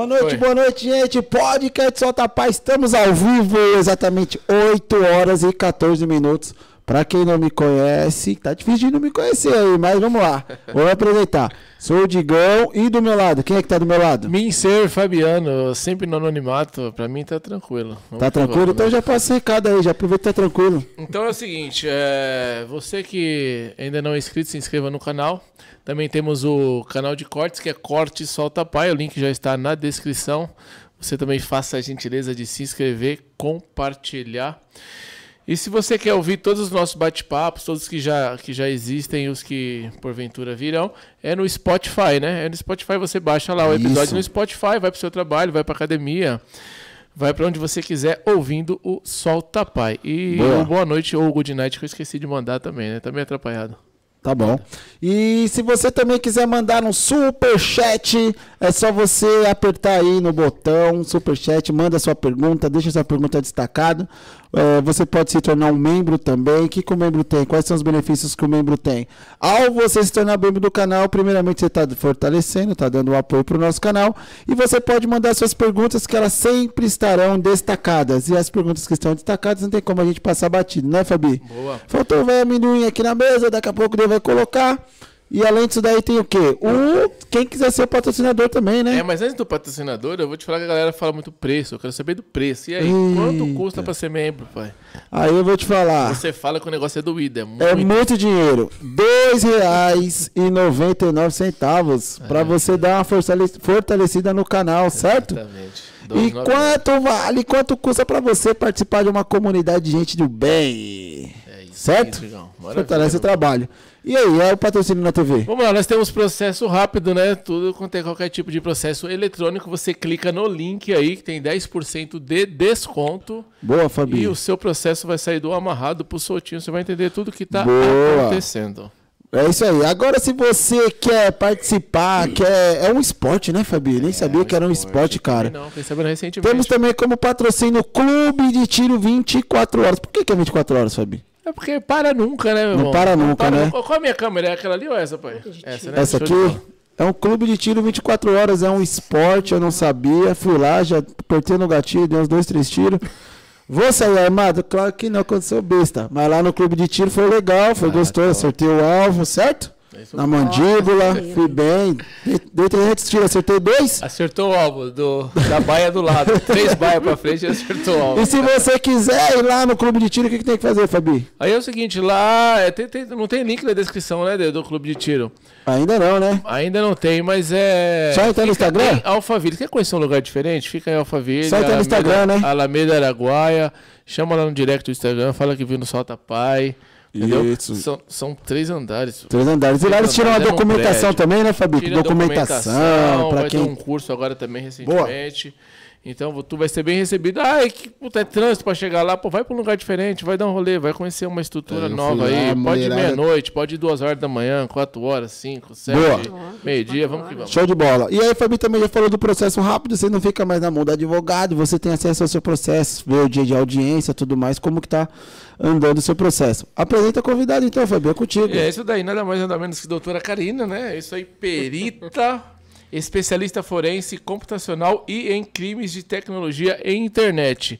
Boa noite, Oi. boa noite, gente. Podcast Solta Paz, estamos ao vivo, exatamente 8 horas e 14 minutos. Pra quem não me conhece, tá difícil de não me conhecer aí, mas vamos lá. Vou me apresentar. Sou o Digão e do meu lado, quem é que tá do meu lado? Mincer Fabiano, sempre no anonimato, pra mim tá tranquilo. Vamos Tá tranquilo? vamos, Então né? já passa recado aí, já aproveita que tá tranquilo. Então é o seguinte, é, você que ainda não é inscrito, se inscreva no canal. Também temos o canal de cortes, que é Corte Solta Pai, o link já está na descrição. Você também faça a gentileza de se inscrever, compartilhar. E se você quer ouvir todos os nossos bate-papos, todos que já, que já existem os que porventura virão, é no Spotify, né? É no Spotify você baixa lá o episódio Isso. no Spotify, vai pro seu trabalho, vai pra academia, vai pra onde você quiser ouvindo o Solta Pai. E Boa. o boa noite ou o good night que eu esqueci de mandar também, né? Tá meio atrapalhado. Tá bom. E se você também quiser mandar um super chat, é só você apertar aí no botão super chat, manda sua pergunta, deixa sua pergunta destacada. É, você pode se tornar um membro também. O que, que o membro tem? Quais são os benefícios que o membro tem? Ao você se tornar membro do canal, primeiramente você está fortalecendo, está dando um apoio para o nosso canal. E você pode mandar suas perguntas que elas sempre estarão destacadas. E as perguntas que estão destacadas não tem como a gente passar batido, né, Fabi? Boa. Faltou o amendoim aqui na mesa, daqui a pouco ele vai colocar. E além disso daí tem o quê? O quem quiser ser patrocinador também, né? É, mas antes do patrocinador, eu vou te falar que a galera fala muito preço. Eu quero saber do preço. E aí, Eita. quanto custa pra ser membro, pai? Aí eu vou te falar. Você fala que o negócio é doído, é muito. É muito dinheiro. R$ 2,99 para você dar uma fortale- fortalecida no canal, certo? Exatamente. E 2,99. quanto vale, quanto custa para você participar de uma comunidade de gente do bem? É isso, certo? isso. Fortalece o trabalho. E aí, é o patrocínio na TV? Vamos lá, nós temos processo rápido, né? Tudo quanto é qualquer tipo de processo eletrônico, você clica no link aí que tem 10% de desconto Boa, e Fabi. o seu processo vai sair do amarrado pro soltinho, você vai entender tudo que tá Boa. acontecendo. É isso aí. Agora, se você quer participar, quer... é um esporte, né, Fabi? Nem sabia que era um esporte, cara. Não, fiquei sabendo recentemente. Temos também como patrocínio Clube de Tiro 24 horas. Por que, que é 24 horas, Fabi? É porque para nunca, né, meu Não irmão? para nunca, né? Qual a minha câmera? É aquela ali ou essa, pai? Essa, né? Essa aqui é um clube de tiro 24 horas, é um esporte, eu não sabia. Fui lá, já apertei no gatilho, dei uns dois, três tiros. Vou sair armado? Claro que não, aconteceu besta. Mas lá no clube de tiro foi legal, foi gostoso, acertei o alvo, certo? É isso Na mandíbula, fui bem. Dei- Dei 300 tiros, acertei dois. Acertou o alvo do, da baia do lado. Três baias pra frente e acertou o alvo. E se você quiser ir lá no clube de tiro, o que, que tem que fazer, Fabi? Aí é o seguinte, lá é, tem- tem- não tem link na descrição, né, do, clube de tiro. Ainda não, né? Ainda não tem, mas é. Só entrar no Instagram? Alphaville. Quer conhecer um lugar diferente? Fica em Alphaville. Só entrar no Alameda- Instagram, né? Alameda Araguaia. Chama lá no direct do Instagram, fala que viu no Solta Pai. Entendeu? Isso. São, são três andares. Três andares. E lá eles tiram a um documentação prédio. também, né, Fabi? Tira Documentação, pra vai ter quem. um curso agora também recentemente. Então tu vai ser bem recebido. Ah, que puta, é trânsito pra chegar lá. Pô, vai pra um lugar diferente, vai dar um rolê, vai conhecer uma estrutura É, nova lá, aí. Pode ir meia-noite, pode ir duas horas da manhã, quatro horas, cinco, sete, Boa. meio-dia, vamos que vamos. Show de bola. E aí, Fabi também já falou do processo rápido, você não fica mais na mão do advogado, você tem acesso ao seu processo, vê o dia de audiência, tudo mais, como que tá andando o seu processo. Apresenta a convidado então, Fabi, é contigo. É isso daí, nada mais nada menos que doutora Karina, né? Isso aí, perita, especialista forense, computacional e em crimes de tecnologia e internet.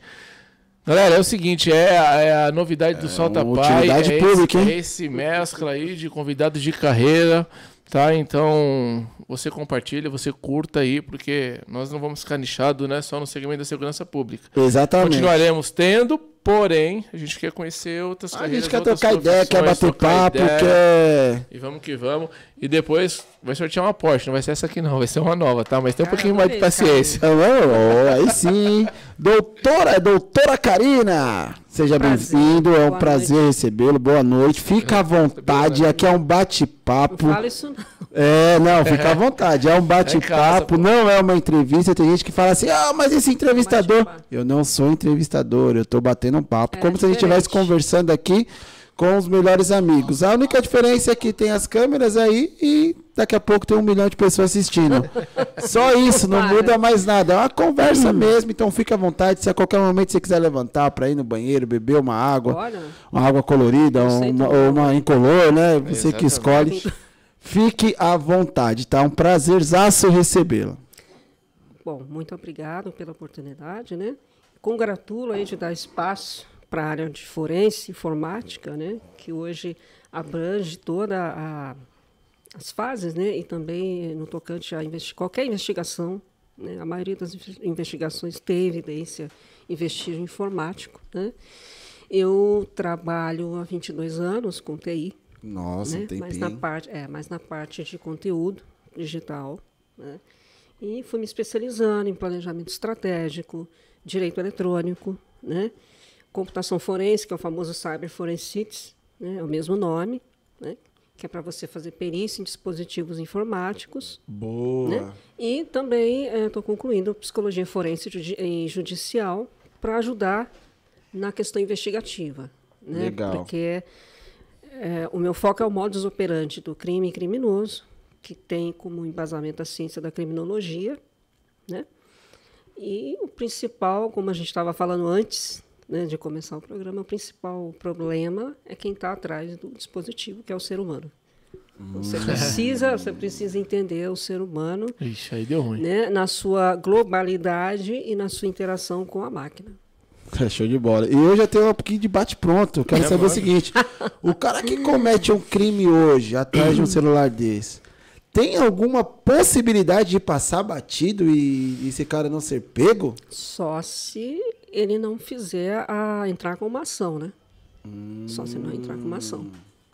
Galera, é o seguinte, é a, é a novidade do Solta uma Pai, é pública, esse, hein? é esse mescla aí de convidados de carreira, tá? Então, você compartilha, você curta aí, porque nós não vamos ficar nichados, né, só no segmento da segurança pública. Exatamente. Continuaremos tendo, porém, a gente quer conhecer outras A carreiras, gente quer trocar ideia, quer bater papo, ideia. quer. E vamos que vamos. E depois vai sortear uma Porsche. Não vai ser essa aqui, não. Vai ser uma nova, tá? Mas tem um Ah, pouquinho mais de paciência. Não? Aí sim. doutora, doutora Karina. Seja bem-vindo, é um prazer recebê-lo. Boa noite. Fica à vontade, aqui é um bate-papo. Não fala isso não. É, não, fica à vontade. É um bate-papo, não é uma entrevista. Tem gente que fala assim: ah, mas esse entrevistador. Eu não sou entrevistador, eu tô batendo um papo. É como se a gente estivesse conversando aqui com os melhores amigos. A única diferença é que tem as câmeras aí e daqui a pouco tem um milhão de pessoas assistindo. Só isso, não muda mais nada. É uma conversa mesmo, então fica à vontade. Se a qualquer momento você quiser levantar para ir no banheiro, beber uma água, uma água colorida, uma, ou uma incolor, né? Você que escolhe. Fique à vontade, tá? Um prazerzaço recebê-la. Bom, muito obrigado pela oportunidade, né? Congratulo aí de dar espaço para a área de forense informática, né, que hoje abrange toda a, as fases, né, e também no tocante a investi qualquer investigação, né, a maioria das investigações tem evidência em vestígio informático, né. Eu trabalho há 22 anos com TI. Nossa, né, mas na parte, é, mas na parte de conteúdo digital, né, e fui me especializando em planejamento estratégico, direito eletrônico, né, computação forense, que é o famoso Cyber Forensics, né, é o mesmo nome, né, que é para você fazer perícia em dispositivos informáticos. Boa! Né, e também estou é, concluindo psicologia forense e judicial para ajudar na questão investigativa. Né, Legal. Porque é, o meu foco é o modus operandi do crime criminoso, que tem como embasamento a ciência da criminologia, né? E o principal, como a gente estava falando antes, né, de começar o programa, o principal problema é quem está atrás do dispositivo, que é o ser humano. Você hum. precisa, você precisa entender o ser humano Ixi, aí deu ruim. Né, na sua globalidade e na sua interação com a máquina. É, show de bola. E eu já tenho um pouquinho de bate-pronto. Quero é saber mano. o seguinte: o cara que comete um crime hoje atrás de um celular desse, tem alguma possibilidade de passar batido e esse cara não ser pego? Só se ele não fizer a entrar com uma ação, né? Hum. Só se não entrar com uma ação.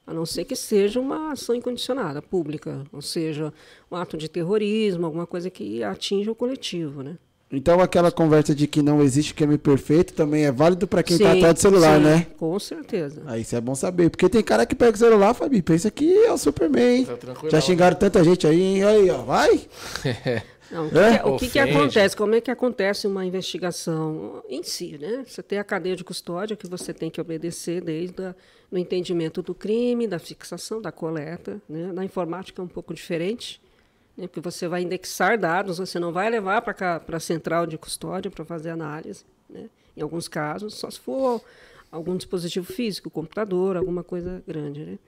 A não ser que seja uma ação incondicionada, pública, ou seja, um ato de terrorismo, alguma coisa que atinja o coletivo, né? Então aquela conversa de que não existe crime perfeito também é válido para quem está atrás do celular, sim, né? Com certeza. Aí isso é bom saber, porque tem cara que pega o celular, Fabi, pensa que é o Superman. Tá Já xingaram tanta gente aí, hein? Aí, ó, vai. Não, o, que, é? que, o que, que, acontece? Como é que acontece uma investigação em si? Né? Você tem a cadeia de custódia que você tem que obedecer desde o entendimento do crime, da fixação, da coleta. Né? Na informática é um pouco diferente, né? porque você vai indexar dados, você não vai levar para a central de custódia para fazer análise. Né? Em alguns casos, só se for algum dispositivo físico, computador, alguma coisa grande. Né?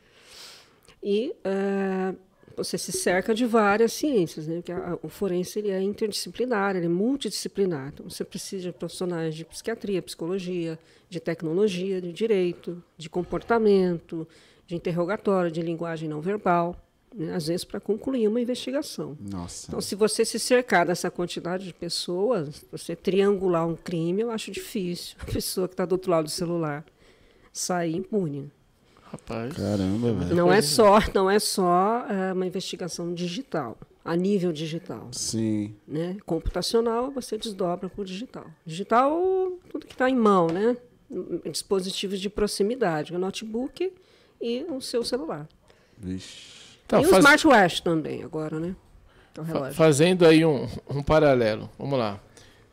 E... Uh, você se cerca de várias ciências, né? Porque a, o forense ele é interdisciplinar, ele é multidisciplinar. Então você precisa de profissionais de psiquiatria, psicologia, de tecnologia, de direito, de comportamento, de interrogatório, de linguagem não verbal, né? às vezes para concluir uma investigação. Nossa. Então, se você se cercar dessa quantidade de pessoas, você triangular um crime, eu acho difícil. A pessoa que está do outro lado do celular sair impune. Rapaz. Caramba, velho. Não é só, não é só é, uma investigação digital, a nível digital. Sim. Né? Computacional, você desdobra para o digital. Digital, tudo que está em mão, né? Dispositivos de proximidade, o notebook e o seu celular. Vixe. Tá, e faz... o smartwatch também, agora, né? Fa fazendo aí um, um paralelo, vamos lá.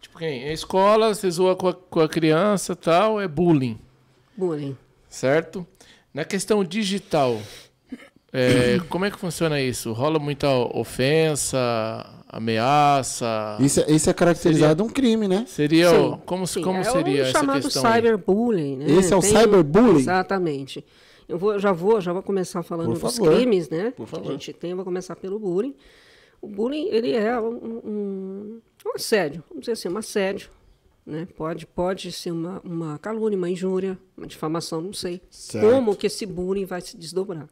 Tipo, quem? Em escola, você zoa com a, com a criança tal, é bullying. Bullying. Certo? Na questão digital, é, como é que funciona isso? Rola muita ofensa, ameaça? Isso, é, isso é caracterizado seria, um crime, né? Seria sim, como, sim, como é seria o essa chamado questão cyberbullying, né? Esse é o Tem, cyberbullying? Exatamente. Eu vou, já vou, já vou começar falando dos crimes, né? Por favor. Que a gente tem, eu vou começar pelo bullying. O bullying, ele é um, um, um assédio, vamos dizer assim, um assédio né? Pode, pode ser uma, uma calúnia, uma injúria, uma difamação, não sei. Certo. Como que esse bullying vai se desdobrar.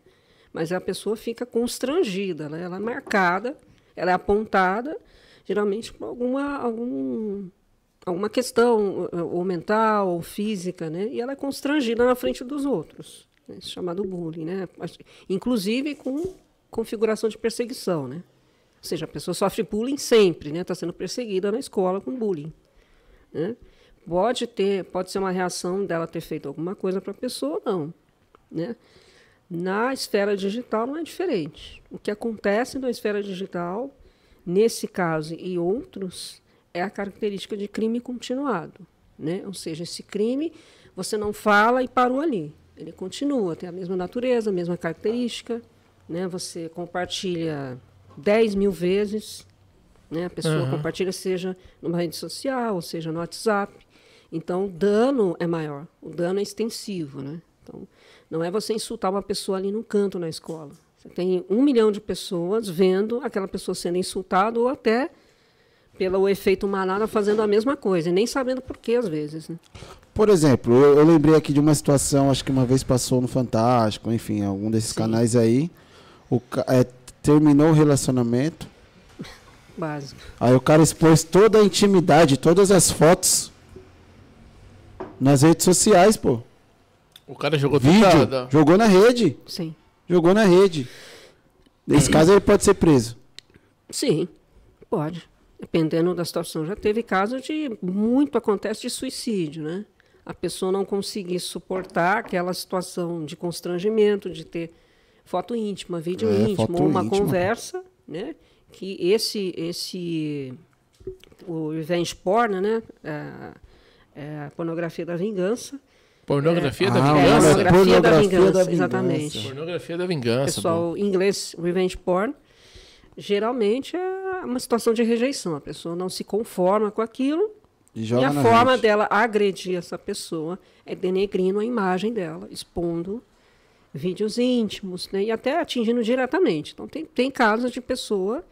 Mas a pessoa fica constrangida, né? ela é marcada, ela é apontada, geralmente por alguma, algum, alguma questão, ou mental, ou física, né? e ela é constrangida na frente dos outros. Né? chamado bullying. Né? Inclusive com configuração de perseguição. Né? Ou seja, a pessoa sofre bullying sempre, está né? Tá sendo perseguida na escola com bullying. Né? Pode ter, pode ser uma reação dela ter feito alguma coisa para a pessoa ou não, né? Na esfera digital não é diferente. O que acontece na esfera digital, nesse caso e outros, é a característica de crime continuado, né? Ou seja, esse crime você não fala e parou ali. Ele continua, tem a mesma natureza, a mesma característica, né? Você compartilha 10 mil vezes, né? A pessoa uhum. compartilha, seja numa rede social, ou seja no WhatsApp. Então, o dano é maior, o dano é extensivo, né? Então, não é você insultar uma pessoa ali no canto na escola. Você tem um milhão de pessoas vendo aquela pessoa sendo insultada ou até pelo efeito manada fazendo a mesma coisa, e nem sabendo por que às vezes. Né? Por exemplo, eu, eu, lembrei aqui de uma situação, acho que uma vez passou no Fantástico, enfim, algum desses Sim. canais aí. O, é, terminou o relacionamento. Básico. Aí o cara expôs toda a intimidade, todas as fotos nas redes sociais, pô. O cara jogou Vídeo, tudo. Jogou na rede. Sim. Jogou na rede. Nesse caso ele pode ser preso. Sim, pode. Dependendo da situação. Já teve caso de muito acontece de suicídio, né? A pessoa não conseguir suportar aquela situação de constrangimento, de ter foto íntima, vídeo é, íntimo, ou uma íntima. conversa, né? Que esse, esse, o revenge porn, né? É, é a pornografia da vingança. Pornografia é, da ah, vingança? pornografia, pornografia da, vingança, da, vingança, exatamente. Pornografia da vingança. Pessoal, em inglês, revenge porn, geralmente é uma situação de rejeição. A pessoa não se conforma com aquilo e, e a forma rede. dela agredir essa pessoa é denegrindo a imagem dela, expondo vídeos íntimos, né? E até atingindo diretamente. Então tem, tem casos de pessoa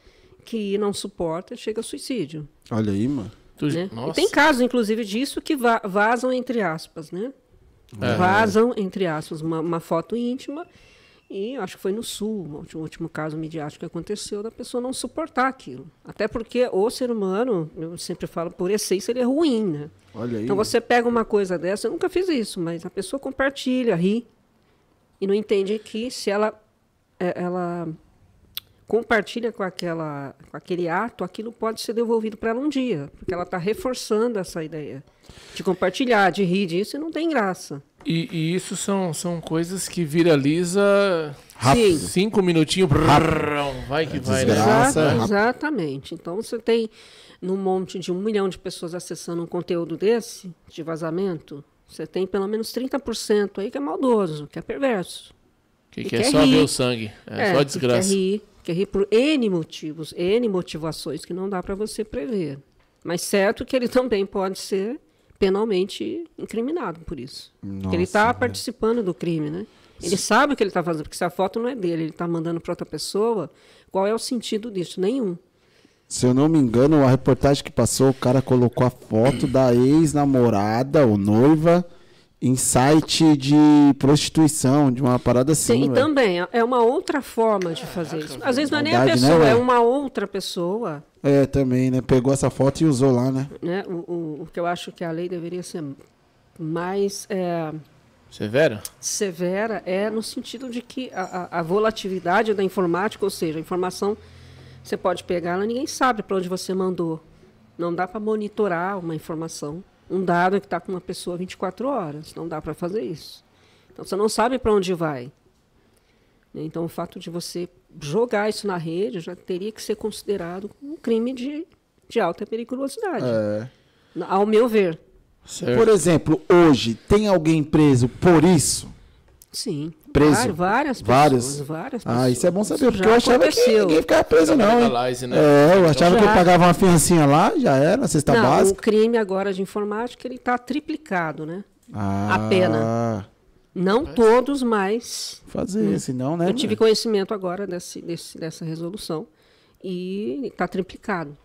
que não suporta e chega a suicídio. Olha aí, mano. Né? E tem casos, inclusive, disso que va vazam entre aspas, né? É. Vazam, entre aspas, uma, uma, foto íntima. E acho que foi no Sul, o último, o último caso midiático que aconteceu, da pessoa não suportar aquilo. Até porque o ser humano, eu sempre falo, por essência, ele é ruim, né? Olha aí. Então você pega uma coisa dessa, eu nunca fiz isso, mas a pessoa compartilha, ri, e não entende que se ela, é, ela compartilha com, aquela, com aquele ato, aquilo pode ser devolvido para ela um dia, porque ela está reforçando essa ideia de compartilhar, de rir disso, e não tem graça. E, e isso são, são coisas que viraliza rápido. cinco minutinhos, brrr, vai que é vai. Né? Exata, exatamente. Então você tem num monte de um milhão de pessoas acessando um conteúdo desse, de vazamento, você tem pelo menos 30% aí que é maldoso, que é perverso. Que, que é só rir. ver o sangue. É, é só desgraça. Quer rir, quer rir por N motivos, N motivações que não dá para você prever. Mas certo que ele também pode ser penalmente incriminado por isso. Nossa, porque ele está né? participando do crime, né? Ele sabe o que ele está fazendo, porque se a foto não é dele, ele está mandando para outra pessoa, qual é o sentido disso? Nenhum. Se eu não me engano, a reportagem que passou, o cara colocou a foto da ex-namorada ou noiva em site de prostituição, de uma parada assim. Sim, e também é uma outra forma de fazer isso. Às vezes não é nem a né, pessoa, né, é uma outra pessoa. É, também, né? Pegou essa foto e usou lá, né? né? O, o, o que eu acho que a lei deveria ser mais. É, severa? Severa é no sentido de que a, a, a volatilidade da informática, ou seja, a informação você pode pegar ela, ninguém sabe para onde você mandou. Não dá para monitorar uma informação, um dado que está com uma pessoa 24 horas. Não dá para fazer isso. Então você não sabe para onde vai. Então o fato de você jogar isso na rede já teria que ser considerado um crime de, de alta periculosidade. É. Ao meu ver. Certo. Por exemplo, hoje tem alguém preso por isso? Sim. Preso? Várias, várias pessoas. Várias pessoas. Ah, isso é bom saber, isso porque eu achava aconteceu. que ninguém ficava preso, não. Hein? Né? É, eu achava já. que ele pagava uma fiancinha lá, já era, cesta não, básica. O crime agora de informática, ele está triplicado, né? Ah. A pena. Não mas... todos, mas. Fazer, hum. senão, né? Eu tive conhecimento agora desse, desse, dessa resolução. E está triplicado.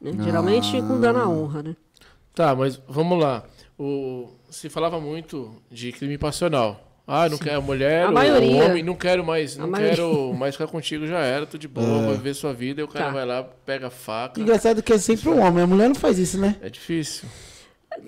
Né? Ah. Geralmente com dano à honra, né? Tá, mas vamos lá. O, se falava muito de crime passional. Ah, não quero mulher, a o, maioria. homem, não quero mais, não quero mais ficar contigo, já era, tudo de boa, é. vou viver sua vida, e o cara tá. vai lá, pega a faca. Engraçado que é sempre o um homem, a mulher não faz isso, né? É difícil.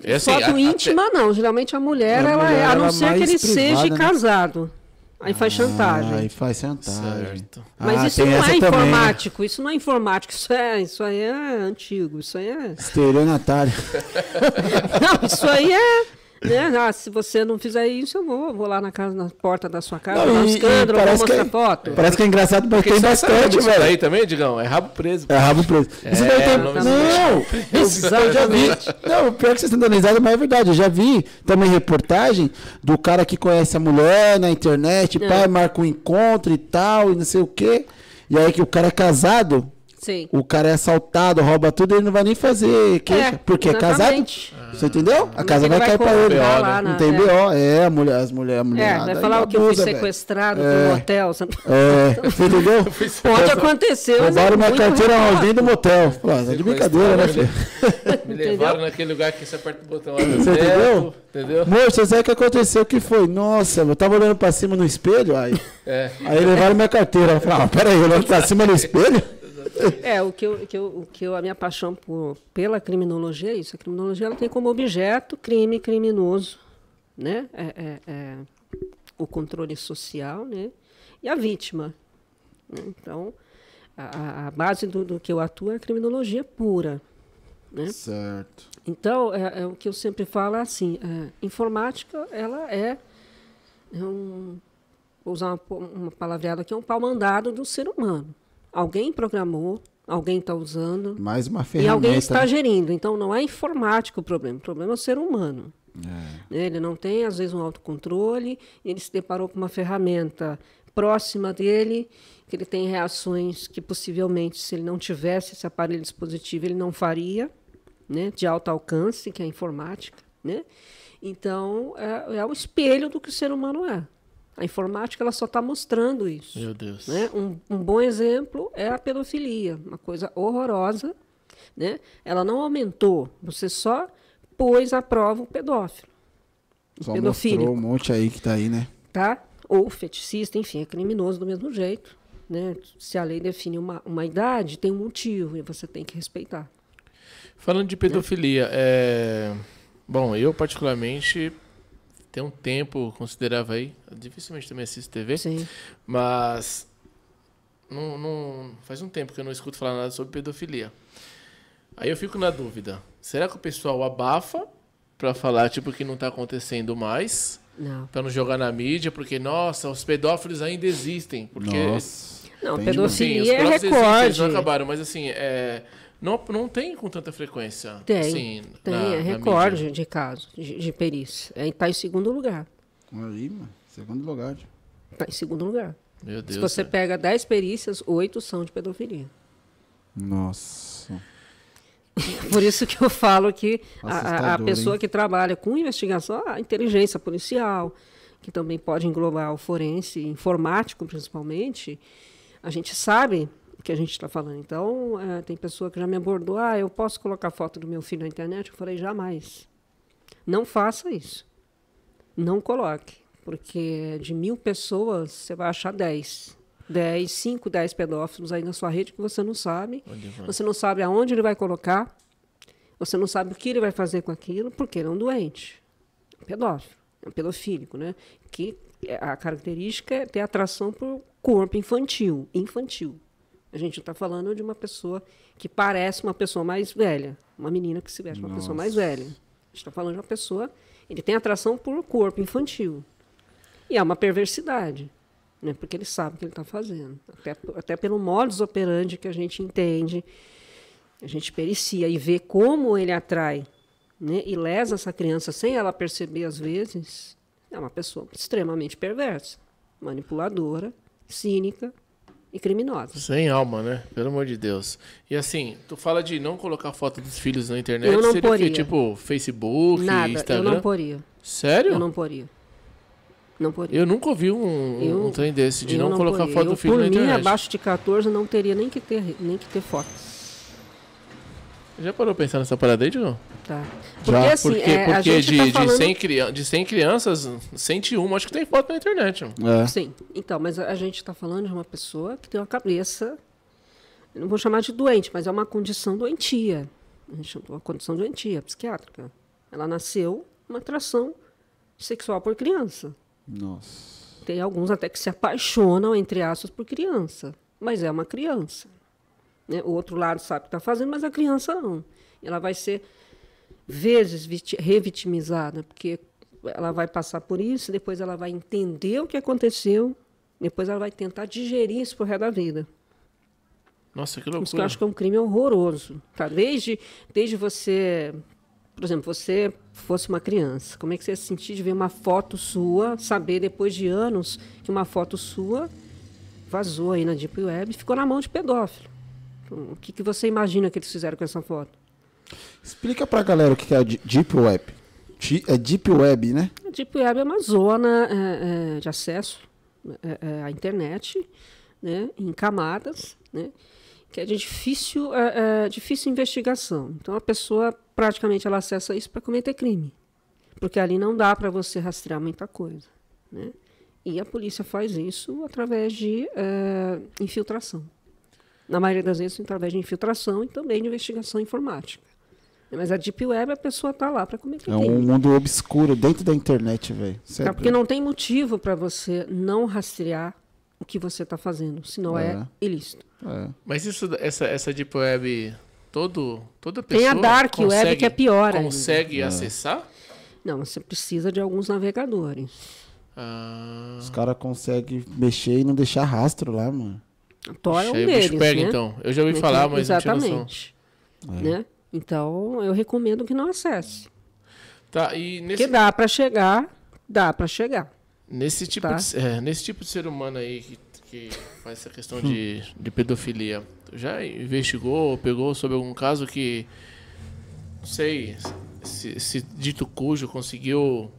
É assim, Foto a, íntima, a, não. Geralmente a mulher, a ela mulher, é, a não ser que ele seja né? casado. Aí faz chantagem. Aí faz chantagem. Certo. Mas Ah, isso não é também, né? informático, isso não é informático, isso é, isso aí é antigo, isso aí é. Estelionatário. Não, isso aí é. Né? Ah, se você não fizer isso, eu vou, vou lá na casa, na porta da sua casa, Não, um escândalo, vou mostrar é- foto. Parece que é engraçado, mas Porque tem bastante, velho. daí também, Digão? É rabo preso. É rabo preso. Isso É, daí tem... nome Não, eu, eu já vi. Não, pior que vocês estão dando risada, mas é verdade. Eu já vi também reportagem do cara que conhece a mulher na internet, É. pai, marca um encontro e tal, e não sei o quê. E aí que o cara é casado, Sim. o cara é assaltado, rouba tudo, ele não vai nem fazer queixa. É, porque é casado. exatamente. Você entendeu? A Mas casa vai vai cair pra ele. lá, Não né? tem É. BO. É, a mulher, as mulheres, a mulher. É, vai falar o que eu fui sequestrado por um motel. você- É, você entendeu? Pode acontecer, é Roubaram minha muito carteira dentro do motel. Pô, tá de brincadeira, né, filho? Me levaram naquele lugar que você aperta o botão lá no Você entendeu? Entendeu? Moço, você sabe o que aconteceu? O que foi? Nossa, eu tava olhando pra cima no espelho, aí. É. Aí levaram minha carteira. Eu falei, ah, peraí, olhando pra cima no espelho? É, o que, eu, que, eu, o que eu, a minha paixão por, pela criminologia é isso. A criminologia ela tem como objeto crime criminoso, né? É, é- é o controle social, né? E a vítima. né? Então, a- a, base do, do que eu atuo é a criminologia pura. Né? Certo. Então, é, é o que eu sempre falo é assim, é, informática, ela é, um, vou usar uma, uma palavreada aqui, é um pau mandado do ser humano. Alguém programou, alguém está usando, Mais uma e ferramenta. alguém está gerindo. Então, não é informático o problema, o problema é o ser humano. É. Né? Ele não tem, às vezes, um autocontrole, e ele se deparou com uma ferramenta próxima dele, que ele tem reações que possivelmente, se ele não tivesse esse aparelho dispositivo, ele não faria, né? de alto alcance, que é a informática. Né? Então, é, é o espelho do que o ser humano é. A informática ela só está mostrando isso. Meu Deus. Né? Um, um bom exemplo é a pedofilia, uma coisa horrorosa. Né? Ela não aumentou, você só pôs à prova o pedófilo, Só pedofílico. mostrou um monte aí que tá aí, né? tá? ou feticista, enfim, é criminoso do mesmo jeito. Né? Se a lei define uma, uma idade, tem um motivo e você tem que respeitar. Falando de pedofilia, é... bom, eu particularmente tenho um tempo considerável aí, dificilmente também assisto TV, Sim. mas não, não- faz um tempo que eu não escuto falar nada sobre pedofilia. Aí eu fico na dúvida, será que o pessoal abafa pra falar tipo que não tá acontecendo mais, Não. pra não jogar na mídia, porque nossa, os pedófilos ainda existem, porque Nossa. Não, Tem pedofilia Sim, é próprios existem, eles recorde. não acabaram, mas assim, é, não, não tem com tanta frequência. Tem, assim, tem, na- é recorde de casos de, de perícia. Está em segundo lugar. Aí, mano. Segundo lugar. Está em segundo lugar. Meu Deus. Se você né? pega 10 perícias, 8 são de pedofilia. Nossa. Por isso que eu falo que a- a, pessoa hein? que trabalha com investigação, a inteligência policial, que também pode englobar o forense, informático principalmente, a gente sabe que a gente está falando. Então, eh, tem pessoa que já me abordou, ah, eu posso colocar foto do meu filho na internet? Eu falei, jamais. Não faça isso. Não coloque, porque de mil pessoas, você vai achar 10. 10, 5, 10 pedófilos aí na sua rede que você não sabe. Você não sabe aonde ele vai colocar. Você não sabe o que ele vai fazer com aquilo, porque ele é um doente. É um pedófilo. É um pedofílico, né? Que é- a característica é ter atração por corpo infantil. Infantil. A gente está falando de uma pessoa que parece uma pessoa mais velha. Uma menina que se veste uma pessoa mais velha. A gente está falando de uma pessoa... Ele tem atração por corpo infantil. E é uma perversidade, né? porque ele sabe o que ele está fazendo. Até, até pelo modus operandi que a gente entende, a gente pericia e vê como ele atrai né? e lesa essa criança sem ela perceber às vezes, é uma pessoa extremamente perversa, manipuladora, cínica e criminosa. Sem alma, né? Pelo amor de Deus. E assim, tu fala de não colocar foto dos filhos na internet. Eu não seria poria. Tipo, Facebook, Nada, Instagram? eu não poria. Sério? Eu não poria. Não poria. Eu nunca ouvi um, Eu- um trem desse, de Eu não, colocar poria. foto eu, do filho por na mim, internet. abaixo de 14 não teria nem que ter, nem que ter foto. Já parou pensar nessa parada aí, Digão? Tá. Porque Já, assim, Porque, é, a porque gente de, tá de, falando... 100 crian- de 100 crianças, 101 acho que tem foto na internet. mano. É. Sim, então, mas a a gente está falando de uma pessoa que tem uma cabeça, não vou chamar de doente, mas é uma condição doentia. A gente chama de uma condição doentia, psiquiátrica. Ela nasceu uma atração sexual por criança. Nossa. Tem alguns até que se apaixonam, entre aspas, por criança. Mas é uma criança. Né? O outro lado sabe o que está fazendo, mas a criança não. Ela vai ser vezes revitimizada, porque ela vai passar por isso, depois ela vai entender o que aconteceu, depois ela vai tentar digerir isso por resto da vida. Nossa, que loucura. Isso que eu acho que é um crime horroroso. Tá? Desde, desde você, por exemplo, você fosse uma criança, como é que você ia se sentir de ver uma foto sua, saber depois de anos que uma foto sua vazou aí na Deep Web e ficou na mão de pedófilo? O que, que você imagina que eles fizeram com essa foto? Explica pra galera o que é a Deep Web. É Deep Web, né? Deep Web é uma zona é, é, de acesso é, é, à internet, né, em camadas, né, que é de difícil, é, difícil investigação. Então a pessoa praticamente ela acessa isso para cometer crime, porque ali não dá para você rastrear muita coisa, né? E a polícia faz isso através de infiltração. Na maioria das vezes, através de infiltração e também de investigação informática. Mas a Deep Web, a pessoa tá lá para cometer É um mundo obscuro dentro da internet, velho. É porque não tem motivo para você não rastrear o que você está fazendo, senão é, é ilícito. É. Mas isso, essa, essa Deep Web, todo, toda pessoa Tem a Dark consegue, Web que é pior Consegue ainda. acessar? Não, você precisa de alguns navegadores. Ah. Os caras conseguem mexer e não deixar rastro lá, mano. Tor é um deles, pega, né? então. Eu já ouvi falar, mas Exatamente. não tinha noção. Né? Então, eu recomendo que não acesse. Tá, e nesse... Que dá para chegar, dá para chegar. Nesse tipo, tá? de, é, nesse tipo de ser humano aí que, que faz essa questão de, de pedofilia, já investigou, pegou sobre algum caso que, não sei, se, se dito cujo conseguiu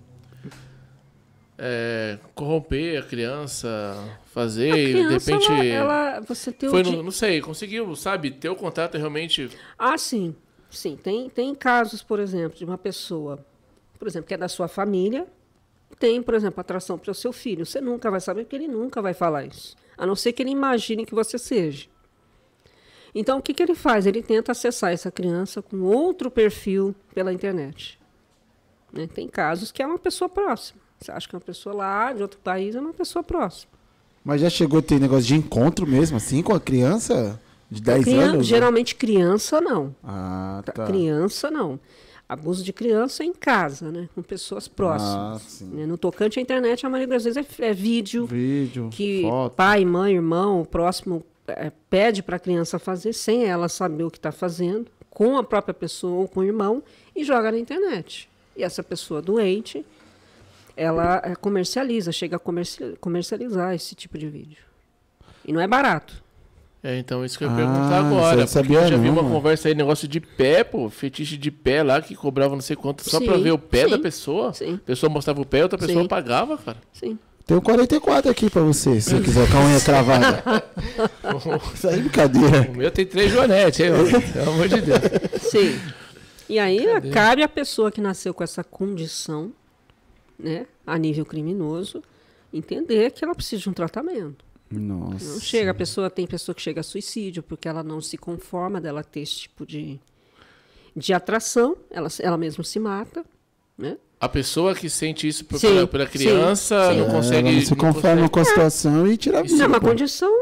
é, corromper a criança, fazer a criança, de repente. Ela, ela você tem foi, no, não sei, conseguiu, sabe, ter o contato realmente. Ah, sim. Sim, tem, tem casos, por exemplo, de uma pessoa, por exemplo, que é da sua família, tem, por exemplo, atração para o seu filho. Você nunca vai saber, porque ele nunca vai falar isso. A não ser que ele imagine que você seja. Então, o que, que ele faz? Ele tenta acessar essa criança com outro perfil pela internet. Né? Tem casos que é uma pessoa próxima. Você acha que é uma pessoa lá de outro país é uma pessoa próxima. Mas já chegou a ter negócio de encontro mesmo, assim, com a criança? De 10 criança, anos? Né? Geralmente né? criança não. Ah, tá. Criança não. Abuso de criança é em casa, né? Com pessoas próximas. Ah, né? No tocante à internet, a maioria das vezes é, é vídeo. Vídeo. Que foto. pai, mãe, irmão, o próximo é, pede para a criança fazer sem ela saber o que está fazendo, com a própria pessoa ou com o irmão, e joga na internet. E essa pessoa doente, ela é, comercializa, chega a comercializar esse tipo de vídeo. E não é barato. É, então isso que eu ia ah, perguntar agora. Sabia eu já vi uma conversa aí, negócio de pé, pô, fetiche de pé lá, que cobrava não sei quanto, só sim, pra ver o pé sim, da pessoa. Sim. A pessoa mostrava o pé, outra pessoa sim. pagava, cara. Sim. Tem um 44 aqui pra você, se você quiser com a unha cravada. Isso aí é brincadeira. O meu tem três joanetes, hein, pelo amor de Deus. Sim. E aí Cadê? cabe à pessoa que nasceu com essa condição, né, a nível criminoso, entender que ela precisa de um tratamento. Nossa. Não chega, a pessoa tem pessoa que chega a suicídio porque ela não se conforma dela ter esse tipo de, de atração, ela, ela mesma se mata, né? A pessoa que sente isso por, sim, pela, pela, criança sim, não consegue. Ela não se conforma consegue... com a situação é. e tira a vida. É uma condição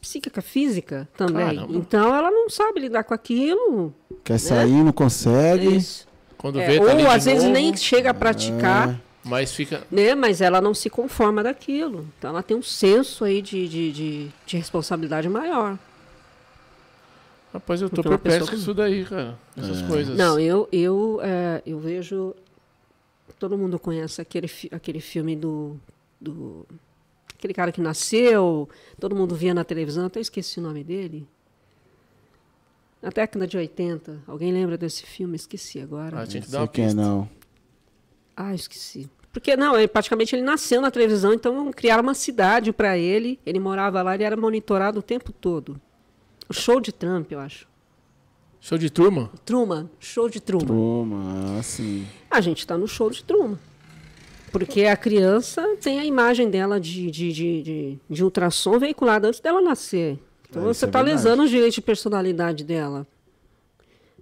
psíquica, física também. Caramba. Então ela não sabe lidar com aquilo. Quer né? sair, não consegue. Isso. Quando é, vê, tá ou às vezes novo. nem chega a praticar. É. Mas fica. Né? Mas ela não se conforma daquilo. Então ela tem um senso aí de, de, de, de responsabilidade maior. Rapaz, eu tô perplexo com isso daí, cara. Essas é. coisas. Não, eu, eu, é, eu vejo. Todo mundo conhece aquele, aquele filme do, do. Aquele cara que nasceu, todo mundo via na televisão, até esqueci o nome dele. Na década de 80. Alguém lembra desse filme? Esqueci agora. Ah, tinha que dar uma pista. não. Ah, esqueci. Porque, não, ele, praticamente ele nasceu na televisão, então criaram uma cidade para ele. Ele morava lá, ele era monitorado o tempo todo. O show de Trump, eu acho. Show de Truman? Truman, show de Truman. Truman, ah, sim. A gente está no show de Truman. Porque a criança tem a imagem dela de, de, de, de, de ultrassom veiculada antes dela nascer. Então é, você está é lesando os direitos de personalidade dela.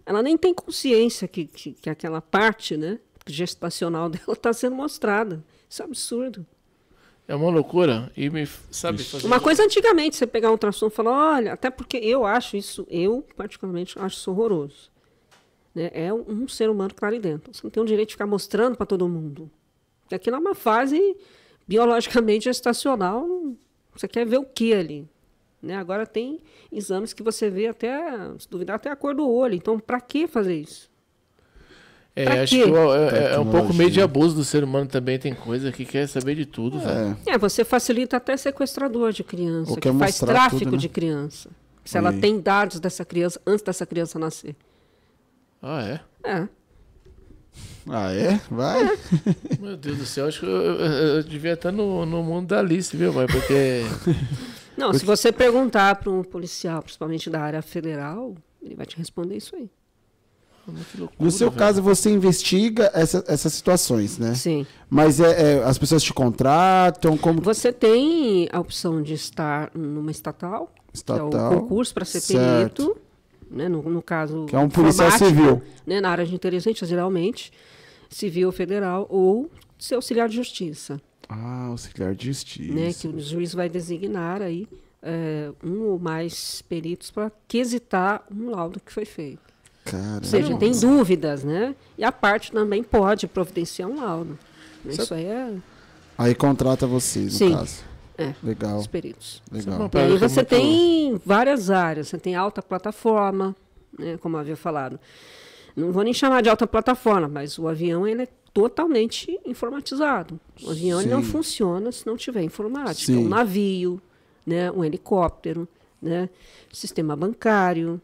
Ela nem tem consciência que, que, que aquela parte, né? Gestacional dela está sendo mostrada. Isso é absurdo. É uma loucura. E me sabe fazer... Uma coisa antigamente, você pegar um ultrassom e falar, olha, até porque eu acho isso, eu particularmente acho isso horroroso. Né? É um, um ser humano que está ali dentro. Você não tem o direito de ficar mostrando para todo mundo. Porque aquilo é uma fase biologicamente gestacional. Você quer ver o que ali? Né? Agora tem exames que você vê até, se duvidar, até a cor do olho. Então, para que fazer isso? É, pra acho quê? que é, é, um pouco meio de abuso do ser humano também. Tem coisa que quer saber de tudo. É, é você facilita até sequestrador de criança, que faz tráfico tudo, né? de criança. Se ela tem dados dessa criança antes dessa criança nascer. Ah, é? É. Ah, é? Vai. É. Meu Deus do céu, acho que eu, eu, eu devia estar no, no mundo da Alice, viu, pai? Porque. Não, Porque... se você perguntar para um policial, principalmente da área federal, ele vai te responder isso aí. Loucura, no seu velho. caso, você investiga essa, essas situações, né? Sim. Mas é, é, as pessoas te contratam? Como... Você tem a opção de estar numa estatal, estatal que é o concurso para ser certo. perito, né? no, no caso. Que é um policial civil. Né? Na área de inteligência, geralmente, civil federal ou ser auxiliar de justiça. Ah, auxiliar de justiça. Né? Que o juiz vai designar aí é, um ou mais peritos para quesitar um laudo que foi feito. Caramba. Ou seja, tem dúvidas, né? E a parte também pode providenciar um laudo. Isso aí é. Aí contrata vocês, no Sim. caso. É, Legal. os peritos. Legal. E aí você tem várias áreas. Você tem alta plataforma, né, como eu havia falado. Não vou nem chamar de alta plataforma, mas o avião ele é totalmente informatizado. O avião não funciona se não tiver informática. Sim. Um navio, né, um helicóptero, né, sistema bancário,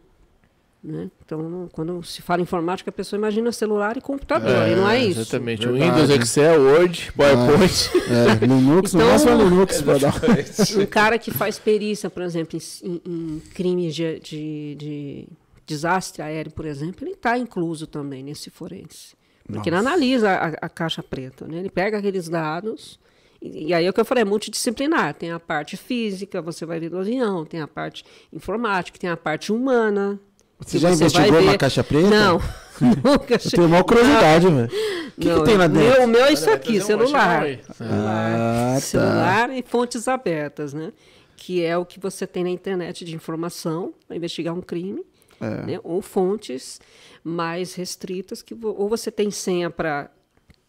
né? Então, quando se fala informática, a pessoa imagina celular e computador, é, e não é isso. Exatamente. Verdade. Windows, Excel, Word, PowerPoint. É, é, Linux, então, no máximo é Linux. um cara que faz perícia, por exemplo, em, em crimes de, de, de, desastre aéreo, por exemplo, ele está incluso também nesse forense. Porque Nossa. ele analisa a, a, caixa preta, né? ele pega aqueles dados... E, e aí é o que eu falei, é multidisciplinar. Tem a parte física, você vai ver do avião, tem a parte informática, tem a parte humana, você já você investigou uma caixa preta? Não. Nunca eu tenho uma curiosidade, velho. O que, que, tem lá dentro? O meu é isso aqui, celular. Celular, ah, tá. celular e fontes abertas, né? Que é o que você tem na internet de informação para investigar um crime. É. Né? Ou fontes mais restritas, que ou você tem senha para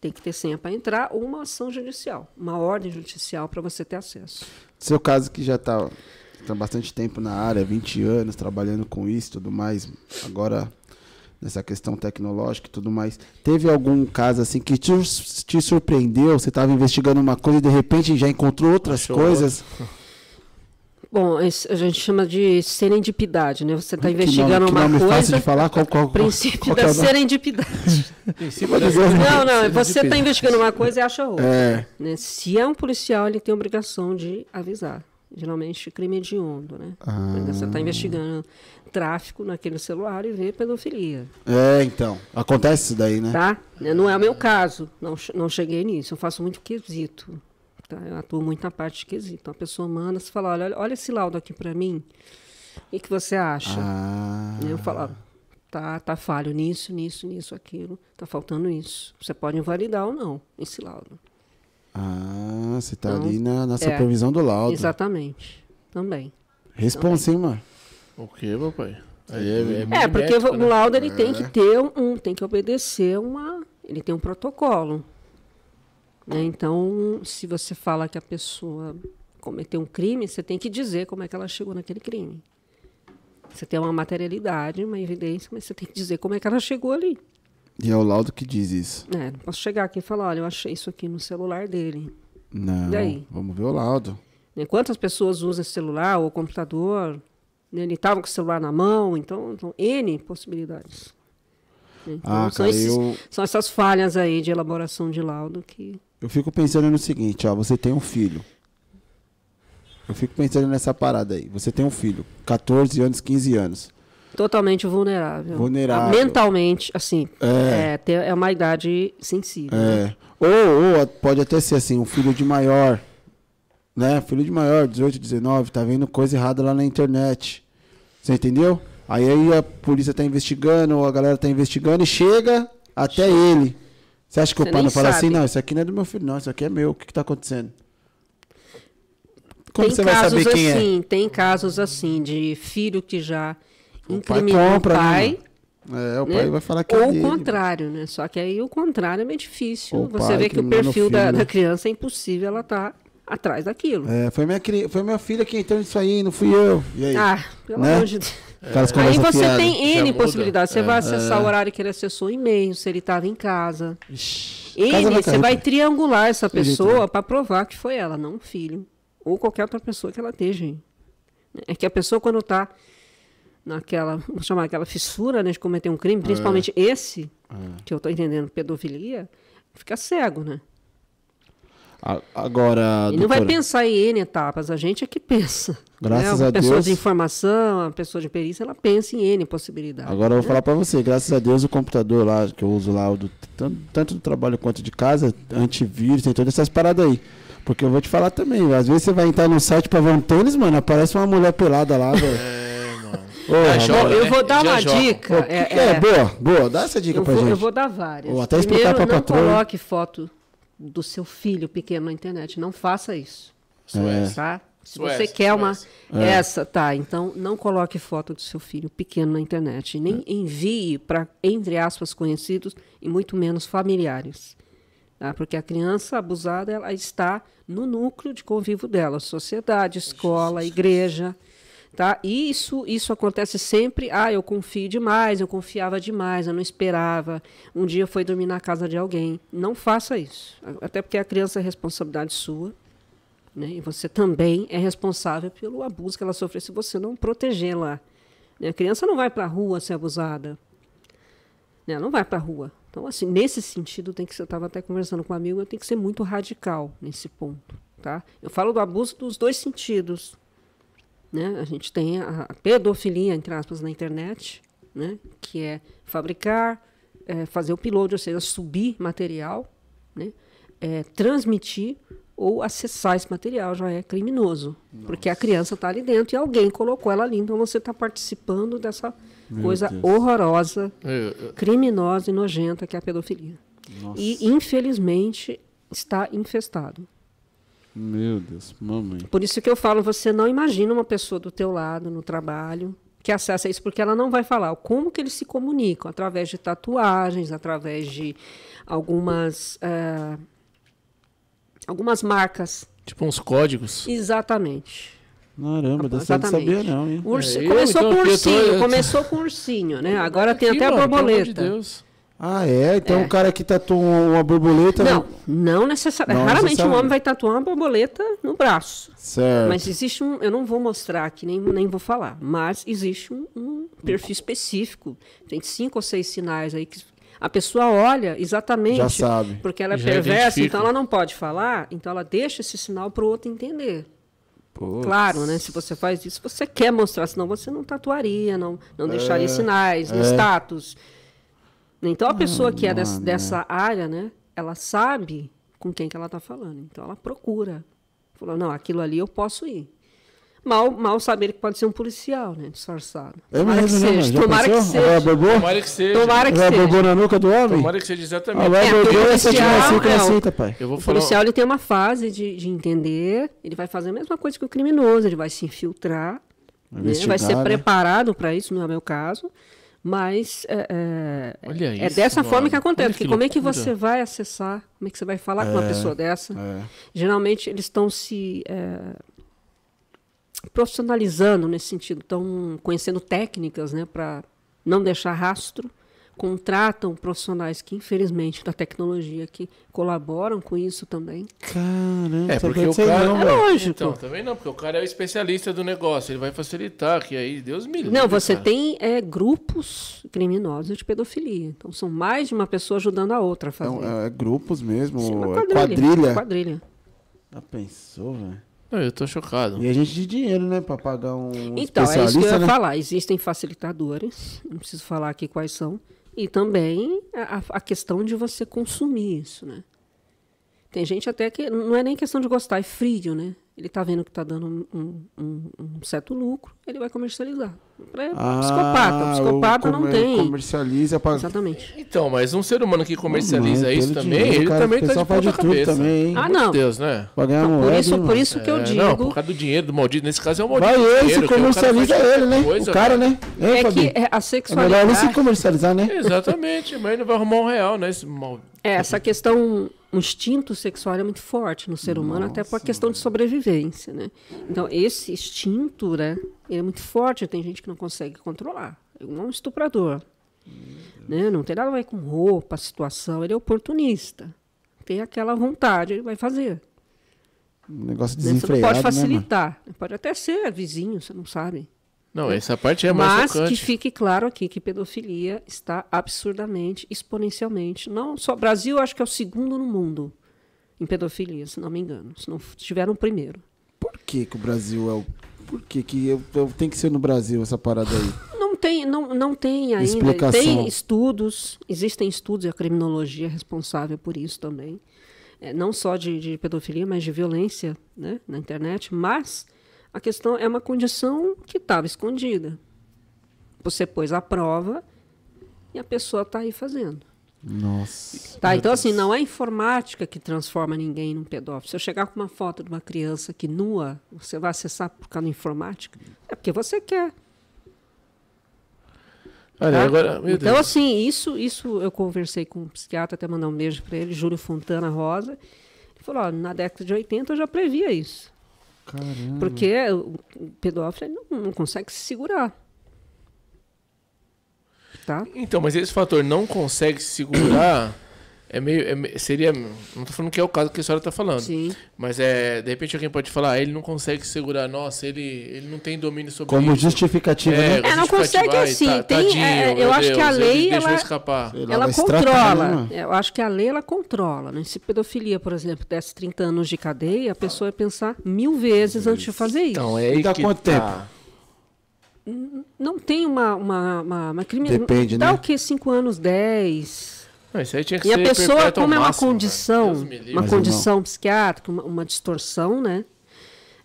tem que ter senha para entrar, ou uma ação judicial, uma ordem judicial para você ter acesso. Seu caso que já está está bastante tempo na área, 20 anos trabalhando com isso e tudo mais. Agora, nessa questão tecnológica e tudo mais. Teve algum caso assim que te, te surpreendeu? Você estava investigando uma coisa e de repente já encontrou outras Achou. coisas? Bom, a gente chama de serendipidade, né? Você está investigando nome, uma coisa. Fácil de falar qual, qual, princípio qual, qual da é serendipidade. não, não, você está investigando uma coisa e acha outra. É. Né? Se é um policial, ele tem obrigação de avisar geralmente crime hediondo, né? Ah. Você está investigando tráfico naquele celular e vê pedofilia. É, então. Acontece isso daí, né? Tá? Não é o meu caso. Não, não cheguei nisso. Eu faço muito quesito. Tá? Eu atuo muito na parte de quesito. Então, a pessoa manda, você fala, olha, olha esse laudo aqui para mim. O que você acha? Ah. Eu falo, tá, tá falho nisso, nisso, nisso, aquilo. Tá faltando isso. Você pode invalidar ou não esse laudo. Ah, você está então, ali na, na supervisão é, do laudo. Exatamente. Também. Responsa, hein, mano? O que, papai? Aí é, é, é porque o né? laudo ele tem que é. ter um, tem que obedecer uma, ele tem um protocolo. Né? Então, se você fala que a pessoa cometeu um crime, você tem que dizer como é que ela chegou naquele crime. Você tem uma materialidade, uma evidência, mas você tem que dizer como é que ela chegou ali. E é o laudo que diz isso. É, não posso chegar aqui e falar, olha, eu achei isso aqui no celular dele. Não, Daí? vamos ver o laudo. Né, quantas pessoas usam esse celular ou computador? Né, ele estava com o celular na mão, então, então N possibilidades. Né, então, ah, são, cara, esses, eu... são essas falhas aí de elaboração de laudo que... Eu fico pensando no seguinte, ó, você tem um filho. Eu fico pensando nessa parada aí. Você tem um filho, 14 anos, 15 anos. Totalmente vulnerável. Vulnerável. Mentalmente, assim, é, é, é uma idade sensível. É. Ou, ou pode até ser assim, um filho de maior, né? Filho de maior, 18, 19, tá vendo coisa errada lá na internet. Você entendeu? Aí, aí a polícia tá investigando, ou a galera tá investigando e chega até ele. Você acha que Você o pai não fala assim, não, isso aqui não é do meu filho, não, isso aqui é meu, o que, que tá acontecendo? Como tem você vai saber quem é? assim, tem casos assim de filho que já incriminou o pai. né? É, o pai né? vai falar que é Ou o dele. contrário, né? Só que aí o contrário é meio difícil. O Você pai vê que o o perfil da, filho, né? da criança é impossível ela tá atrás daquilo. É, foi minha, cri... foi minha filha que entrou nisso aí, não fui eu. E aí? Ah, pelo Né? amor de Deus. Aquelas Aí você fiadas. tem N possibilidades. Você É. vai acessar o horário que ele acessou o e-mail, se ele estava em casa. Ixi, N, casa vai você vai pai. triangular essa pessoa né? para provar que foi ela, não o filho. Ou qualquer outra pessoa que ela esteja. É que a pessoa, quando está naquela, vou chamar aquela fissura né, de cometer um crime, principalmente esse, que eu estou entendendo, pedofilia, fica cego, né? Agora, E não vai pensar em N etapas, a gente é que pensa. Graças né? a a pessoa Deus. de informação, a pessoa de perícia, ela pensa em N possibilidades. Agora eu vou falar pra você, graças a Deus o computador lá, que eu uso lá, o do, tanto, tanto do trabalho quanto de casa, antivírus, tem todas essas paradas aí. Porque eu vou te falar também, às vezes você vai entrar no site pra ver um tênis, mano, aparece uma mulher pelada lá, velho. É, Já Bom, eu né? vou dar Já uma joga. dica. Pô, é- que é? é- Boa, boa, dá essa dica eu pra vou, gente. eu vou dar várias. Ou até explicar Primeiro, pra não patroa, coloque foto do seu filho pequeno na internet. Não faça isso. Suécia. Tá? Se Suécia, você quer uma. Suécia. Essa, tá. Então, não coloque foto do seu filho pequeno na internet. Nem envie para, entre aspas, conhecidos e muito menos familiares. Tá? Porque a criança abusada ela está no núcleo de convívio dela, sociedade, escola, igreja. Tá? E isso, isso acontece sempre. Ah, eu confio demais, eu confiava demais, eu não esperava. Um dia foi dormir na casa de alguém. Não faça isso. Até porque a criança é responsabilidade sua. Né? E você também é responsável pelo abuso que ela sofreu se você não protegê-la. Né? A criança não vai para a rua ser abusada. Né? Não vai para a rua. Então, assim, nesse sentido, tem que ser, eu estava até conversando com um amigo, eu tenho que ser muito radical nesse ponto. Tá? Eu falo do abuso dos dois sentidos. Né? A gente tem a, pedofilia, entre aspas, na internet, né? que é fabricar, é, fazer o upload, ou seja, subir material, né? é, transmitir ou acessar esse material já é criminoso. Porque a criança está ali dentro e alguém colocou ela ali, então você está participando dessa coisa Deus. horrorosa, Eu- eu- criminosa e nojenta que é a pedofilia. E, infelizmente, está infestado. Meu Deus, mamãe. Por isso que eu falo, você não imagina uma pessoa do teu lado no trabalho que acessa isso, porque ela não vai falar como que eles se comunicam, através de tatuagens, através de algumas, eh, algumas marcas. Tipo uns códigos. Exatamente. Caramba, dessa eu não sabia não, hein? Ursi- É, eu, começou então, com ursinho, tô- começou com ursinho, né? Agora tem Aqui, até a mano, pelo amor de borboleta. Deus. Ah, é? Então É. o cara que tatuou uma borboleta... Não, não necessariamente. Não Raramente um homem vai tatuar uma borboleta no braço. Certo. Mas existe um, eu não vou mostrar aqui, nem, nem vou falar, mas existe um, um perfil específico. Tem cinco ou seis sinais aí que a pessoa olha exatamente. Já sabe. Porque ela é Já perversa, identifica. então ela não pode falar, então ela deixa esse sinal para o outro entender. Claro, né? Se você faz isso, você quer mostrar, senão você não tatuaria, não, não deixaria É, sinais, no é. status. Então a pessoa que é des- mano. dessa área, né? Ela sabe com quem que ela está falando. Então ela procura. Falou, não, aquilo ali eu posso ir. Mal, mal saber que pode ser um policial, né? Disfarçado. É Tomara que né, seja. Tomara que seja. Tomara que seja. Tomara que seja. na nuca do homem? Tomara que seja exatamente. Agora É, bobou porque o essa assim é, aceita, pai. Eu vou O falar. policial ele tem uma fase de, de entender, ele vai fazer a mesma coisa que o criminoso, ele vai se infiltrar, né, vai Investigar, ser né? preparado para isso, não é o meu caso, mas é, é, Olha é isso, dessa mano. forma que acontece. Que como é que você vai acessar, como é que você vai falar com uma pessoa dessa? É. Geralmente eles estão se é, profissionalizando nesse sentido, estão conhecendo técnicas né, para não deixar rastro, contratam profissionais que, infelizmente, da tecnologia, que colaboram com isso também. Caramba, É, porque o cara- não, É lógico. Então, também não, porque o cara é o especialista do negócio, ele vai facilitar, que aí Deus me livre. Não, você cara. tem é, grupos criminosos de pedofilia. Então, são mais de uma pessoa ajudando a outra a fazer. É, é grupos mesmo, Sim, uma é quadrilha. Quadrilha. Já pensou, velho? Não, eu tô chocado. E a gente de dinheiro, né? Pra pagar um Então, é isso que eu ia né? falar. Existem facilitadores, não preciso falar aqui quais são. E também a, a questão de você consumir isso, né? Tem gente até que não é nem questão de gostar, é frio, né? Ele está vendo que está dando um, um, um, certo lucro, ele vai comercializar. Para ah, psicopata. Psicopata não tem. Comercializa para. Exatamente. Então, mas um ser humano que comercializa não, isso também, dinheiro, ele cara, também está de de tudo também. Ah, não. Deus, né? Pra por isso, por isso que eu digo. Não, por causa do dinheiro do maldito. Nesse caso é o maldito. Vai ele, se comercializa ele, né? Coisa, o cara, né? É, é que é a sexualidade. É melhor ele se comercializar, né? Exatamente, mas ele vai arrumar um real, né? Esse mal... É, essa questão o instinto sexual é muito forte no ser humano, Nossa. até por questão de sobrevivência, né? Então, esse instinto, né, é muito forte, tem gente que não consegue controlar. É um estuprador. Né? Não tem nada a ver com roupa, situação, ele é oportunista. Tem aquela vontade, ele vai fazer. Um negócio desenfreado, Você não pode né, facilitar. Né, pode até ser vizinho, você não sabe. Não, essa parte é mais Mas que fique claro aqui que pedofilia está absurdamente, exponencialmente. Não só Brasil, acho que é o segundo no mundo em pedofilia, se não me engano. Se não estiver o primeiro. Por que, que o Brasil é o. Por que, que eu, eu, tem que ser no Brasil essa parada aí? Não tem, não, não tem ainda. Explicação. Tem estudos, existem estudos e a criminologia é responsável por isso também. É, não só de, de pedofilia, mas de violência né, na internet. Mas a questão é uma condição que estava escondida. Você pôs a prova e a pessoa está aí fazendo. Nossa. Tá, então, assim, não é informática que transforma ninguém num pedófilo. Se eu chegar com uma foto de uma criança que nua, você vai acessar por causa da informática? É porque você quer. Olha, tá? agora, então, Deus. assim, isso, isso eu conversei com um psiquiatra, até mandar um beijo para ele, Júlio Fontana Rosa. Ele falou: ó, na década de 80 eu já previa isso. Caramba. Porque o pedófilo não, não consegue se segurar. Tá? Então, mas esse fator não consegue se segurar. É meio. É, seria. Não tô falando que é o caso que a senhora tá falando. Sim. Mas é. De repente alguém pode falar, ah, ele não consegue segurar, nossa, ele, ele não tem domínio sobre Como isso. justificativa, é, né? É, não consegue assim. Tá, tem, tadinho, é, eu acho Deus, que a lei. Ela, escapar. ela controla. Eu acho que a lei ela controla. Né? Se pedofilia, por exemplo, desse 30 anos de cadeia, a pessoa ia pensar mil vezes antes de fazer isso. Então, é aí dá quanto tá. tempo? Não tem uma, uma, uma, uma crime. Depende, dá né? o quê? 5 anos, 10 não, isso aí tinha que e ser a pessoa, como é uma máximo, condição, uma condição psiquiátrica, uma, uma, distorção, né?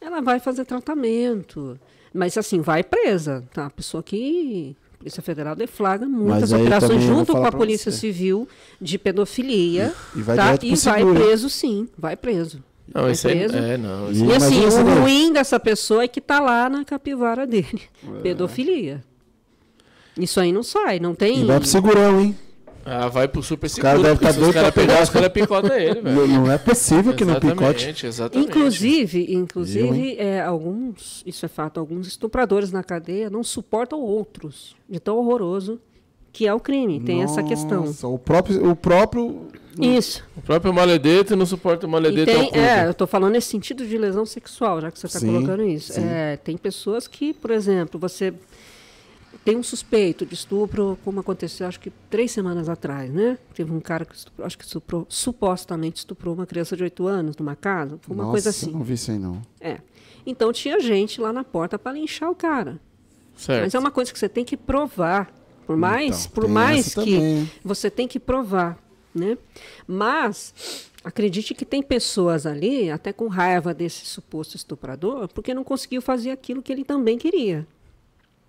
Ela vai fazer tratamento. Mas assim, vai presa, tá? A pessoa que. A Polícia Federal deflagra muitas operações junto com a Polícia você. Civil de pedofilia. E, e vai, tá? e vai preso, sim. Vai preso. Não, isso preso. é, não, isso e assim, o ruim dessa pessoa é que tá lá na capivara dele. É. Pedofilia. Isso aí não sai, não tem. E vai pro segurão, hein? Ah, vai pro super seguro. Os caras devem estar doidos pegar, os caras picota ele, velho. Não, é possível que não picote. Exatamente. Inclusive, inclusive é, alguns, isso é fato, alguns estupradores na cadeia não suportam outros, de tão horroroso que é o crime. Tem Nossa, essa questão. O próprio, o próprio. Isso. O próprio maledeto não suporta o maledeto. tem, é, eu estou falando nesse sentido de lesão sexual, já que você está colocando isso. É, tem pessoas que, por exemplo, você tem um suspeito de estupro, como aconteceu acho que três semanas atrás, né? Teve um cara que estuprou, acho que estuprou, supostamente estuprou uma criança de oito anos numa casa, foi uma Nossa, coisa assim. não vi isso aí não. É. Então tinha gente lá na porta para linchar o cara. Certo. Mas é uma coisa que você tem que provar. Por mais, então, por mais que também. você tem que provar, né? Mas acredite que tem pessoas ali, até com raiva desse suposto estuprador, porque não conseguiu fazer aquilo que ele também queria.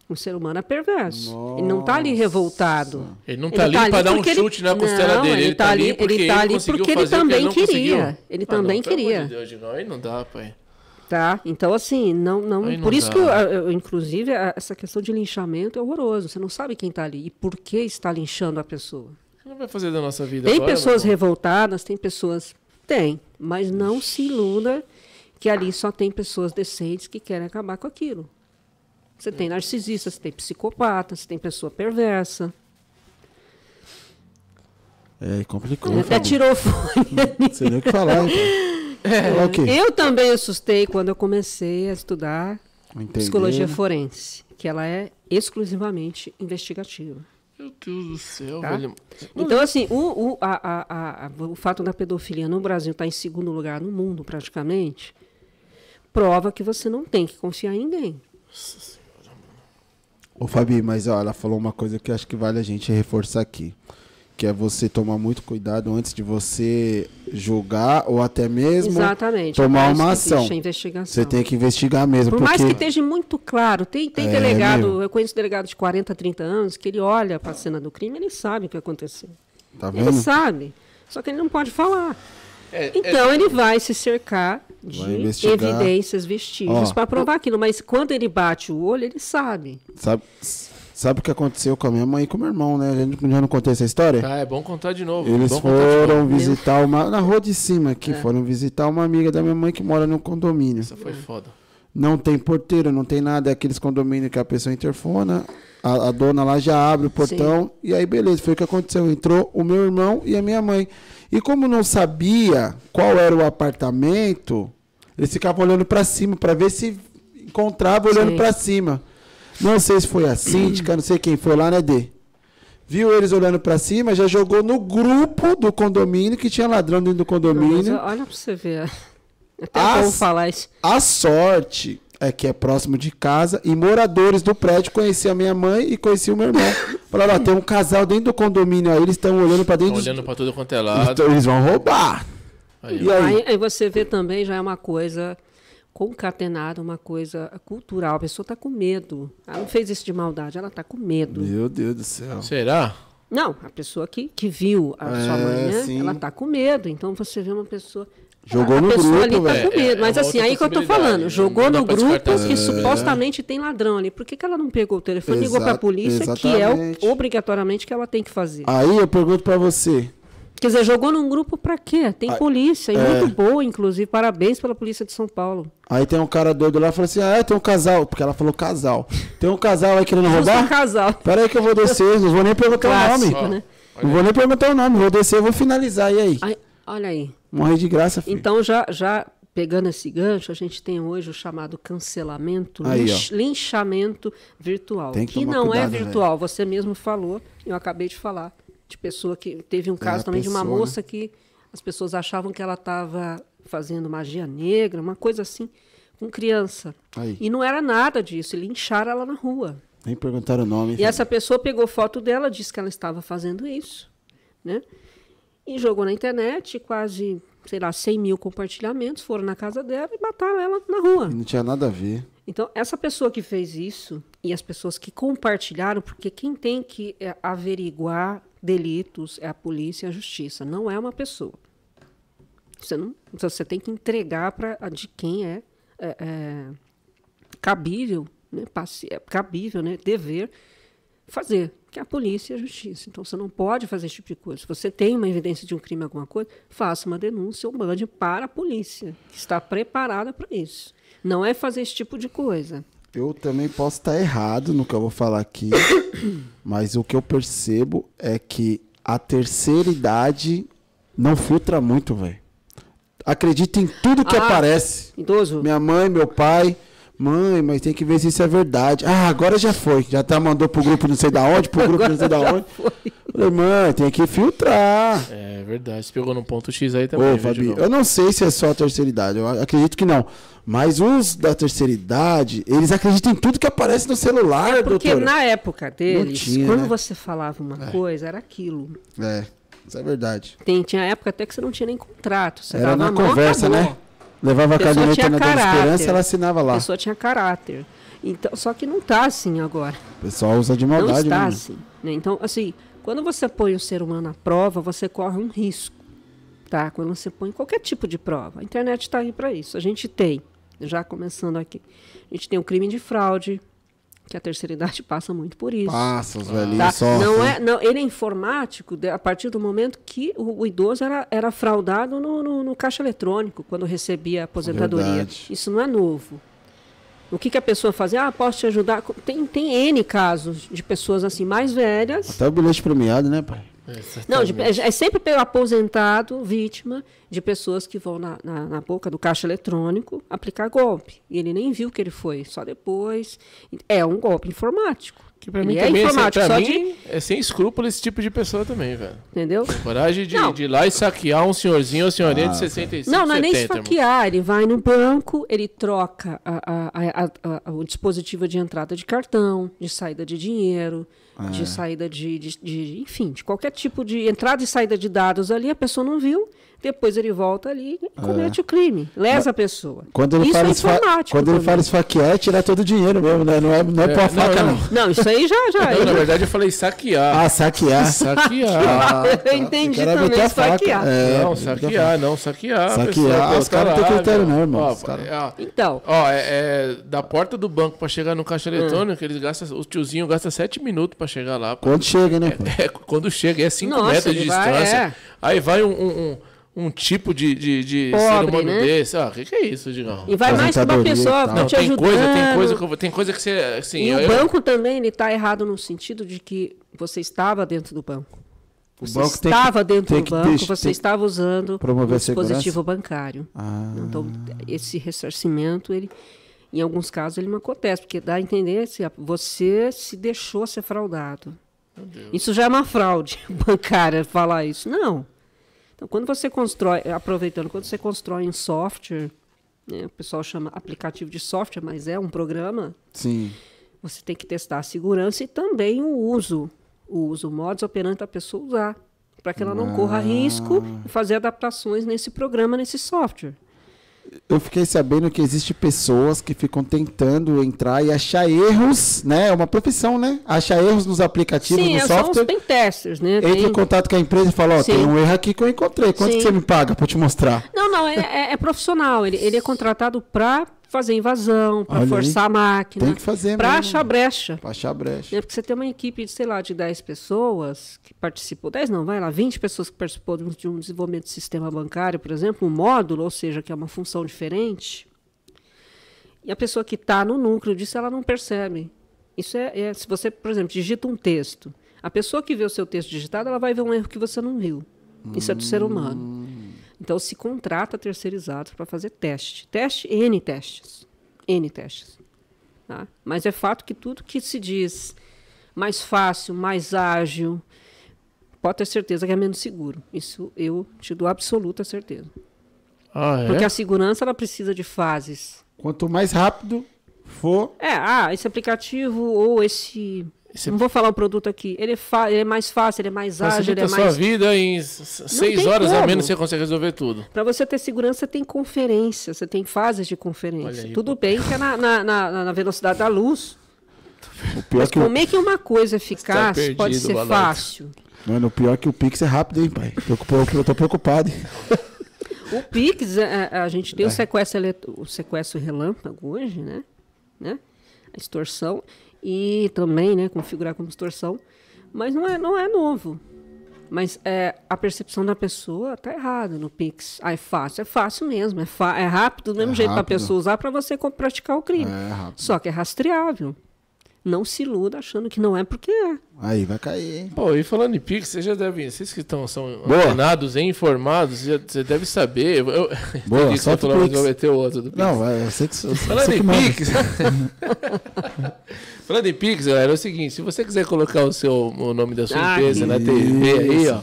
O ser humano é perverso. Nossa. Ele não está ali revoltado. Ele não está ali, tá ali para dar um chute ele... na costela não, dele. Ele está ali porque ele, tá ali porque ele também que ele queria. Ele ah, também não, queria. De Deus, não, aí não dá, pai. Tá? Então, assim, não. não, não por isso dá. que, eu, eu, inclusive, essa questão de linchamento é horroroso. Você não sabe quem está ali e por que está linchando a pessoa. O que vai fazer da nossa vida Tem agora, pessoas revoltadas, tem pessoas. Tem, mas não se iluda que ali só tem pessoas decentes que querem acabar com aquilo. Você tem narcisista, você tem psicopata, você tem pessoa perversa. É, complicou. Ele até tirou o fone. Não sei nem o que falar. Então. É. Okay. Eu também assustei quando eu comecei a estudar Entender, psicologia forense, que ela é exclusivamente investigativa. Meu Deus do céu, tá? velho. Então, assim, o, o, a, a, a, o fato da pedofilia no Brasil estar tá em segundo lugar no mundo, praticamente, prova que você não tem que confiar em ninguém. Ô Fabi, mas ó, ela falou uma coisa que acho que vale a gente reforçar aqui. que é você tomar muito cuidado antes de você julgar ou até mesmo Exatamente. tomar uma ação. Você tem que investigar mesmo. Por porque... mais que esteja muito claro, tem, tem é, delegado, meu. eu conheço delegado de 40, 30 anos, que ele olha para a cena do crime, ele sabe o que aconteceu. Tá vendo? Ele sabe, só que ele não pode falar. É, é então é... ele vai se cercar de evidências, vestígios para provar aquilo. Mas quando ele bate o olho, ele sabe. Sabe, Sabe o que aconteceu com a minha mãe e com o meu irmão, né? Eu já não contei essa história? Ah, é bom contar de novo. Eles foram visitar uma. Na rua de cima aqui, é. foram visitar uma amiga da minha mãe que mora num condomínio. Isso foi foda. Não tem porteiro, não tem nada, é aqueles condomínios que a pessoa interfona, a, a dona lá já abre o portão, Sim. e aí beleza, foi o que aconteceu. Entrou o meu irmão e a minha mãe. E como não sabia qual era o apartamento, eles ficavam olhando para cima para ver se encontrava olhando para cima. Não sei se foi a síndica, não sei quem foi lá, né, D? Viu eles olhando para cima, já jogou no grupo do condomínio, que tinha ladrão dentro do condomínio. Não, olha pra você ver. Até a, falar isso. A sorte é que é próximo de casa e moradores do prédio conheciam a minha mãe e conheciam o meu irmão. Falaram, ó, tem um casal dentro do condomínio aí, eles estão olhando para dentro. Estão olhando para tudo quanto é lado. Então, eles vão roubar. Aí, e aí? aí? aí você vê também, já é uma coisa concatenada uma coisa cultural. A pessoa está com medo. Ela não fez isso de maldade, ela está com medo. Meu Deus do céu. Será? Não, a pessoa que, que viu a é, sua mãe, né? ela está com medo. Então você vê uma pessoa. Jogou a no pessoa grupo, ali está com medo. É, Mas é assim, aí que eu estou falando. Jogou no grupo que é. supostamente tem ladrão ali. Por que, que ela não pegou o telefone e ligou para a polícia, exatamente. que é o, obrigatoriamente que ela tem que fazer? Aí eu pergunto para você. Quer dizer, jogou num grupo para quê? Tem ah, polícia, e é... muito boa, inclusive. Parabéns pela polícia de São Paulo. Aí tem um cara doido lá e falou assim: Ah, é, tem um casal. Porque ela falou casal. Tem um casal aí querendo roubar? Um casal. Pera aí que eu vou descer, não vou nem perguntar Clássico, o nome. Né? Não vou nem perguntar o nome, vou descer, vou finalizar. E aí? aí olha aí. Morrer de graça, filho. Então, já, já pegando esse gancho, a gente tem hoje o chamado cancelamento, aí, linch, linchamento virtual. Que, que, não é cuidado, é virtual, véio. você mesmo falou, eu acabei de falar de pessoa que teve um caso é, também pessoa, de uma moça né? que as pessoas achavam que ela estava fazendo magia negra, uma coisa assim, com criança. Aí. E não era nada disso, lincharam ela na rua. Nem perguntaram o nome. E essa pessoa pegou foto dela, disse que ela estava fazendo isso, né? E jogou na internet, quase, sei lá, 100 mil compartilhamentos, foram na casa dela e mataram ela na rua. E não tinha nada a ver. Então, essa pessoa que fez isso e as pessoas que compartilharam, porque quem tem que é, averiguar delitos é a polícia e a justiça, não é uma pessoa. Você, não, você tem que entregar para de quem é, é, é cabível, né, passe, é cabível, né, dever fazer, que é a polícia e a justiça. Então você não pode fazer esse tipo de coisa. Se você tem uma evidência de um crime, alguma coisa, faça uma denúncia ou mande para a polícia, que está preparada para isso. Não é fazer esse tipo de coisa. Eu também posso estar errado no que eu vou falar aqui, mas o que eu percebo é que a terceira idade não filtra muito, velho. Acredita em tudo que ah, aparece. Idoso. Minha mãe, meu pai. Mãe, mas tem que ver se isso é verdade. Ah, agora já foi. Já tá, mandou pro grupo não sei da onde, pro grupo não sei da onde. Falei, mãe, tem que filtrar. É verdade. Você pegou no ponto X aí também. Ô, Fabi, eu não sei se é só a terceira idade. Eu acredito que não. Mas os da terceira idade, eles acreditam em tudo que aparece no celular, é porque doutora. na época deles, tinha, quando né? você falava uma é. coisa, era aquilo. É, isso é verdade. Tem, tinha época até que você não tinha nem contrato. Você era na conversa, né? Levava a, a caderneta na Dona Esperança ela assinava lá. A pessoa tinha caráter. Então, só que não está assim agora. O pessoal usa de maldade. Não está mesmo. assim. Né? Então, assim, quando você põe o ser humano à prova, você corre um risco. Tá? Quando você põe qualquer tipo de prova. A internet está aí para isso. A gente tem já começando aqui. A gente tem o crime de fraude, que a terceira idade passa muito por isso. Passa, os velhinhos tá? Não é, não, ele é informático a partir do momento que o, o idoso era, era fraudado no, no, no, caixa eletrônico, quando recebia a aposentadoria. Verdade. Isso não é novo. O que, que a pessoa fazia? Ah, posso te ajudar? Tem, tem N casos de pessoas assim mais velhas. Até o bilhete premiado, né, pai? É, não, de, é, é sempre pelo aposentado, vítima de pessoas que vão na, na, na, boca do caixa eletrônico aplicar golpe. E ele nem viu que ele foi, só depois. É um golpe informático. Que pra mim também é, informático, pra mim, de... é sem escrúpulo esse tipo de pessoa também, velho. Entendeu? Coragem de, de ir lá e saquear um senhorzinho ou senhorinha ah, de 65, Não, não é nem esfaquear. Ele vai no banco, ele troca a, a, a, o dispositivo de entrada de cartão, de saída de dinheiro, é. de saída de, de, de, Enfim, de qualquer tipo de entrada e saída de dados ali, a pessoa não viu. Depois ele volta ali e comete é. o crime, lesa a pessoa. Quando ele isso fala é informático. Quando ele fala esfaquear, é tirar todo o dinheiro mesmo, né? Não é, não é, é pôr a faca, não, não. Isso aí já, já. Não, na verdade eu falei saquear. Ah, saquear. saquear. Eu entendi também esfaquear. É, não, saquear, não, saquear. Saquear. Ah, os caras não têm critério não, irmão. Ó, cara... Então. Ó, é, é, da porta do banco pra chegar no caixa eletrônico, hum. eles gastam, o tiozinho gasta sete minutos pra chegar lá. Quando chega, né? É, quando chega, é cinco metros de distância. Aí vai um um tipo de, de, de Pobre, ser humano né? desse. Ah, o que, que, é isso, Digão? E vai mais que uma pessoa não, te tem ajudando. Coisa, tem, coisa que, tem coisa que você... Assim, e eu, o banco eu... também está errado no sentido de que você estava dentro do banco. O você banco estava que, dentro do banco, você estava usando o dispositivo bancário. Ah. Então, esse ressarcimento, ele, em alguns casos, ele não acontece, porque dá a entender se você se deixou ser fraudado. Isso já é uma fraude bancária falar isso. Não. Então, quando você constrói, aproveitando, quando você constrói um software, né, o pessoal chama aplicativo de software, mas é um programa. Sim. Você tem que testar a segurança e também o uso, o uso, o modus operandi da pessoa usar, para que ela não ah. corra risco e fazer adaptações nesse programa, nesse software eu fiquei sabendo que existe pessoas que ficam tentando entrar e achar erros, né? É uma profissão, né? Achar erros nos aplicativos, Sim, no software. Sim, são os testers, né? Entra tem... em contato com a empresa e fala, ó, oh, tem um erro aqui que eu encontrei. Quanto que você me paga para te mostrar? Não, não, é, é, é profissional. Ele, ele é contratado para fazer invasão, para forçar aí. a máquina. Tem que fazer Para achar brecha. Para achar brecha. É porque você tem uma equipe de, sei lá, de 10 pessoas que participou, 10 não, vai lá, 20 pessoas que participou de um desenvolvimento de sistema bancário, por exemplo, um módulo, ou seja, que é uma função diferente. E a pessoa que está no núcleo disso, ela não percebe. Isso é, é, se você, por exemplo, digita um texto, a pessoa que vê o seu texto digitado, ela vai ver um erro que você não viu. Isso é do ser humano. Então se contrata terceirizados para fazer teste. Teste, N testes. N testes. Tá? Mas é fato que tudo que se diz mais fácil, mais ágil, pode ter certeza que é menos seguro. Isso eu te dou absoluta certeza. Ah, é? Porque a segurança ela precisa de fases. Quanto mais rápido for. É, ah, esse aplicativo ou esse você... Não vou falar o produto aqui. Ele é, ele é mais fácil, ele é mais ágil, ele é mais... sua vida em seis horas como. a menos você consegue resolver tudo. Para você ter segurança, você tem conferência, você tem fases de conferência. Aí, tudo pô. bem que é na, na, na, na, velocidade da luz. Mas que como é que uma coisa eficaz perdido, pode ser fácil? Mano, o pior é que o Pix é rápido, hein, pai? Eu tô preocupado. o Pix, a, é, é, a gente tem é. o, sequestro, o sequestro relâmpago hoje, né? né? A extorsão e também né, configurar como distorção. Mas não é, não é novo. Mas é, a percepção da pessoa está errada no Pix. Ah, é fácil. É fácil mesmo. É, é rápido do mesmo é jeito para a pessoa usar para você praticar o crime. É Só que é rastreável. Não se iluda achando que não é porque é. Aí vai cair, hein? Pô, e falando em Pix, vocês já devem. Vocês que estão, são antenados e informados, já, você deve saber. Eu, Boa, que só falou, vou meter o outro do Pix. Não, eu sei que sou. Falando em Pix. falando em Pix, galera, é o seguinte: se você quiser colocar o, seu, o nome da sua ah, empresa na TV aí, ó.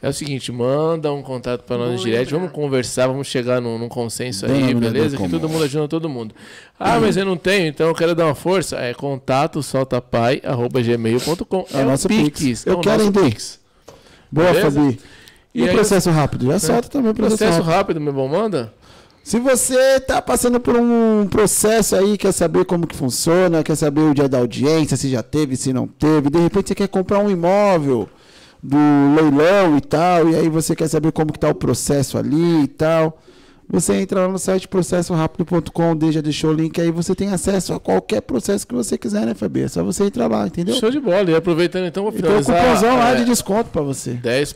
É o seguinte, manda um contato para nós direto, vamos conversar, vamos chegar num, num consenso aí, beleza? Que todo mundo ajuda todo mundo. Ah, mas eu não tenho, então eu quero dar uma força. É contato soltapai@gmail.com. É, é o nosso Pix. Pix. Eu é quero nosso Pix. Boa, beleza? Fabi. E, e o processo rápido? Já é. solta também o processo, processo rápido. rápido, meu bom, manda. Se você está passando por um processo aí, quer saber como que funciona, quer saber o dia da audiência, se já teve, se não teve, de repente você quer comprar um imóvel, do leilão e tal, e aí você quer saber como que tá o processo ali e tal. Você entra lá no site processorápido.com, já deixou o link aí, você tem acesso a qualquer processo que você quiser, né, Fabi? É só você entrar lá, entendeu? Show de bola. E aproveitando então, vou finalizar. Então, cupomzão lá de é, desconto para você. 10%.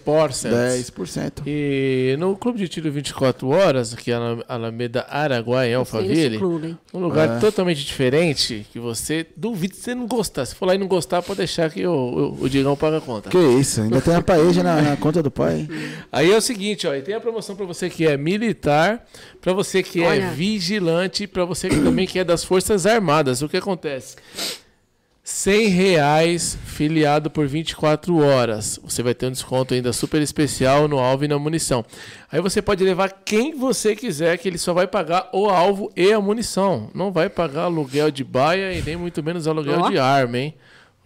10%. E no Clube de Tiro 24 Horas, aqui na Alameda Araguai, em Alphaville, um lugar é. totalmente diferente, que você duvida se você não gostar. Se for lá e não gostar, pode deixar que o, o, o Digão paga a conta. Que isso, ainda tem a paeja na, na conta do pai. Aí é o seguinte, ó, e tem a promoção para você que é militar para você que é Olha. é vigilante, para você que também que é das Forças Armadas. O que acontece? 100 reais filiado por 24 horas. Você vai ter um desconto ainda super especial no alvo e na munição. Aí você pode levar quem você quiser, que ele só vai pagar o alvo e a munição. Não vai pagar aluguel de baia e nem muito menos aluguel oh. de arma, hein?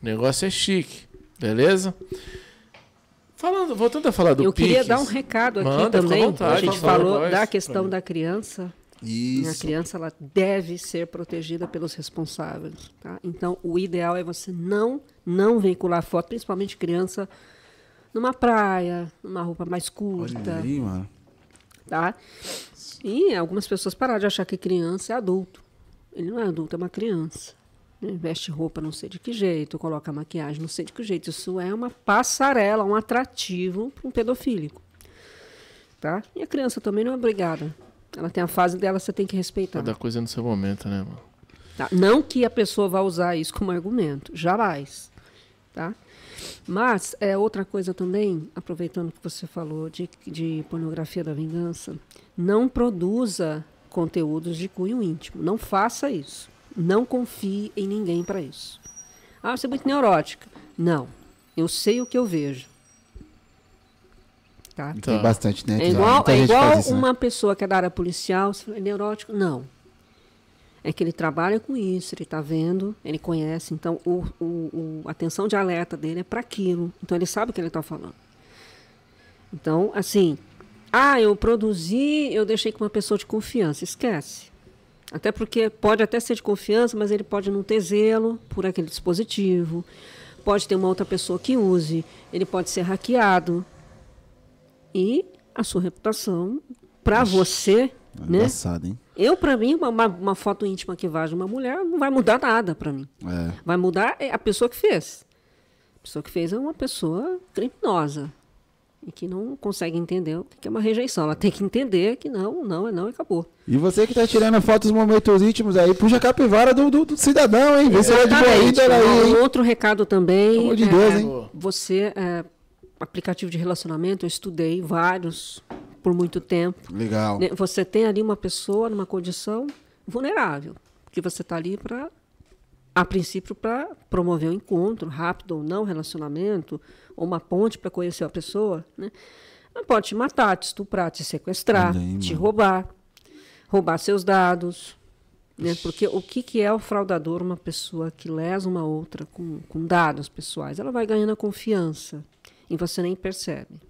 O negócio é chique, beleza? Falando, voltando a falar do Eu queria dar um recado aqui Manda, também. Vontade, a gente falou da questão da criança. Isso. A criança ela deve ser protegida pelos responsáveis. Tá? Então, o ideal é você não, não veicular foto, principalmente criança, numa praia, numa roupa mais curta. Olha aí, mano. Tá? E algumas pessoas pararam de achar que criança é adulto. Ele não é adulto, é uma criança. Veste roupa não sei de que jeito, coloca maquiagem não sei de que jeito. Isso é uma passarela, um atrativo para um pedofílico. Tá? E a criança também não é obrigada ela tem a fase dela, você tem que respeitar. Cada coisa no seu momento, né, mano? Tá? Não que a pessoa vá usar isso como argumento, jamais. Tá? Mas é outra coisa também, aproveitando que você falou de, de pornografia da vingança, não produza conteúdos de cunho íntimo. Não faça isso. Não confie em ninguém para isso. Ah, você é muito neurótica. Não. Eu sei o que eu vejo. Tá? Tem bastante, né? É igual, é igual isso, né? uma né? pessoa que é da área policial, é neurótico. Não. É que ele trabalha com isso, ele está vendo, ele conhece. Então, o, o, o, a atenção de alerta dele é para aquilo. Então, ele sabe o que ele está falando. Então, assim, ah, eu produzi, eu deixei com uma pessoa de confiança. Esquece. Até porque pode até ser de confiança, mas ele pode não ter zelo por aquele dispositivo. Pode ter uma outra pessoa que use. Ele pode ser hackeado e a sua reputação para você, é né? Engraçado, hein? Eu, para mim, uma, uma, foto íntima que vaza uma mulher não vai mudar nada para mim. É. Vai mudar é a pessoa que fez. A pessoa que fez é uma pessoa criminosa e que não consegue entender o que é uma rejeição. Ela tem que entender que não, não é não e acabou. E você que está tirando fotos dos momentos íntimos aí, puxa a capivara do, do, do cidadão, hein? Vê se ela é de boa aí. Um outro recado também. Pelo amor de Deus, é, hein? Você é, aplicativo de relacionamento, eu estudei vários por muito tempo. Legal. Né, você tem ali uma pessoa numa condição vulnerável, que você está ali para, a princípio, para promover um encontro rápido ou não, relacionamento, ou uma ponte para conhecer a pessoa. Né? Ela pode te matar, te estuprar, te sequestrar, te roubar, roubar seus dados. Né? Porque o que, que é o fraudador? Uma pessoa que lesa uma outra com, com dados pessoais. Ela vai ganhando a confiança e você nem percebe.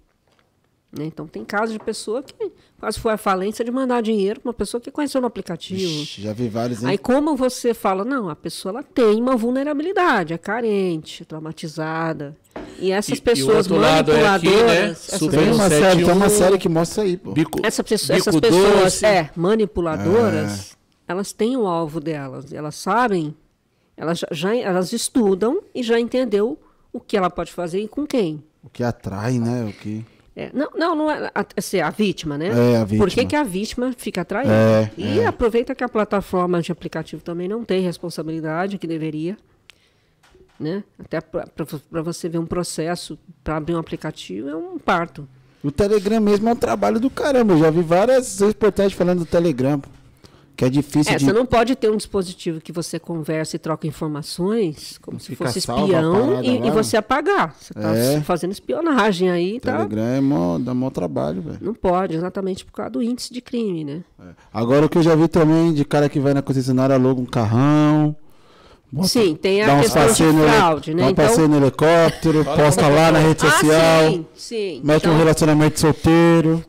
Né? Então, tem casos de pessoa que quase foi à falência de mandar dinheiro para uma pessoa que conheceu no aplicativo. Ixi, já vi vários. Hein? Aí, como você fala, não, a pessoa ela tem uma vulnerabilidade, é carente, traumatizada. E essas e, pessoas e manipuladoras. É aqui, né? essas tem, uma série, tem uma série que mostra aí, pô. Bico, Essa pessoa, essas pessoas é, manipuladoras, é. elas têm o alvo delas. Elas sabem, elas já, já elas estudam e já entendeu o que ela pode fazer e com quem. O que atrai, né? O que... É, não, não, não é a, assim, a vítima, né? É, a vítima. Por que, que a vítima fica atraída? É, e é. aproveita que a plataforma de aplicativo também não tem responsabilidade, que deveria. Né? Até para você ver um processo para abrir um aplicativo é um parto. O Telegram mesmo é um trabalho do caramba. Eu já vi várias reportagens falando do Telegram que é difícil é, de... Você não pode ter um dispositivo que você conversa e troca informações como se fosse espião e, e, você apagar. Você está é. fazendo espionagem aí. Tá? Telegram é mó, dá mó trabalho, velho. Não pode, exatamente por causa do índice de crime, né? É. Agora o que eu já vi também de cara que vai na concessionária aluga um carrão. Bota, Sim, tem a questão de fraude, né? Dá um então... passeio no helicóptero, posta lá na rede ah, social, sim, sim. mete então... um relacionamento solteiro.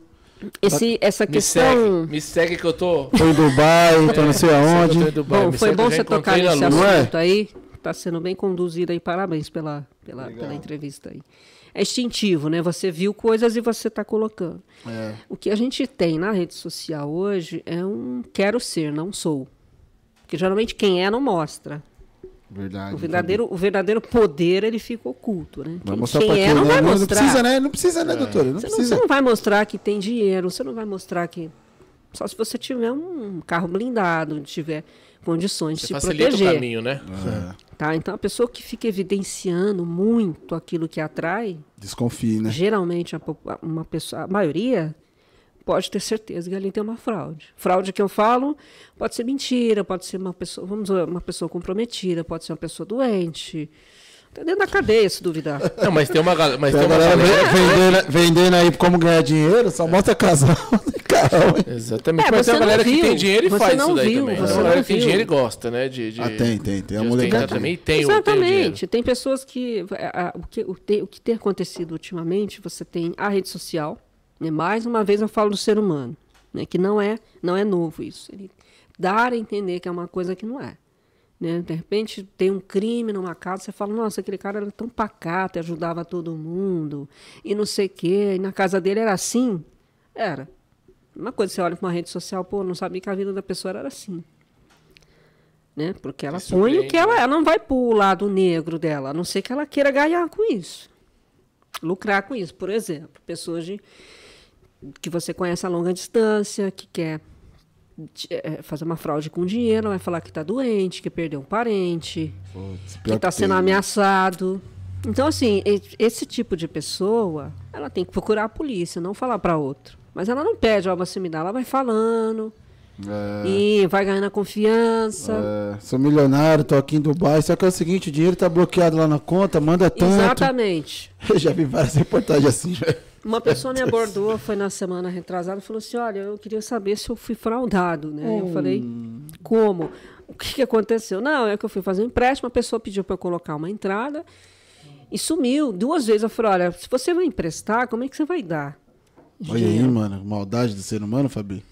Esse, essa me questão. Segue, me segue que eu tô. Tô em Dubai, tô não sei aonde. Dubai, bom, foi bom você tocar nesse assunto é? aí. Tá sendo bem conduzido aí. Parabéns pela, pela, pela entrevista aí. É instintivo, né? Você viu coisas e você está colocando. É. O que a gente tem na rede social hoje é um quero ser, não sou. Porque geralmente quem é não mostra. Verdade. O verdadeiro, o verdadeiro poder ele fica oculto, né? Vai mostrar quem, quem é, não vai mostrar. Não precisa, né? Não precisa, né, é. doutora? Não você, precisa. Não, você não vai mostrar que tem dinheiro, você não vai mostrar que. Só se você tiver um carro blindado, tiver condições você de se proteger. o caminho, né? É. Tá? Então a pessoa que fica evidenciando muito aquilo que atrai. Desconfie, né? Geralmente uma pessoa, a maioria pode ter certeza que ali tem uma fraude. Fraude que eu falo pode ser mentira, pode ser uma pessoa, vamos dizer, uma pessoa comprometida, pode ser uma pessoa doente. Tá dentro da cadeia, se duvidar. Não, mas tem uma, mas tem uma galera galera. vendendo, vendendo aí como ganhar dinheiro, só mostra casal. Caramba. Exatamente. É, mas tem uma galera não que tem viu. dinheiro e Você faz isso daí viu, também. você Tem uma não galera que tem viu. dinheiro e gosta, né? De, de... Ah, tem, tem. Tem a molecada. também. Tem. Exatamente. Tem pessoas que. a- a- o, que o, te- o que tem acontecido ultimamente, você tem a rede social. Né? Mais uma vez eu falo do ser humano. Né? Que não é, não é novo isso. Ele dar a entender que é uma coisa que não é. Né? De repente tem um crime numa casa, você fala, nossa, aquele cara era tão pacato, e ajudava todo mundo, e não sei o quê. E na casa dele era assim? Era. Uma coisa, você olha para uma rede social, pô, não sabia que a vida da pessoa era assim. Né? Porque ela Isso põe o que ela, né? ela não vai pro lado negro dela, a não ser que ela queira ganhar com isso. Lucrar com isso. Por exemplo, pessoas de, que você conhece a longa distância, que quer eh, fazer uma fraude com dinheiro, vai falar que está doente, que perdeu um parente, que pior está que sendo tem. ameaçado. Então, assim, esse tipo de pessoa, ela tem que procurar a polícia, não falar para outro. Mas ela não pede, ó, você me dá, ela vai falando É, e vai ganhando confiança. é, sou milionário, tô aqui em Dubai, só que é o seguinte, o dinheiro tá bloqueado lá na conta, manda tanto. Exatamente. Eu já vi várias reportagens assim, velho. Uma pessoa me abordou, foi na semana retrasada, e falou assim: Olha, eu queria saber se eu fui fraudado. Né? Eu falei: Como? O que, que aconteceu? Não, é que eu fui fazer um empréstimo, a pessoa pediu para eu colocar uma entrada e sumiu. Duas vezes eu falei: Olha, se você vai emprestar, como é que você vai dar? Olha aí, mano, maldade do ser humano, Fabi.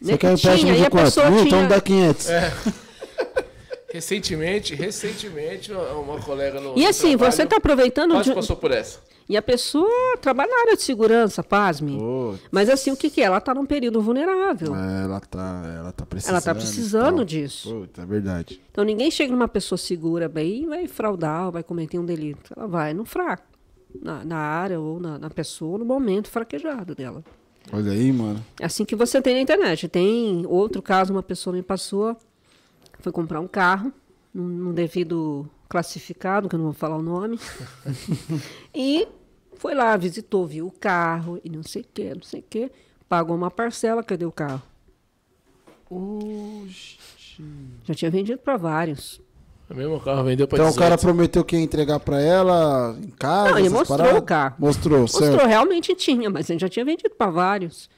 Você quer um que tinha, empréstimo de a quanto? pessoa Mil? Então tinha- dá 500. Recentemente, recentemente, uma colega no. E assim, trabalho você está aproveitando. Quase de- passou por essa. E a pessoa trabalha na área de segurança, pasme. Pô, Mas assim, o que, que é? Ela está num período vulnerável. é, ela tá, ela tá precisando. Ela está precisando disso. Puta, é verdade. Então ninguém chega numa pessoa segura bem e vai fraudar ou vai cometer um delito. Ela vai no fraco, na, na área ou na, na pessoa, no momento fraquejado dela. Olha aí, mano. É assim que você tem na internet. Tem outro caso, uma pessoa me passou, foi comprar um carro, num, devido classificado, que eu não vou falar o nome, e foi lá, visitou, viu o carro e não sei o que, não sei o que, pagou uma parcela, cadê o carro? Já tinha vendido para vários. O mesmo carro vendeu pra Então o 18. cara prometeu que ia entregar pra ela em casa. Não, ele mostrou paradas? o carro. Mostrou, certo. Mostrou, realmente tinha, mas ele já tinha vendido para vários.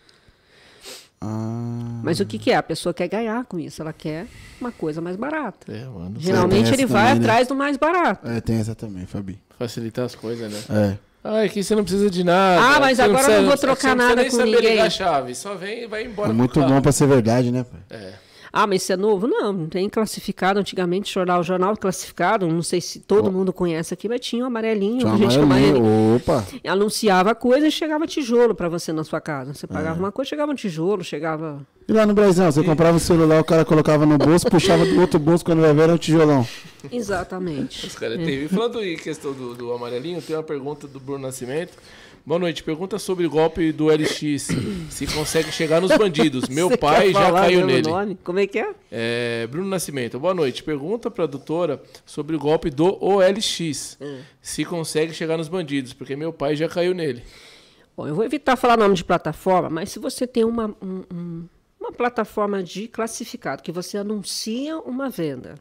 Ah, Mas o que, que é? A pessoa quer ganhar com isso, ela quer uma coisa mais barata. É, mano. Geralmente ele vai também, né? atrás do mais barato. é, tem essa também, Fabi. Facilitar as coisas, né? É. Ah, aqui você não precisa de nada. Ah, mas Você agora eu precisa- não vou você trocar não precisa nada nem com saber ninguém. ligar a chave. Só vem e vai embora. É com muito bom pra ser verdade, né, pai? É. Ah, mas isso é novo? Não, não tem classificado. Antigamente, jornal, jornal classificado, não sei se todo mundo conhece aqui, mas tinha um amarelinho, Tinha gente amarelinho. Opa. Anunciava coisa e chegava tijolo para você na sua casa. Você pagava É. uma coisa, chegava um tijolo, chegava. E lá no Brasil, você comprava o celular, o cara colocava no bolso, puxava do outro bolso, quando vai ver era um tijolão. Exatamente. Os caras teve. Falando em questão do, do amarelinho, tem uma pergunta do Bruno Nascimento. Boa noite. Pergunta sobre o golpe do LX. se consegue chegar nos bandidos. Meu Você pai já caiu nele. Nome? Como é que é? É, Bruno Nascimento, boa noite. Pergunta para a doutora sobre o golpe do OLX. Hum. Se consegue chegar nos bandidos, porque meu pai já caiu nele. Bom, eu vou evitar falar nome de plataforma, mas se você tem uma, um- um- uma plataforma de classificado, que você anuncia uma venda,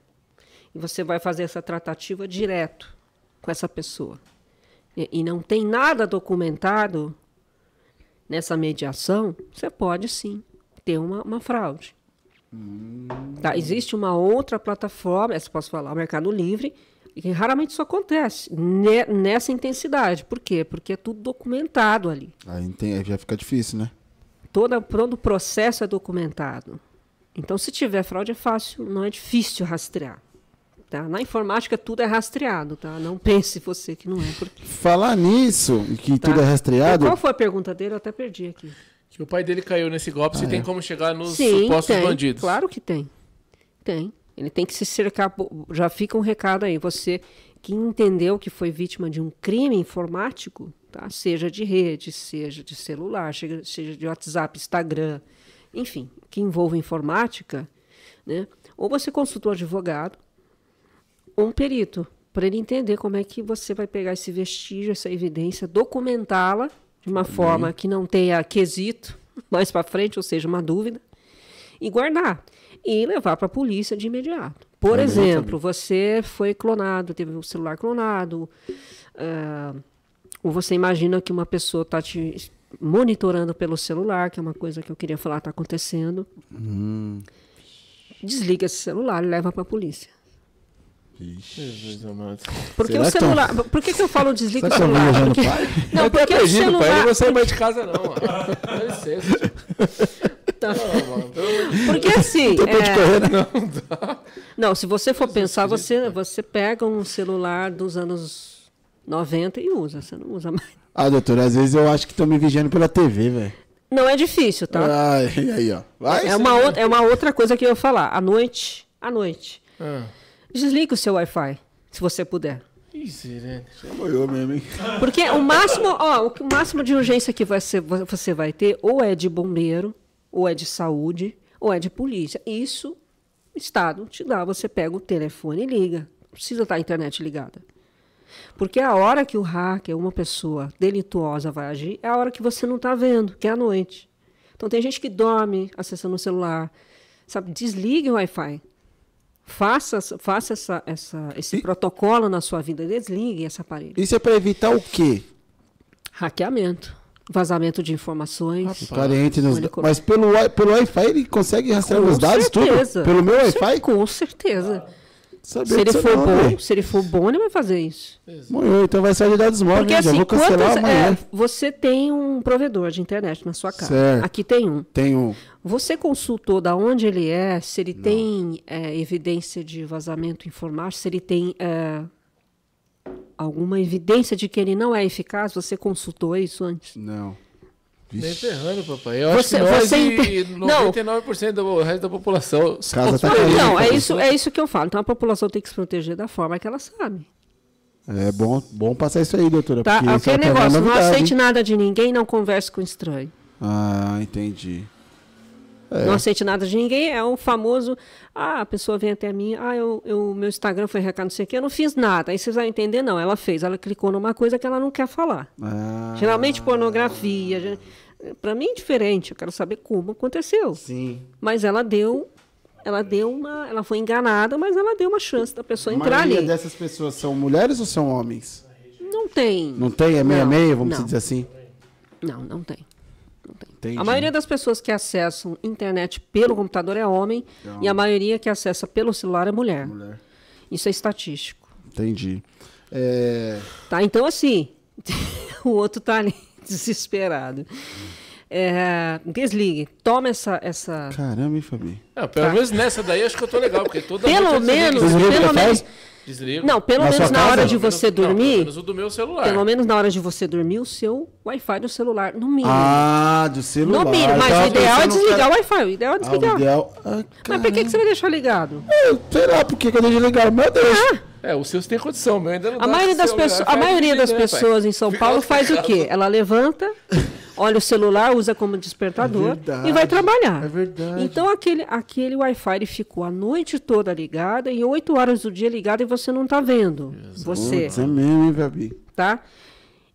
e você vai fazer essa tratativa direto com essa pessoa, e, e não tem nada documentado nessa mediação, você pode sim ter uma, uma fraude. Tá, existe uma outra plataforma, essa posso falar, o Mercado Livre, e que raramente isso acontece ne- nessa intensidade. Por quê? Porque é tudo documentado ali. Aí tem- aí já fica difícil, né? Toda, todo o processo é documentado. Então, se tiver fraude, é fácil, não é difícil rastrear. Tá? Na informática, tudo é rastreado. Tá? Não pense você que não é. Porque, Falar nisso, e que tá? tudo é rastreado, Qual foi a pergunta dele? Eu até perdi aqui. Que o pai dele caiu nesse golpe, Ah, se é. tem como chegar nos Sim, supostos tem. bandidos. Claro que tem. Tem. Ele tem que se cercar. Já fica um recado aí. Você que entendeu que foi vítima de um crime informático, tá? seja de rede, seja de celular, seja, seja de WhatsApp, Instagram, enfim, que envolva informática, né? ou você consulta um advogado um perito, para ele entender como é que você vai pegar esse vestígio, essa evidência, documentá-la de uma forma que não tenha quesito, mais para frente, ou seja, uma dúvida, e guardar e levar para a polícia de imediato. Por exemplo, você foi clonado, teve um celular clonado, uh, ou você imagina que uma pessoa está te monitorando pelo celular, que é uma coisa que eu queria falar está acontecendo. Hum. Desliga esse celular e leva para a polícia. Jesus Porque Será o celular. Tá... Por que, que eu falo desliga o celular? Porque... Não, eu porque o celular. Pai, não vou sair mais de casa, não. Dá licença. Tá. Não, mano, porque assim. É... Correr, não, dá. não, se você for pensar, você, você pega um celular dos anos 90 e usa. Você não usa mais. Ah, doutor, às vezes eu acho que estão me vigiando pela TV, velho. Não é difícil, tá? Ah, e aí, ó. Vai, é, uma outra, é uma outra coisa que eu ia falar. À noite, à noite. Ah. Desliga o seu Wi-Fi, se você puder. Sirene. Chamou mesmo, hein? Porque o máximo, ó, o máximo de urgência que você, você vai ter ou é de bombeiro, ou é de saúde, ou é de polícia. Isso o Estado te dá. Você pega o telefone e liga. Não precisa estar a internet ligada. Porque a hora que o hacker, uma pessoa delituosa, vai agir, é a hora que você não está vendo, que é a noite. Então tem gente que dorme acessando o celular. Sabe, desligue o Wi-Fi. Faça, faça essa, essa, esse e, protocolo na sua vida, desligue esse aparelho. Isso é para evitar o quê? Hackeamento. Vazamento de informações. Parente nos, mas pelo, pelo Wi-Fi ele consegue rastrear os dados certeza. tudo? Pelo meu Wi-Fi? Com certeza. Se ele for não, bom, se ele for bom, ele vai fazer isso. Então vai sair de dados móveis. Porque assim, quantas, é, você tem um provedor de internet na sua casa. Certo. Aqui tem um. Tem um. Você consultou da onde ele é, se ele não. tem é, evidência de vazamento informático, se ele tem é, alguma evidência de que ele não é eficaz? Você consultou isso antes? Não. Nem ferrando, papai. Eu você, acho que nós você e 99% do resto da população. Casa tá não, é isso, é isso que eu falo. Então a população tem que se proteger da forma que ela sabe. É bom, bom passar isso aí, doutora. Tá, aquele é negócio, não aceite nada de ninguém, não converse com estranho. Ah, entendi. É. Não aceite nada de ninguém, é o famoso, ah, a pessoa vem até mim, ah, eu, eu, meu Instagram foi recado, não sei o quê, eu não fiz nada. Aí vocês vão entender, não, ela fez, ela clicou numa coisa que ela não quer falar. Ah. Geralmente pornografia, para mim é diferente, eu quero saber como aconteceu. Sim. Mas ela deu, ela deu uma, ela foi enganada, mas ela deu uma chance da pessoa entrar ali. A maioria dessas pessoas são mulheres ou são homens? Não tem. Não tem? É meia-meia, vamos dizer assim? Não, não tem. Entendi. A maioria das pessoas que acessam internet pelo computador é homem e a maioria que acessa pelo celular é mulher. mulher. Isso é estatístico. Entendi. É... Tá, então assim, o outro tá ali desesperado. É, desligue, toma essa, essa. Caramba, hein, Fabi? É, pelo tá. menos nessa daí acho que eu tô legal, porque toda Pelo menos, pelo menos. Desligo. Não, pelo na menos na hora de você menos, dormir. Não, pelo menos o do meu celular. Pelo menos na hora de você dormir, o seu Wi-Fi do celular, no mínimo. Ah, do celular. No mínimo, mas o ideal é desligar o Wi-Fi. O ideal é desligar. Ah, ideal... ah, mas por que, que você vai deixar ligado? É, sei lá, por que eu deixo ligado? Meu Deus. Ah. É, o seu tem condição, meu ainda não a maioria das, pessoas, a maioria das pessoas em São Paulo faz o quê? Ela levanta, olha o celular, usa como despertador é verdade, e vai trabalhar. É verdade. Então aquele, aquele Wi-Fi ficou a noite toda ligado, em oito horas do dia ligado e você não está vendo. Jesus. Você. Putz, é mesmo, hein, Fabi? Tá?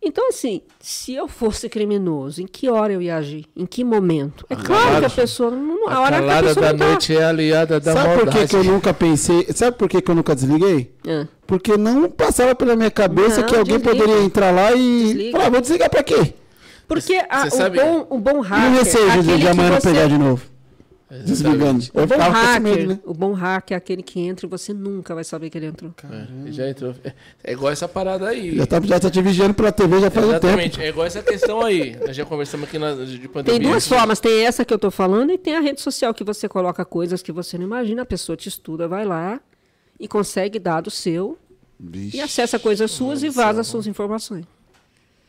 Então, assim, se eu fosse criminoso, em que hora eu ia agir? Em que momento? É a claro que a pessoa. Não, a, a hora que a pessoa da tá... noite é aliada da Sabe maldade. por que, que eu nunca pensei? Sabe por que, que eu nunca desliguei? É. Porque não passava pela minha cabeça não, que alguém desliga. poderia entrar lá e desliga. falar, vou desligar pra quê? Porque a, o, bom, o bom hacker. E o receio de amanhã você... pegar de novo? Desligando. O bom, hacker, medo, né? o bom hacker é aquele que entra e você nunca vai saber que ele entrou. É, já entrou. É igual essa parada aí. Já tá, já tá te vigiando pela TV já faz Exatamente. um tempo. Exatamente. É igual essa questão aí. Nós já conversamos aqui na, de pandemia. Tem duas formas. Tem essa que eu tô falando e tem a rede social que você coloca coisas que você não imagina. A pessoa te estuda, vai lá e consegue dado seu Vixe. e acessa coisas suas e vaza suas informações.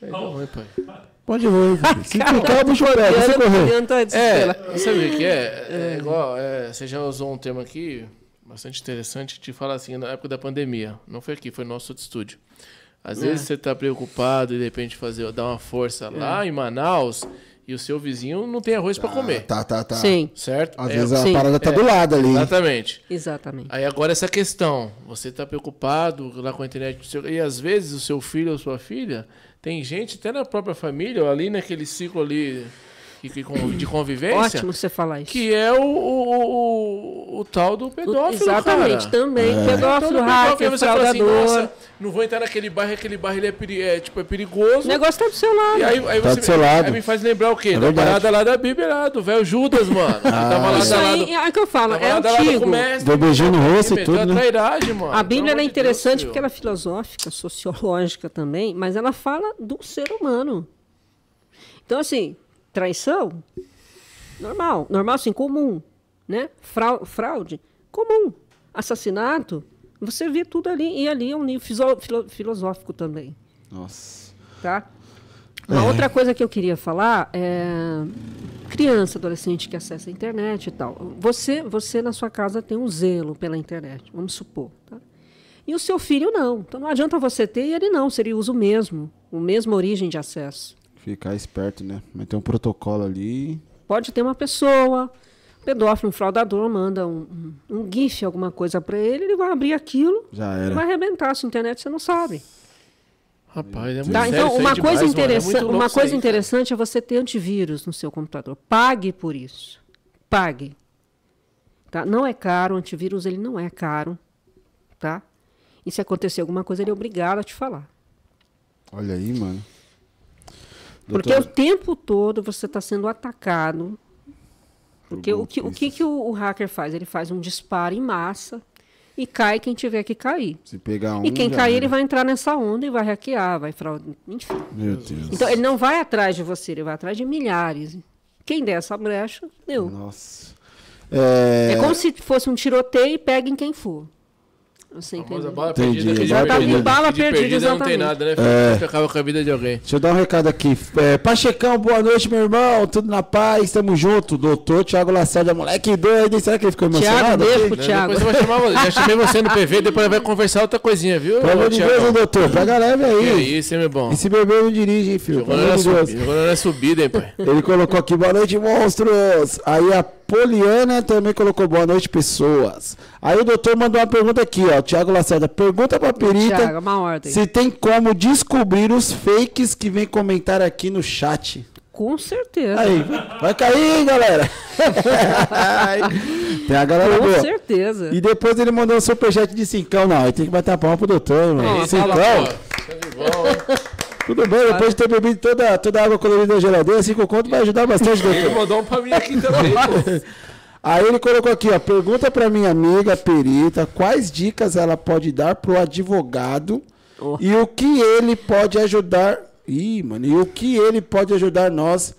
É igual, pai. Pode ir, Se ficar, eu vou chorar, você correr. É, sabe o que é? É igual, é, você já usou um termo aqui, bastante interessante, de falar assim, na época da pandemia. Não foi aqui, foi no nosso estúdio. Às é. vezes você está preocupado e de repente fazer, dar uma força é. lá em Manaus e o seu vizinho não tem arroz para comer. Tá, tá, tá. Sim. Certo? Às é, vezes a sim. parada tá é, do lado ali. Exatamente. Exatamente. Aí agora essa questão, você está preocupado lá com a internet e às vezes o seu filho ou sua filha tem gente, até na própria família, ali naquele ciclo ali, de convivência. Ótimo você falar isso. Que é o, o, o, o tal do pedófilo, Exatamente, cara. também. É. Pedófilo, hacker, você fraudador. Assim, não vou entrar naquele bairro, aquele bairro ele é, peri é, tipo, é perigoso. O negócio tá do seu lado. E aí, aí tá você do seu lado. Aí me faz lembrar o quê? É da parada lá da Bíblia, lá, do velho Judas, mano. Ah. Tava lá, isso aí, é o que eu falo, é antigo. Deu beijinho no rosto e tudo, né? Trairagem, mano. A Bíblia é interessante Deus, porque ela é filosófica, sociológica também, mas ela fala do ser humano. Então, assim, traição, normal. Normal, assim, comum. Né? Fraude, comum. Assassinato, você vê tudo ali. E ali é um nível filosófico também. Nossa. Tá? Uma é. outra coisa que eu queria falar é criança, adolescente que acessa a internet e tal. Você, você na sua casa tem um zelo pela internet, vamos supor. Tá? E o seu filho não. Então não adianta você ter e ele não, se ele usa o mesmo, o mesmo origem de acesso. Ficar esperto, né? Mas tem um protocolo ali. Pode ter uma pessoa, um pedófilo, um fraudador, manda um, um, um GIF, alguma coisa para ele, ele vai abrir aquilo, Já era. vai arrebentar a sua internet, você não sabe. Rapaz, é muito tá, Então, uma demais, coisa, interessante, é uma coisa interessante é você ter antivírus no seu computador. Pague por isso. Pague. Tá? Não é caro, o antivírus ele não é caro. Tá? E se acontecer alguma coisa, ele é obrigado a te falar. Olha aí, mano. Porque o tempo todo você está sendo atacado. Porque o que, o que, que o, o hacker faz? Ele faz um disparo em massa e cai quem tiver que cair. Se pegar um, e quem cair, ele vai entrar nessa onda e vai hackear, vai fraudar, enfim. Meu Deus. Então ele não vai atrás de você, ele vai atrás de milhares. Quem der essa brecha, deu. Nossa. É... é como se fosse um tiroteio e peguem quem for. Você entendeu? Bala perdida, que já tá em bala perdida, perdida não tem nada, né? É. Acaba com a vida de alguém. Deixa eu dar um recado aqui. É, Pachecão, boa noite, meu irmão. Tudo na paz, tamo junto. Doutor Thiago Lacerda, moleque doido. Será que ele ficou emocionado? Thiago, beijo pro Thiago. Depois eu vou chamar, já chamei você no PV, depois vai conversar outra coisinha, viu? Pelo amor de Deus, doutor. Pega leve aí. Que isso, hein, meu bom. E se beber, não dirige, hein, filho. Jogando na subida, hein, pai. Ele colocou aqui, boa noite, monstros. Aí a Poliana também colocou boa noite, pessoas. Aí o doutor mandou uma pergunta aqui, ó. Tiago Lacerda, pergunta pra perita Thiago, se tem como descobrir os fakes que vem comentar aqui no chat. Com certeza. Aí, vai cair, galera. tem a galera Com boa. certeza. E depois ele mandou um superchat de cincão. Não, aí tem que bater a palma pro doutor, mano. cincão. Tudo bem, depois de ter bebido toda, toda a água colorida da geladeira, cinco conto vai ajudar bastante, doutor. Ele mandou um pra mim aqui também, Aí ele colocou aqui, ó, pergunta para minha amiga perita quais dicas ela pode dar pro advogado oh. e o que ele pode ajudar. Ih, mano, e o que ele pode ajudar nós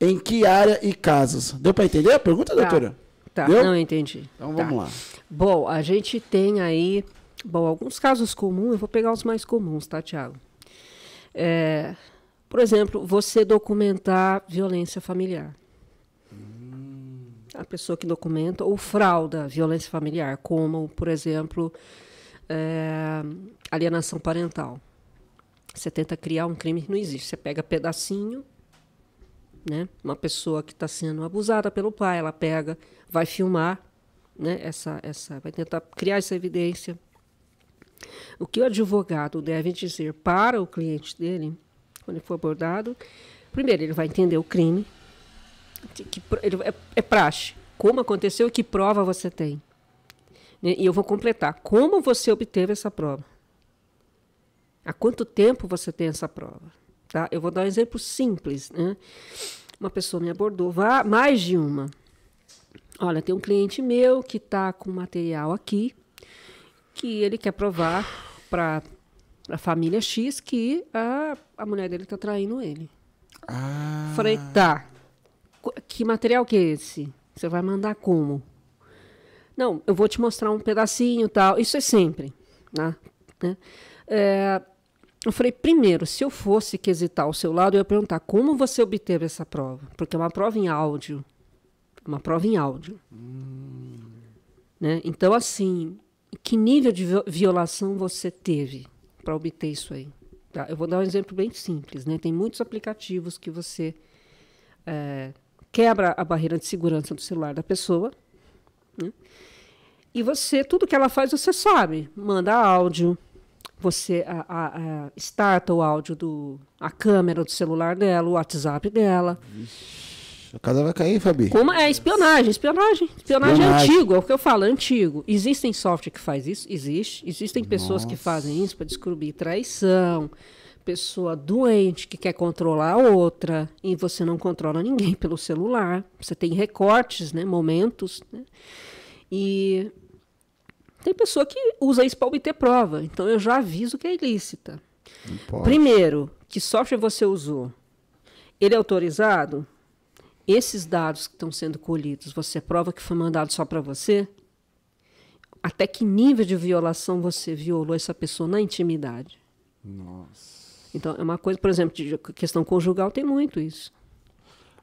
em que área e casos? Deu para entender a pergunta, tá. doutora? Tá, Deu? não entendi. Então tá. vamos lá. Bom, a gente tem aí, bom, alguns casos comuns, eu vou pegar os mais comuns, tá, Tiago? É, por exemplo, você documentar violência familiar. A pessoa que documenta ou frauda violência familiar, como, por exemplo, é, alienação parental. Você tenta criar um crime que não existe. Você pega pedacinho, né? Uma pessoa que está sendo abusada pelo pai, ela pega, vai filmar, né? Essa, essa, vai tentar criar essa evidência o que o advogado deve dizer para o cliente dele, quando ele for abordado, primeiro, ele vai entender o crime, que, ele, é, é praxe, como aconteceu e que prova você tem. Né? E eu vou completar. Como você obteve essa prova? Há quanto tempo você tem essa prova? Tá? Eu vou dar um exemplo simples. Né? Uma pessoa me abordou, mais de uma. Olha, tem um cliente meu que está com material aqui, que ele quer provar para a família X que a, a mulher dele está traindo ele. Ah. Falei, tá. Que material que é esse? Você vai mandar como? Não, eu vou te mostrar um pedacinho tal. Isso é sempre. Né? né? É, eu falei, primeiro, se eu fosse quesitar o seu lado, eu ia perguntar como você obteve essa prova. Porque é uma prova em áudio. Uma prova em áudio. Hum. Né? Então, assim, que nível de violação você teve para obter isso aí? Tá? Eu vou dar um exemplo bem simples. Né? Tem muitos aplicativos que você é, quebra a barreira de segurança do celular da pessoa. Né? E você, tudo que ela faz, você sabe. Manda áudio, você a, a, a, starta o áudio do a câmera do celular dela, o WhatsApp dela. A casa vai cair, Fabi. Como é espionagem, espionagem. Espionagem, é antigo, é o que eu falo, é antigo. Existem software que faz isso? Existe. Existem pessoas Nossa. que fazem isso para descobrir traição, pessoa doente que quer controlar a outra e você não controla ninguém pelo celular. Você tem recortes, né, momentos, né? E tem pessoa que usa isso para obter prova. Então eu já aviso que é ilícita. Primeiro, que software você usou? Ele é autorizado? Esses dados que estão sendo colhidos, você prova que foi mandado só para você? Até que nível de violação você violou essa pessoa na intimidade? Nossa. Então, é uma coisa, por exemplo, de questão conjugal tem muito isso.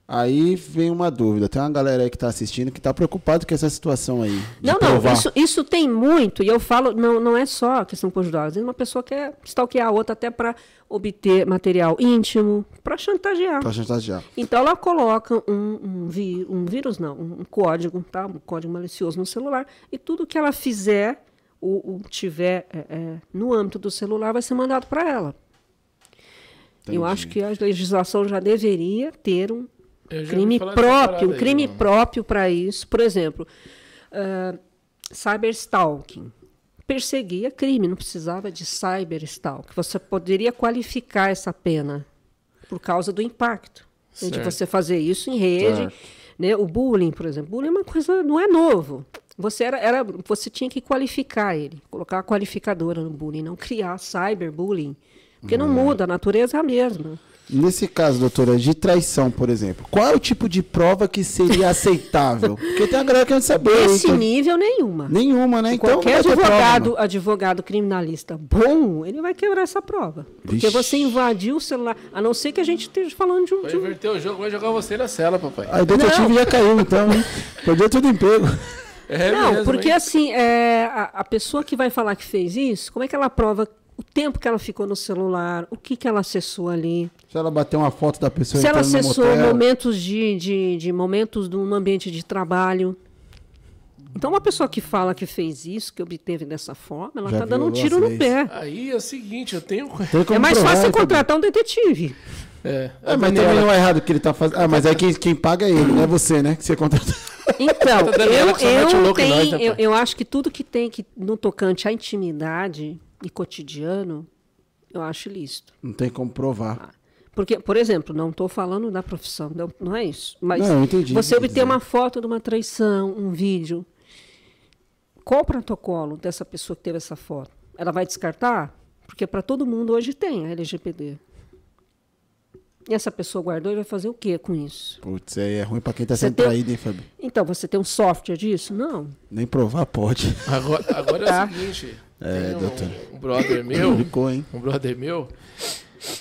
Aí vem uma dúvida. Tem uma galera aí que está assistindo que está preocupado com essa situação aí. Não, não, isso, isso tem muito, e eu falo, não, não é só questão conjugal. Às vezes uma pessoa quer stalkear a outra até para obter material íntimo, para chantagear. Para chantagear. Então ela coloca um, um, vi, um vírus, não, um código, tá? Um código malicioso no celular, e tudo que ela fizer, ou, tiver é, é, no âmbito do celular, vai ser mandado para ela. Entendi. Eu acho que a legislação já deveria ter um crime próprio, um crime próprio para isso. Por exemplo, uh, cyberstalking. Perseguia crime, não precisava de cyberstalking. Você poderia qualificar essa pena por causa do impacto né, de você fazer isso em rede. Né? O bullying, por exemplo. Bullying é uma coisa, não é novo. Você, era, era, você tinha que qualificar ele, colocar a qualificadora no bullying, não criar cyberbullying. Porque não muda, a natureza é a mesma. Nesse caso, doutora, de traição, por exemplo, qual é o tipo de prova que seria aceitável? Porque tem a galera querendo saber. Nesse então... nível, nenhuma. Nenhuma, né? Então, Qualquer advogado, prova, advogado criminalista bom, ele vai quebrar essa prova. Porque Vixe. você invadiu o celular, a não ser que a gente esteja falando de um... Vai inverter o jogo, vai jogar você na cela, papai. Aí o detetive já caiu, então, hein? Perdeu todo o emprego. É não, mesmo, porque hein? assim, é, a, a pessoa que vai falar que fez isso, como é que ela prova o tempo que ela ficou no celular, o que, que ela acessou ali. Se ela bateu uma foto da pessoa Se ela acessou momentos de, de, de momentos de um ambiente de trabalho. Então, uma pessoa que fala que fez isso, que obteve dessa forma, ela está dando um tiro no pé. Aí é o seguinte, eu tenho. É mais fácil contratar um detetive. É, é mas também não é errado o que ele está fazendo. Ah, mas aí quem, quem paga é ele, não é você, né? Que você contrata. Então, eu, eu, tenho, né, eu, eu acho que tudo que tem que, no tocante à intimidade, e cotidiano, eu acho lícito. Não tem como provar. Ah, porque, por exemplo, não estou falando da profissão, não, não é isso. Mas não, entendi, você obter uma foto de uma traição, um vídeo. Qual o protocolo dessa pessoa que teve essa foto? Ela vai descartar? Porque para todo mundo hoje tem a LGPD. E essa pessoa guardou e vai fazer o que com isso? Putz, aí é ruim para quem está sendo tem... traído, hein, Fábio? Então, você tem um software disso? Não. Nem provar pode. Agora, agora é o tá. seguinte, é, tem doutor. Um, brother meu. Ficou, hein? Um brother meu.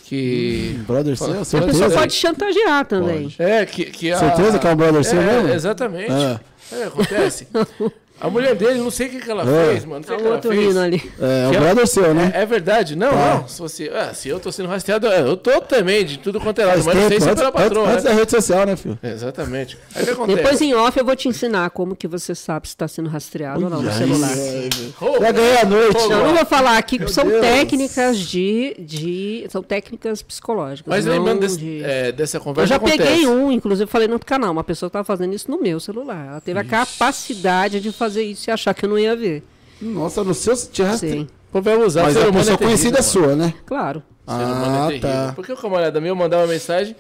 Que. Hum, brother seu? A pessoa pode chantagear também. Pode. É, que, que a... Certeza que é um brother seu é, mesmo? Exatamente. Ah. É, acontece. A mulher dele, não sei o que, que ela é. fez, mano. Não sei o que ela fez. Ali. É, o brother seu, né? É, é verdade. Não, tá. não. Se, você, é, se eu tô sendo rastreado, é, eu tô também, de tudo quanto é lado. Mas, mas não sei se é pela patroa. Antes né? da rede social, né, filho? Exatamente. Aí, Depois em off eu vou te ensinar como que você sabe se está sendo rastreado ou não no celular. Já ganhei a noite. Eu não vou falar aqui, Meu são Deus. técnicas de, de. São técnicas psicológicas. Mas lembrando desse, de... é, dessa conversa. Eu já acontece. peguei um, inclusive falei no outro canal, uma pessoa estava fazendo isso no meu celular. Ela teve Ixi. a capacidade de fazer isso e achar que eu não ia ver. Nossa, no seu tinha Sim. vai usar. Mas a pessoa é conhecida é sua, né? Claro. Ah, é tá. Porque o camarada meu mandava mensagem,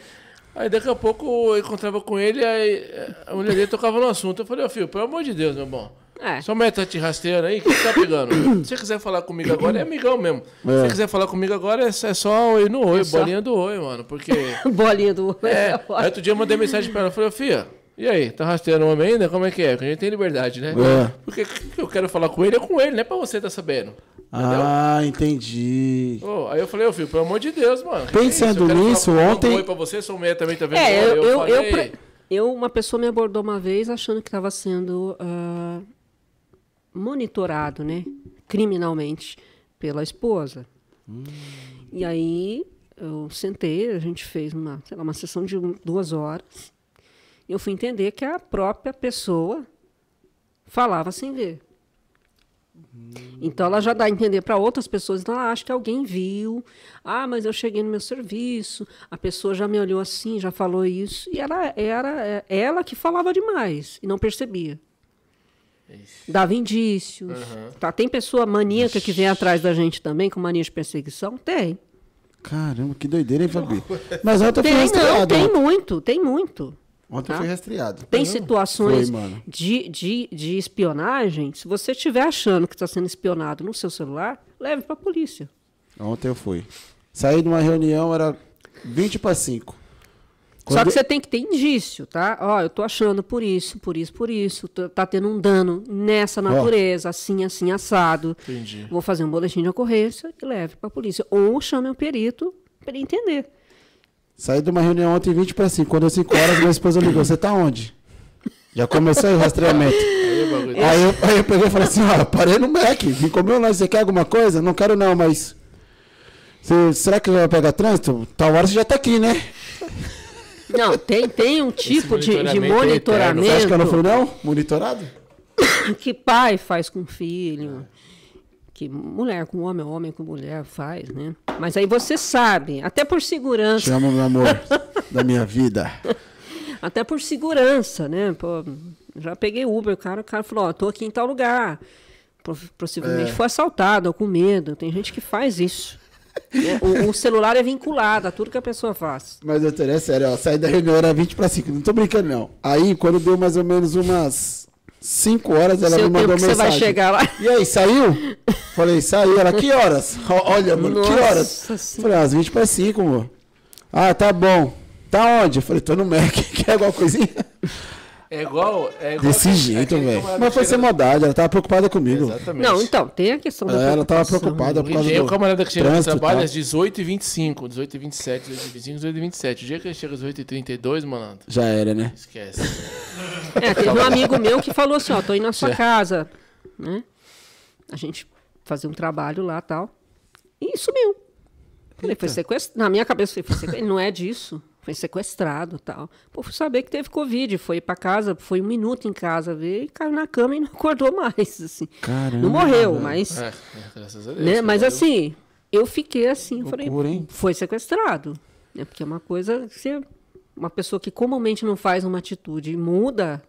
aí daqui a pouco eu encontrava com ele, aí a mulher dele tocava no assunto. Eu falei, ó oh, filho, pelo amor de Deus, meu bom. É. Sua mulher tá te rastreando aí, o que você tá pegando? Se você quiser falar comigo agora, é amigão mesmo. É. Se você quiser falar comigo agora, é, é só oi no oi, é bolinha do oi, mano. Porque. bolinha do oi. É. Aí outro dia eu mandei mensagem pra ela, eu falei, filha, e aí, tá rastreando o homem ainda? Como é que é? Porque a gente tem liberdade, né? É. Porque que eu quero falar com ele é com ele, não é pra você tá sabendo. Entendeu? Ah, entendi. Oh, aí eu falei, ô filho, pelo amor de Deus, mano. Pensando é nisso, ontem. Oi pra você, sua mulher também tá vendo. É, eu, eu, eu, eu, eu, uma pessoa me abordou uma vez achando que estava sendo uh, monitorado, né? Criminalmente pela esposa. Hum. E aí eu sentei, a gente fez uma, lá, uma sessão de duas horas eu fui entender que a própria pessoa falava sem ver. Então ela já dá a entender para outras pessoas, então ela acha que alguém viu. Ah, mas eu cheguei no meu serviço, a pessoa já me olhou assim, já falou isso, e ela era é, ela que falava demais e não percebia. Ixi. Dava indícios. Uhum. Tá, tem pessoa maníaca Ixi. que vem atrás da gente também, com mania de perseguição? Tem. Caramba, que doideira, hein, Fabi? Mas ontem tem, foi Não, tem muito, tem muito. Ontem tá? foi rastreado. Tem situações foi, de, de, de espionagem. Se você estiver achando que está sendo espionado no seu celular, leve para a polícia. Ontem eu fui. Saí de uma reunião, era 20 para 5. Quando... Só que você tem que ter indício, tá? Ó, eu tô achando por isso, por isso, por isso. Tá tendo um dano nessa natureza, assim, assim, assado. Entendi. Vou fazer um boletim de ocorrência e leve para a polícia. Ou chame um perito para ele entender. Saí de uma reunião ontem 20 para 5. Quando eu 5 horas, minha esposa ligou: Você tá onde? Já começou o rastreamento. Aí eu, aí eu peguei e falei assim: Ó, parei no Mac, vim comer um lanche. Você quer alguma coisa? Não quero, não, mas. Você, será que vai pegar trânsito? Tal hora você já tá aqui, né? Não, tem, tem um tipo de, de monitoramento. É você acha que eu não fui, não? Monitorado? Que pai faz com filho que mulher com homem, homem com mulher faz, né? Mas aí você sabe, até por segurança. Chama meu amor da minha vida. Até por segurança, né? Pô, já peguei Uber, o cara, o cara falou, ó, tô aqui em tal lugar. Possivelmente é. foi assaltado ou com medo. Tem gente que faz isso. É, o, o, celular é vinculado a tudo que a pessoa faz. Mas, doutor, é sério, ó, saí da reunião era 20 para 5. Não tô brincando, não. Aí, quando deu mais ou menos umas 5 horas ela Seu me mandou mensagem. Você vai chegar lá. E aí, saiu? Falei, saiu. Ela, que horas? Olha, mano, Nossa que horas? Senhora. Falei, às 20 para 5, amor. Ah, tá bom. Tá onde? Falei, tô no Mac. Quer alguma coisinha? É igual. É igual Desse jeito, velho. Mas foi sem maldade, ela tava preocupada comigo. Exatamente. Não, então, tem a questão da. É, ela tava preocupada por causa do. o camarada que chega no trabalho às 18h25, 18h27, 18h25, 18h27. O dia que ele chega às 8h32, mano. Já era, né? Esquece. É, teve um amigo meu que falou assim: ó, tô indo na sua casa, né? A gente fazia um trabalho lá tal. E sumiu. Falei, foi sequestrado. Na minha cabeça, foi sequestrado. Não é disso foi sequestrado tal. Pô, fui saber que teve Covid, foi para casa, foi um minuto em casa ver e caiu na cama e não acordou mais, assim. Caramba. Não morreu, mas... É, graças a Deus. Né? Mas assim, eu fiquei assim, Loucura, falei, hein? foi sequestrado. Né? Porque é uma coisa, se uma pessoa que comumente não faz uma atitude e muda,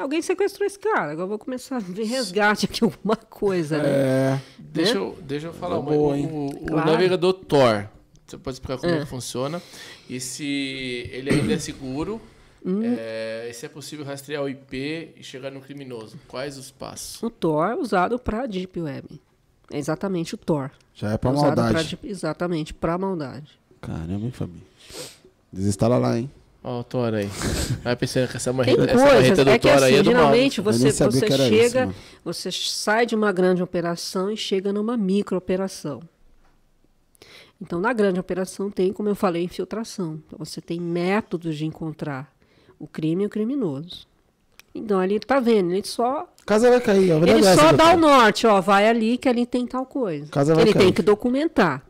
alguém sequestrou esse cara, agora eu vou começar a ver resgate aqui, alguma coisa, né? É. Deixa, né? eu, deixa eu falar, uma, boa, o, o, claro. o navegador Tor, você pode explicar como é. que funciona? E se ele ainda é seguro, hum. é, se é possível rastrear o IP e chegar no criminoso. Quais os passos? O Tor é usado para Deep Web. É exatamente o Tor. Já é para é maldade. Pra, exatamente, para maldade. Caramba, hein, Fabi? Desinstala lá, hein? Ó, o Thor aí. Vai pensando que essa marreta, essa marreta do é que, Thor assim, aí é do Geralmente mal. você, você chega, isso, você sai de uma grande operação e chega numa micro operação. Então, na grande operação tem, como eu falei, infiltração. Então, você tem métodos de encontrar o crime e o criminoso. Então, ali está vendo, ele só. Casa vai cair, ó. Ele só dá o norte, ó, vai ali que ali tem tal coisa. Casa vai ele cair. tem que documentar.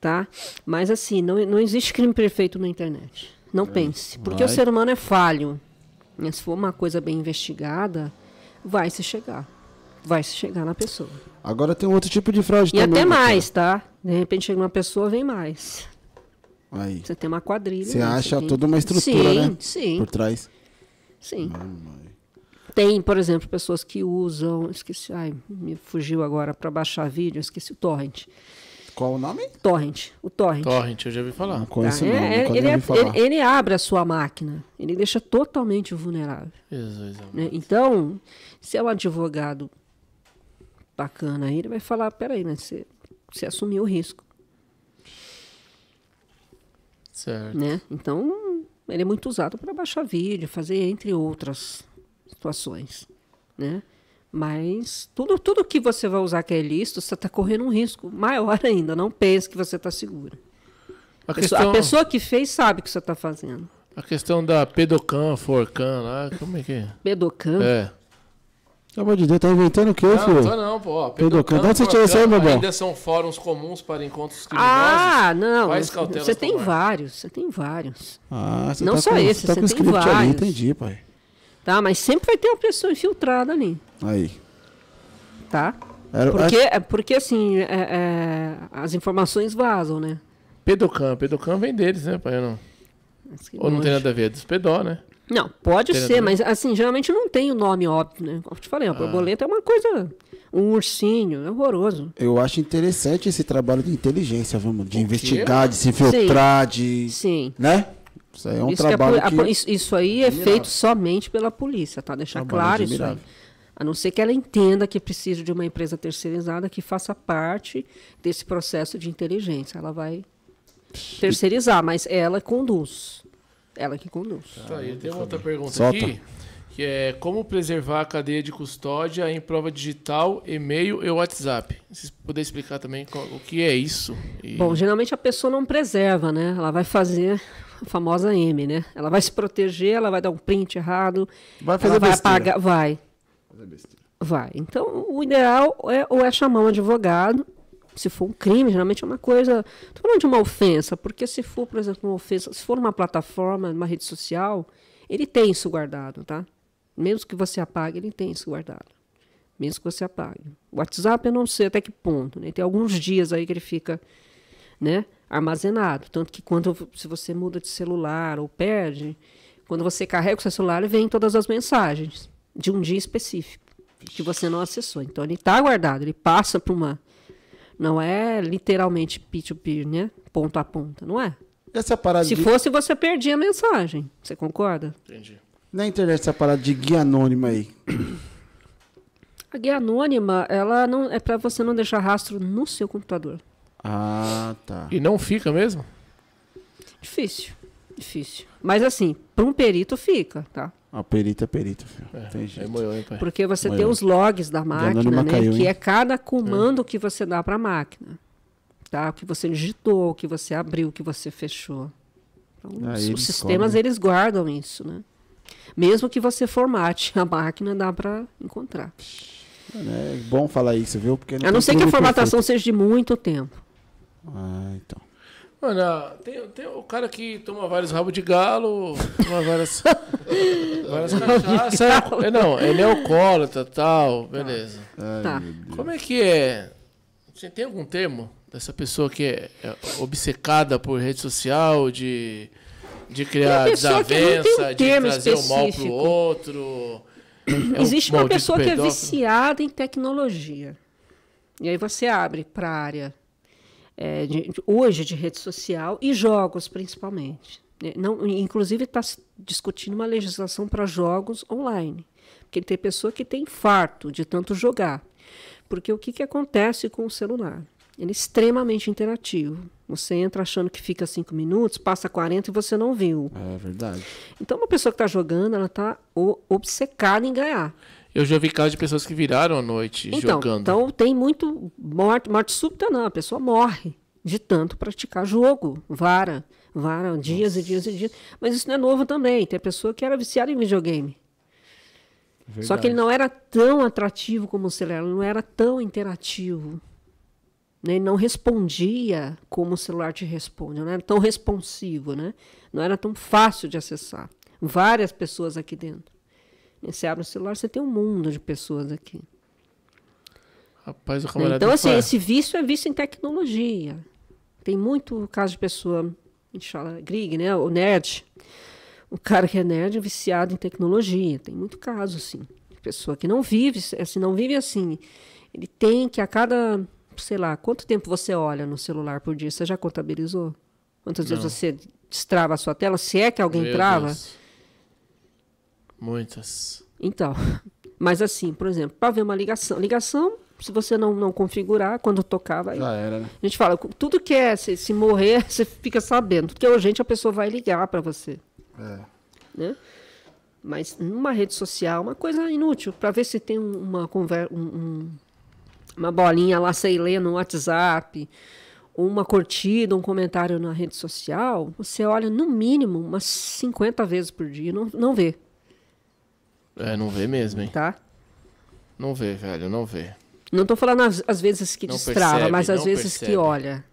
Tá? Mas assim, não, não existe crime perfeito na internet. Não é, pense. Porque vai. o ser humano é falho. Se for uma coisa bem investigada, vai se chegar. Vai se chegar na pessoa. Agora tem outro tipo de fraude e também. E até mais, tá? De repente chega uma pessoa, vem mais. Aí. Você tem uma quadrilha. Você acha toda uma estrutura, sim, né? Sim. Por trás. Sim. tem, por exemplo, pessoas que usam. Esqueci. Ai, me fugiu agora para baixar vídeo, esqueci o torrent. Qual o nome? Torrent. O Torrent. Torrent, eu já ouvi falar. Não conheço tá? é, ele, é, ele, ele, abre a sua máquina. Ele deixa totalmente vulnerável. Jesus, né? Então, se é um advogado bacana aí, ele vai falar, peraí, né? Você, você assumiu o risco. Certo. Né? Então, ele é muito usado para baixar vídeo, fazer entre outras situações, né? Mas tudo, tudo que você vai usar que é lícito, você está correndo um risco maior ainda. Não pense que você está seguro. A, questão, a pessoa que fez sabe o que você está fazendo. A questão da pedocan, forcan lá, como é que é? Pedocan? É. Pelo amor de Deus, tá inventando o quê, filho? Não, não, pô. Pedocan. Onde você tirou isso aí, meu bom? Ainda são fóruns comuns para encontros criminosos? Ah, não. Você tem tomar? vários, você tem vários. Ah, você não tá só com, esse, você, tá você tem vários. Ali, entendi, pai. Tá, mas sempre vai ter uma pessoa infiltrada ali. Aí. Tá? Era, porque, acho... porque assim, é, é, as informações vazam, né? Pedocam, Pedocam vem deles, né, pai? Não. Ou não tem nada a ver, é dos pedó, né? Não, pode tem ser, mas assim, geralmente não tem o nome óbvio, né? Como eu te falei, a ah. borboleta é uma coisa. Um ursinho, é horroroso. Eu acho interessante esse trabalho de inteligência, vamos, de investigar, de se infiltrar, Sim. de. Sim. Né? Isso aí é um isso trabalho. Que, que... Isso, isso, aí é feito somente pela polícia, tá? Deixar trabalho claro isso aí. A não ser que ela entenda que precisa de uma empresa terceirizada que faça parte desse processo de inteligência. Ela vai terceirizar, mas ela conduz. Ela que conduz. Tá, tem uma outra pergunta Solta. aqui, que é como preservar a cadeia de custódia em prova digital, e-mail e WhatsApp. Se puder explicar também o que é isso. E... Bom, geralmente a pessoa não preserva, né? Ela vai fazer a famosa M, né? Ela vai se proteger, ela vai dar um print errado, vai fazer ela vai besteira. apagar, vai. Vai. Então, o ideal é ou é chamar um advogado se for um crime, geralmente é uma coisa. Estou falando de uma ofensa, porque se for, por exemplo, uma ofensa, se for uma plataforma, uma rede social, ele tem isso guardado, tá? Mesmo que você apague, ele tem isso guardado. Mesmo que você apague. WhatsApp eu não sei até que ponto, né? Tem alguns dias aí que ele fica, né, armazenado. Tanto que quando se você muda de celular ou perde, quando você carrega o seu celular, vem todas as mensagens de um dia específico que você não acessou. Então ele está guardado, ele passa para uma não é literalmente P2P, né? Ponto a ponta, não é? Essa parada Se de... fosse, você perdia a mensagem. Você concorda? Entendi. Na internet, essa parada de guia anônima aí. A guia anônima, ela não é para você não deixar rastro no seu computador. Ah, tá. E não fica mesmo? Difícil. Difícil. Mas assim, para um perito fica, tá? A perito é perito, filho. É, tem jeito. Moiou, hein, Porque você tem os logs da máquina, né? Caiu, que é cada comando é. que você dá para a máquina. Tá? O que você digitou, o que você abriu, o que você fechou. Então, os, os sistemas, eles guardam isso, né? Mesmo que você formate a máquina, dá para encontrar. É bom falar isso, viu? Porque não a não ser que a formatação perfeito. seja de muito tempo. Ah, então. Mano, tem, tem o cara que toma vários rabos de galo, toma várias, várias cachaças. É, não, ele é alcoólatra tal, beleza. Tá. Como é que é? Você tem algum termo dessa pessoa que é, é obcecada por rede social, de, de criar desavença, um de trazer o mal pro outro? É Existe uma pessoa que é viciada em tecnologia. E aí você abre para a área é, de, hoje de rede social e jogos principalmente. Né? Não, inclusive está discutindo uma legislação para jogos online, porque tem pessoa que tem infarto de tanto jogar. Porque o que, que acontece com o celular? Ele é extremamente interativo. Você entra achando que fica cinco minutos, passa 40 e você não viu. É verdade. Então, uma pessoa que está jogando, ela está obcecada em ganhar. Eu já vi casos de pessoas que viraram à noite então, jogando. Então tem muito morte, morte súbita não, a pessoa morre de tanto praticar jogo, vara, vara, dias Nossa. e dias e dias. Mas isso não é novo também. Tem pessoa que era viciada em videogame. Verdade. Só que ele não era tão atrativo como o celular, não era tão interativo. Né? Ele não respondia como o celular te responde, não era tão responsivo, né? não era tão fácil de acessar. Várias pessoas aqui dentro. Você abre o celular, você tem um mundo de pessoas aqui. Rapaz, o camarada então, assim, esse vício é vício em tecnologia. Tem muito caso de pessoa, a gente fala Grig, né? O nerd. O cara que é nerd é viciado em tecnologia. Tem muito caso, assim. Pessoa que não vive, assim, não vive assim. Ele tem que a cada, sei lá, quanto tempo você olha no celular por dia? Você já contabilizou? Quantas não. vezes você destrava a sua tela? Se é que alguém Meu trava? Deus. Muitas. Então, mas assim, por exemplo, para ver uma ligação. Ligação, se você não, não configurar, quando tocar, vai. Já era, né? A gente fala, tudo que é, se, se morrer, você fica sabendo. Tudo que é urgente, a pessoa vai ligar para você. É. Né? Mas numa rede social, uma coisa inútil, para ver se tem uma conversa. Um, uma bolinha lá, sei ler no WhatsApp, uma curtida, um comentário na rede social, você olha no mínimo umas 50 vezes por dia, não, não vê. É, não vê mesmo, hein? Tá? Não vê, velho, não vê. Não tô falando as, as vezes que não destrava, percebe, mas as vezes percebe. que olha.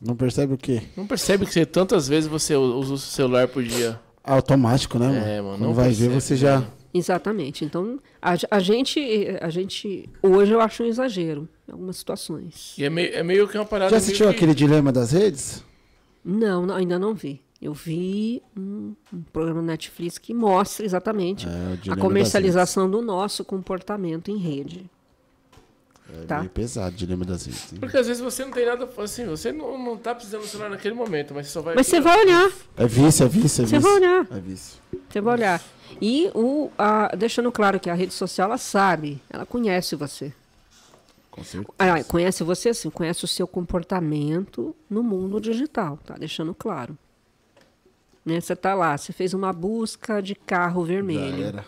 Não percebe o quê? Não percebe que você, tantas vezes você usa o celular por dia. Automático, né, mano? É, mano. Não vai percebe, ver, você já. Exatamente. Então, a, a, gente, a gente, hoje eu acho um exagero em algumas situações. E é meio, é meio que uma parada. Já assistiu que... aquele dilema das redes? Não, não, ainda não vi. Eu vi um, um programa Netflix que mostra exatamente é, a comercialização do nosso comportamento em rede. É tá. meio pesado, dilema das redes. Hein? Porque às vezes você não tem nada, assim, você não, não tá precisando do celular naquele momento, mas você só vai... Mas você vai olhar. É vício, é vício, é vício. Você vai olhar. É vício. Você vai olhar. E o, a, deixando claro que a rede social, ela sabe, ela conhece você. Com certeza. Ah, conhece você assim, conhece o seu comportamento no mundo digital, tá? Deixando claro. Né? Você tá lá, você fez uma busca de carro vermelho.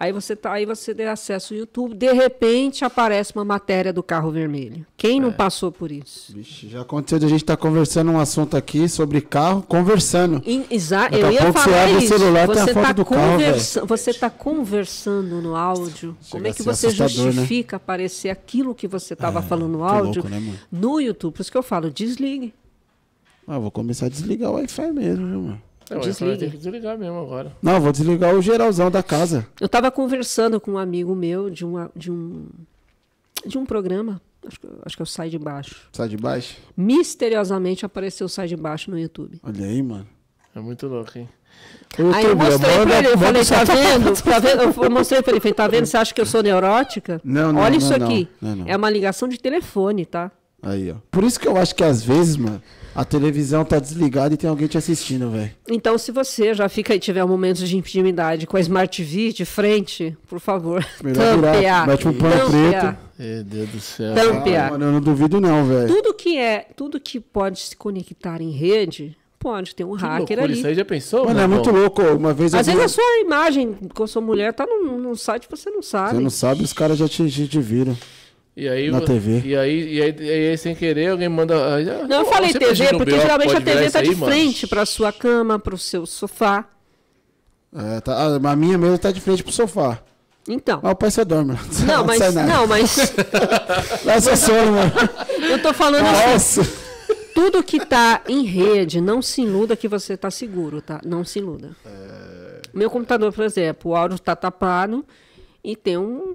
Aí você tá, aí você deu acesso ao YouTube, de repente aparece uma matéria do carro vermelho. Quem é. não passou por isso? Vixe, já aconteceu de a gente estar tá conversando um assunto aqui sobre carro, conversando. Exato, eu ia falar você isso. Celular, você está conversa você tá conversando no áudio. Chega Como é que você né? justifica né? aparecer aquilo que você estava é, falando no áudio louco, né, no YouTube? Por isso que eu falo, desligue. Ah, vou começar a desligar o Wi-Fi mesmo, viu, mano? Não, Desligue. Tem que desligar mesmo agora. Não, vou desligar o geralzão da casa. Eu estava conversando com um amigo meu de, uma, de um de um programa. Acho que, acho que eu saio de baixo. Sai de baixo? Misteriosamente apareceu Sai de Baixo no YouTube. Olha aí, mano. É muito louco, hein? Eu Aí eu mostrei manda, pra ele, eu falei, tá vendo? tá vendo? Eu mostrei pra ele, falei, tá vendo? Você acha que eu sou neurótica? Não, não, Olha não, isso não, aqui. Não, não, é uma ligação de telefone, tá? Aí, ó. Por isso que eu acho que às vezes, mano, a televisão tá desligada e tem alguém te assistindo, velho. Então, se você já fica aí tiver momentos de intimidade com a Smart TV de frente, por favor, Melhor tampear. Mete um pano preto. Meu Deus do céu. Tampear. Ah, mano, eu não duvido não, velho. Tudo que é, tudo que pode se conectar em rede, pode ter um que hacker loucura, ali. Isso aí já pensou? Mano, é muito louco. Uma vez Às vezes a sua imagem com a sua mulher tá num, num site que você não sabe. Você não sabe, os caras já te, te viram. E aí, na TV. E aí, e aí, e aí, sem querer, alguém manda. Ah, não, eu falei TV, porque geralmente a TV tá de frente para sua cama, para o seu sofá. É, tá, a minha mesmo tá de frente pro sofá. Então. Mas o pai você dorme. Não, mas. Não, mas. Lá você sono, mano. Eu tô falando Nossa. assim. Tudo que tá em rede, não se iluda que você tá seguro, tá? Não se iluda. É... Meu computador, por exemplo, o áudio tá tapado e tem um,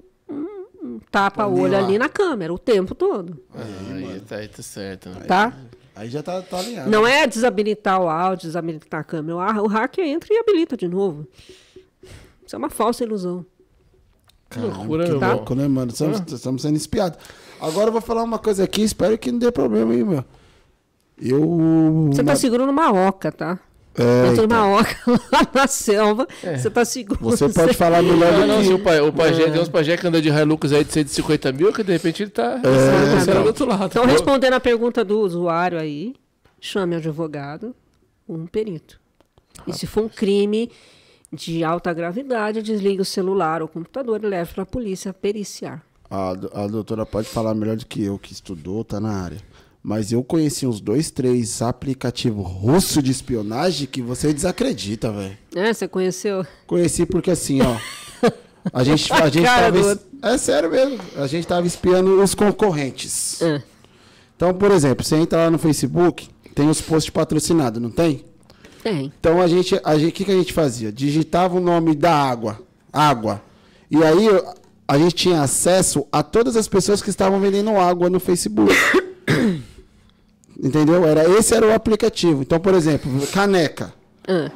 um tapa o olho ali na câmera o tempo todo. Aí, aí tá, aí tá certo. Né? Tá? Aí já tá, tá alinhado. Não é desabilitar o áudio, desabilitar a câmera. O hacker entra e habilita de novo. Isso é uma falsa ilusão. Caramba, loucura, que tá? louco, né, mano? Estamos, ah. estamos sendo espiados. Agora eu vou falar uma coisa aqui, espero que não dê problema aí, meu. Eu. Você tá segurando uma oca, tá? É, Dentro então. uma oca lá na selva, é. você tá seguro. Você pode falar melhor do não, que... Não, o, pai, o pajé, é. tem uns pajé que anda de Hilux aí de 150 mil, que de repente ele tá é, então. do outro lado. Então, respondendo a pergunta do usuário aí, chame advogado, um perito. E se for um crime de alta gravidade, desligue o celular ou o computador e leve para a polícia periciar. A, a doutora pode falar melhor do que eu, que estudou, tá na área. Mas eu conheci uns dois, três aplicativos russos de espionagem que você desacredita, velho. É, você conheceu? Conheci porque assim, ó. A gente, a gente tava. É sério mesmo. A gente tava espiando os concorrentes. É. Então, por exemplo, você entra lá no Facebook, tem os posts patrocinados, não tem? Tem. Então a gente. A gente o que, que a gente fazia? Digitava o nome da água. Água. E aí a gente tinha acesso a todas as pessoas que estavam vendendo água no Facebook. Entendeu? Era, esse era o aplicativo. Então, por exemplo, caneca. Ah.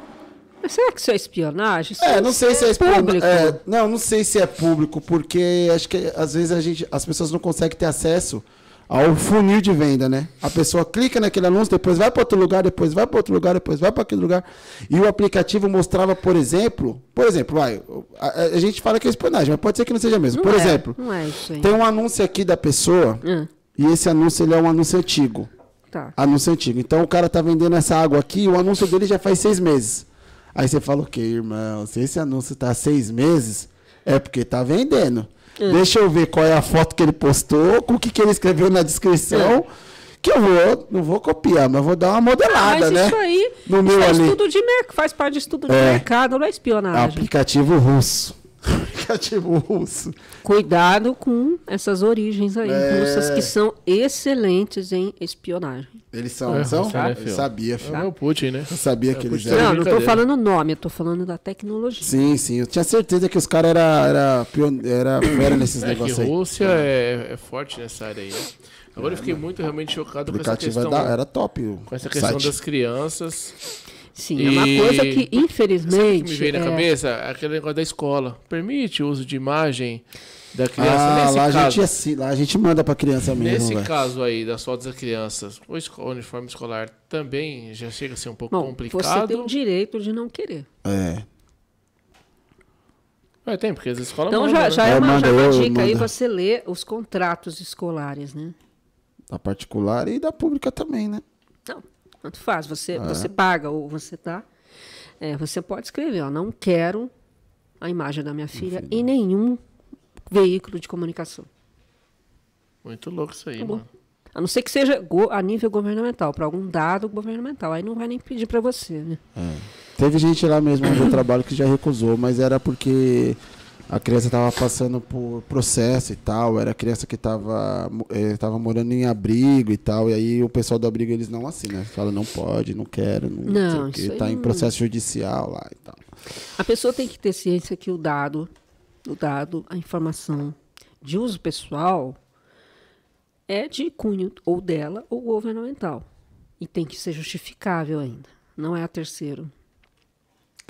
Mas será que isso é espionagem? Isso é, não sei se é, é espionagem. É, não, não sei se é público, porque acho que às vezes a gente, as pessoas não conseguem ter acesso ao funil de venda, né? A pessoa clica naquele anúncio, depois vai para outro lugar, depois vai para outro lugar, depois vai para aquele lugar. E o aplicativo mostrava, por exemplo, por exemplo, vai, a, a, gente fala que é espionagem, mas pode ser que não seja mesmo. Não por é, exemplo, é tem um anúncio aqui da pessoa hum. e esse anúncio ele é um anúncio antigo. Tá. Anúncio antigo. Então o cara tá vendendo essa água aqui, o anúncio dele já faz seis meses. Aí você fala, o que, irmão? Se esse anúncio tá seis meses, é porque tá vendendo. É. Deixa eu ver qual é a foto que ele postou, com o que, que ele escreveu na descrição. É. Que eu vou, não vou copiar, mas vou dar uma modelada, ah, mas né? Isso aí no meu faz, ali. Estudo de faz parte de estudo de é. mercado, não é espionagem. Aplicativo russo. aplicativo russo. Cuidado com essas origens aí é... russas que são excelentes em espionagem. Eles são, é, são? Né, eu sabia, filho. É o Putin, né? Eu sabia é, que eles eram. Não, não tô falando nome, eu tô falando da tecnologia. Sim, sim. Eu tinha certeza que os caras eram era, era, era nesses é negócios que aí. Rússia é, é, forte nessa área aí, né? Agora eu fiquei muito realmente chocado com essa questão. Da, era top. Com essa questão site. das crianças. Sim, e... é uma coisa que, infelizmente. Sabe o que me veio é... na cabeça? Aquele negócio da escola. Permite o uso de imagem da criança. Ah, Nesse lá, caso, a gente, lá a gente manda pra criança mesmo. Nesse véio. caso aí das fotos das crianças, o uniforme escolar também já chega a ser um pouco Bom, complicado. Você tem o direito de não querer. É. É, tem, porque as escolas Então mandam, já, né? já é, uma, já é uma dica aí você ler os contratos escolares, né? Da particular e da pública também, né? Tanto faz. Você, é. você paga ou você tá. É, você pode escrever, ó, não quero a imagem da minha filha em nenhum veículo de comunicação. Muito louco isso aí, Tá mano. A não ser que seja a nível governamental, para algum dado governamental. Aí não vai nem pedir para você, né? É. Teve gente lá mesmo onde eu trabalho que já recusou, mas era porque a criança estava passando por processo e tal, era criança que estava é, tava morando em abrigo e tal, e aí o pessoal do abrigo eles não assinam, né? Fala, não pode, não quero, não, não sei está em processo judicial lá e tal. A pessoa tem que ter ciência que o dado, o dado, a informação de uso pessoal é de cunho ou dela ou governamental. E tem que ser justificável ainda. Não é a terceiro.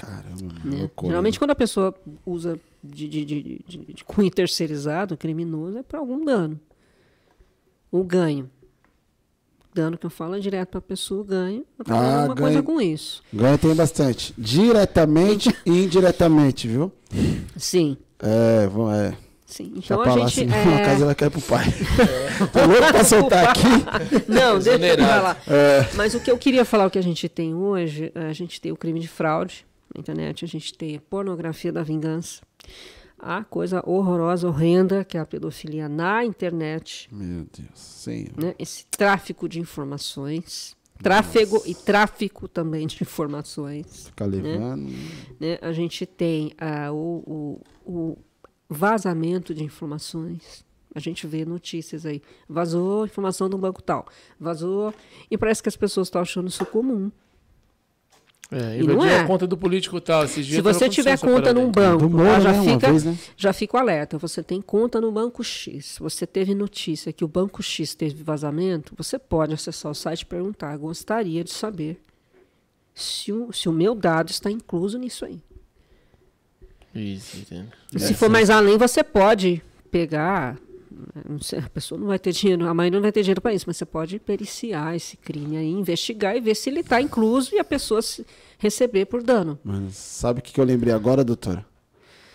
Caramba, né? Geralmente quando a pessoa usa de, de, de, de, de cunho terceirizado, criminoso, é para algum dano. O ganho. Dano que eu falo é direto para a pessoa, ganho. Eu ah, alguma coisa com isso. Ganho tem bastante. Diretamente e indiretamente, viu? Sim. É, vamos, é. Sim, então a gente. Assim, é... Uma casa vai cair pro pai. É. Tô louco pra soltar aqui. Não, deixa eu falar. É. Mas o que eu queria falar, o que a gente tem hoje, a gente tem o crime de fraude na internet, a gente tem a pornografia da vingança, a coisa horrorosa, horrenda, que é a pedofilia na internet. Meu Deus, sim. Né? Esse tráfico de informações. Tráfego Nossa. e tráfico também de informações. Fica levando. Né? né? A gente tem uh, o, o, o vazamento de informações. A gente vê notícias aí. Vazou informação do banco tal. Vazou. E parece que as pessoas estão achando isso comum. É, e não é. a conta do político tal. Se você tiver conta num banco, Moro, já, né, fica, vez, né? já fica o alerta. Você tem conta no banco X. Você teve notícia que o banco X teve vazamento. Você pode acessar o site e perguntar. Gostaria de saber se o, se o meu dado está incluso nisso aí. Isso, entendo. E se for mais além, você pode pegar. A pessoa não vai ter dinheiro, a mãe não vai ter dinheiro para isso, mas você pode periciar esse crime aí, investigar e ver se ele está incluso e a pessoa receber por dano. Mas sabe o que eu lembrei agora, doutora?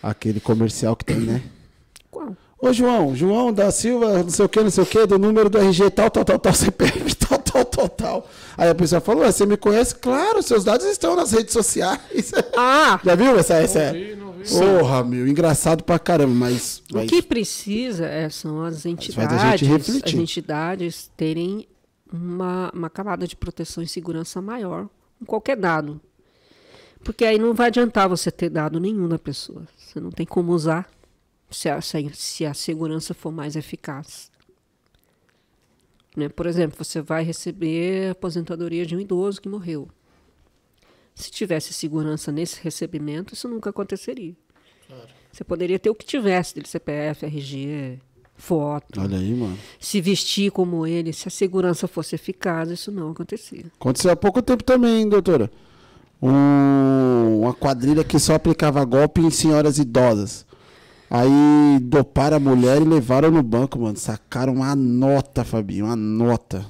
Aquele comercial que tem, né? Qual? Ô, João, João da Silva, não sei o que, não sei o que, do número do RG tal, tal, tal, tal, CPF, tal, tal, tal, tal. Aí a pessoa falou, você me conhece? Claro, seus dados estão nas redes sociais. Ah! Já viu essa? essa? Não vi, não vi. Porra, meu, engraçado pra caramba, mas... mas... O que precisa é, são as entidades, as entidades terem uma, uma camada de proteção e segurança maior com qualquer dado. Porque aí não vai adiantar você ter dado nenhum da pessoa. Você não tem como usar se a, se a segurança for mais eficaz. Né? Por exemplo, você vai receber a aposentadoria de um idoso que morreu. Se tivesse segurança nesse recebimento, isso nunca aconteceria. Claro. Você poderia ter o que tivesse dele, CPF, RG, foto. Olha aí, mano. Se vestir como ele, se a segurança fosse eficaz, isso não acontecia. Aconteceu há pouco tempo também, doutora. Um, uma quadrilha que só aplicava golpe em senhoras idosas. Aí doparam a mulher e levaram no banco, mano. Sacaram uma nota, Fabinho, uma nota.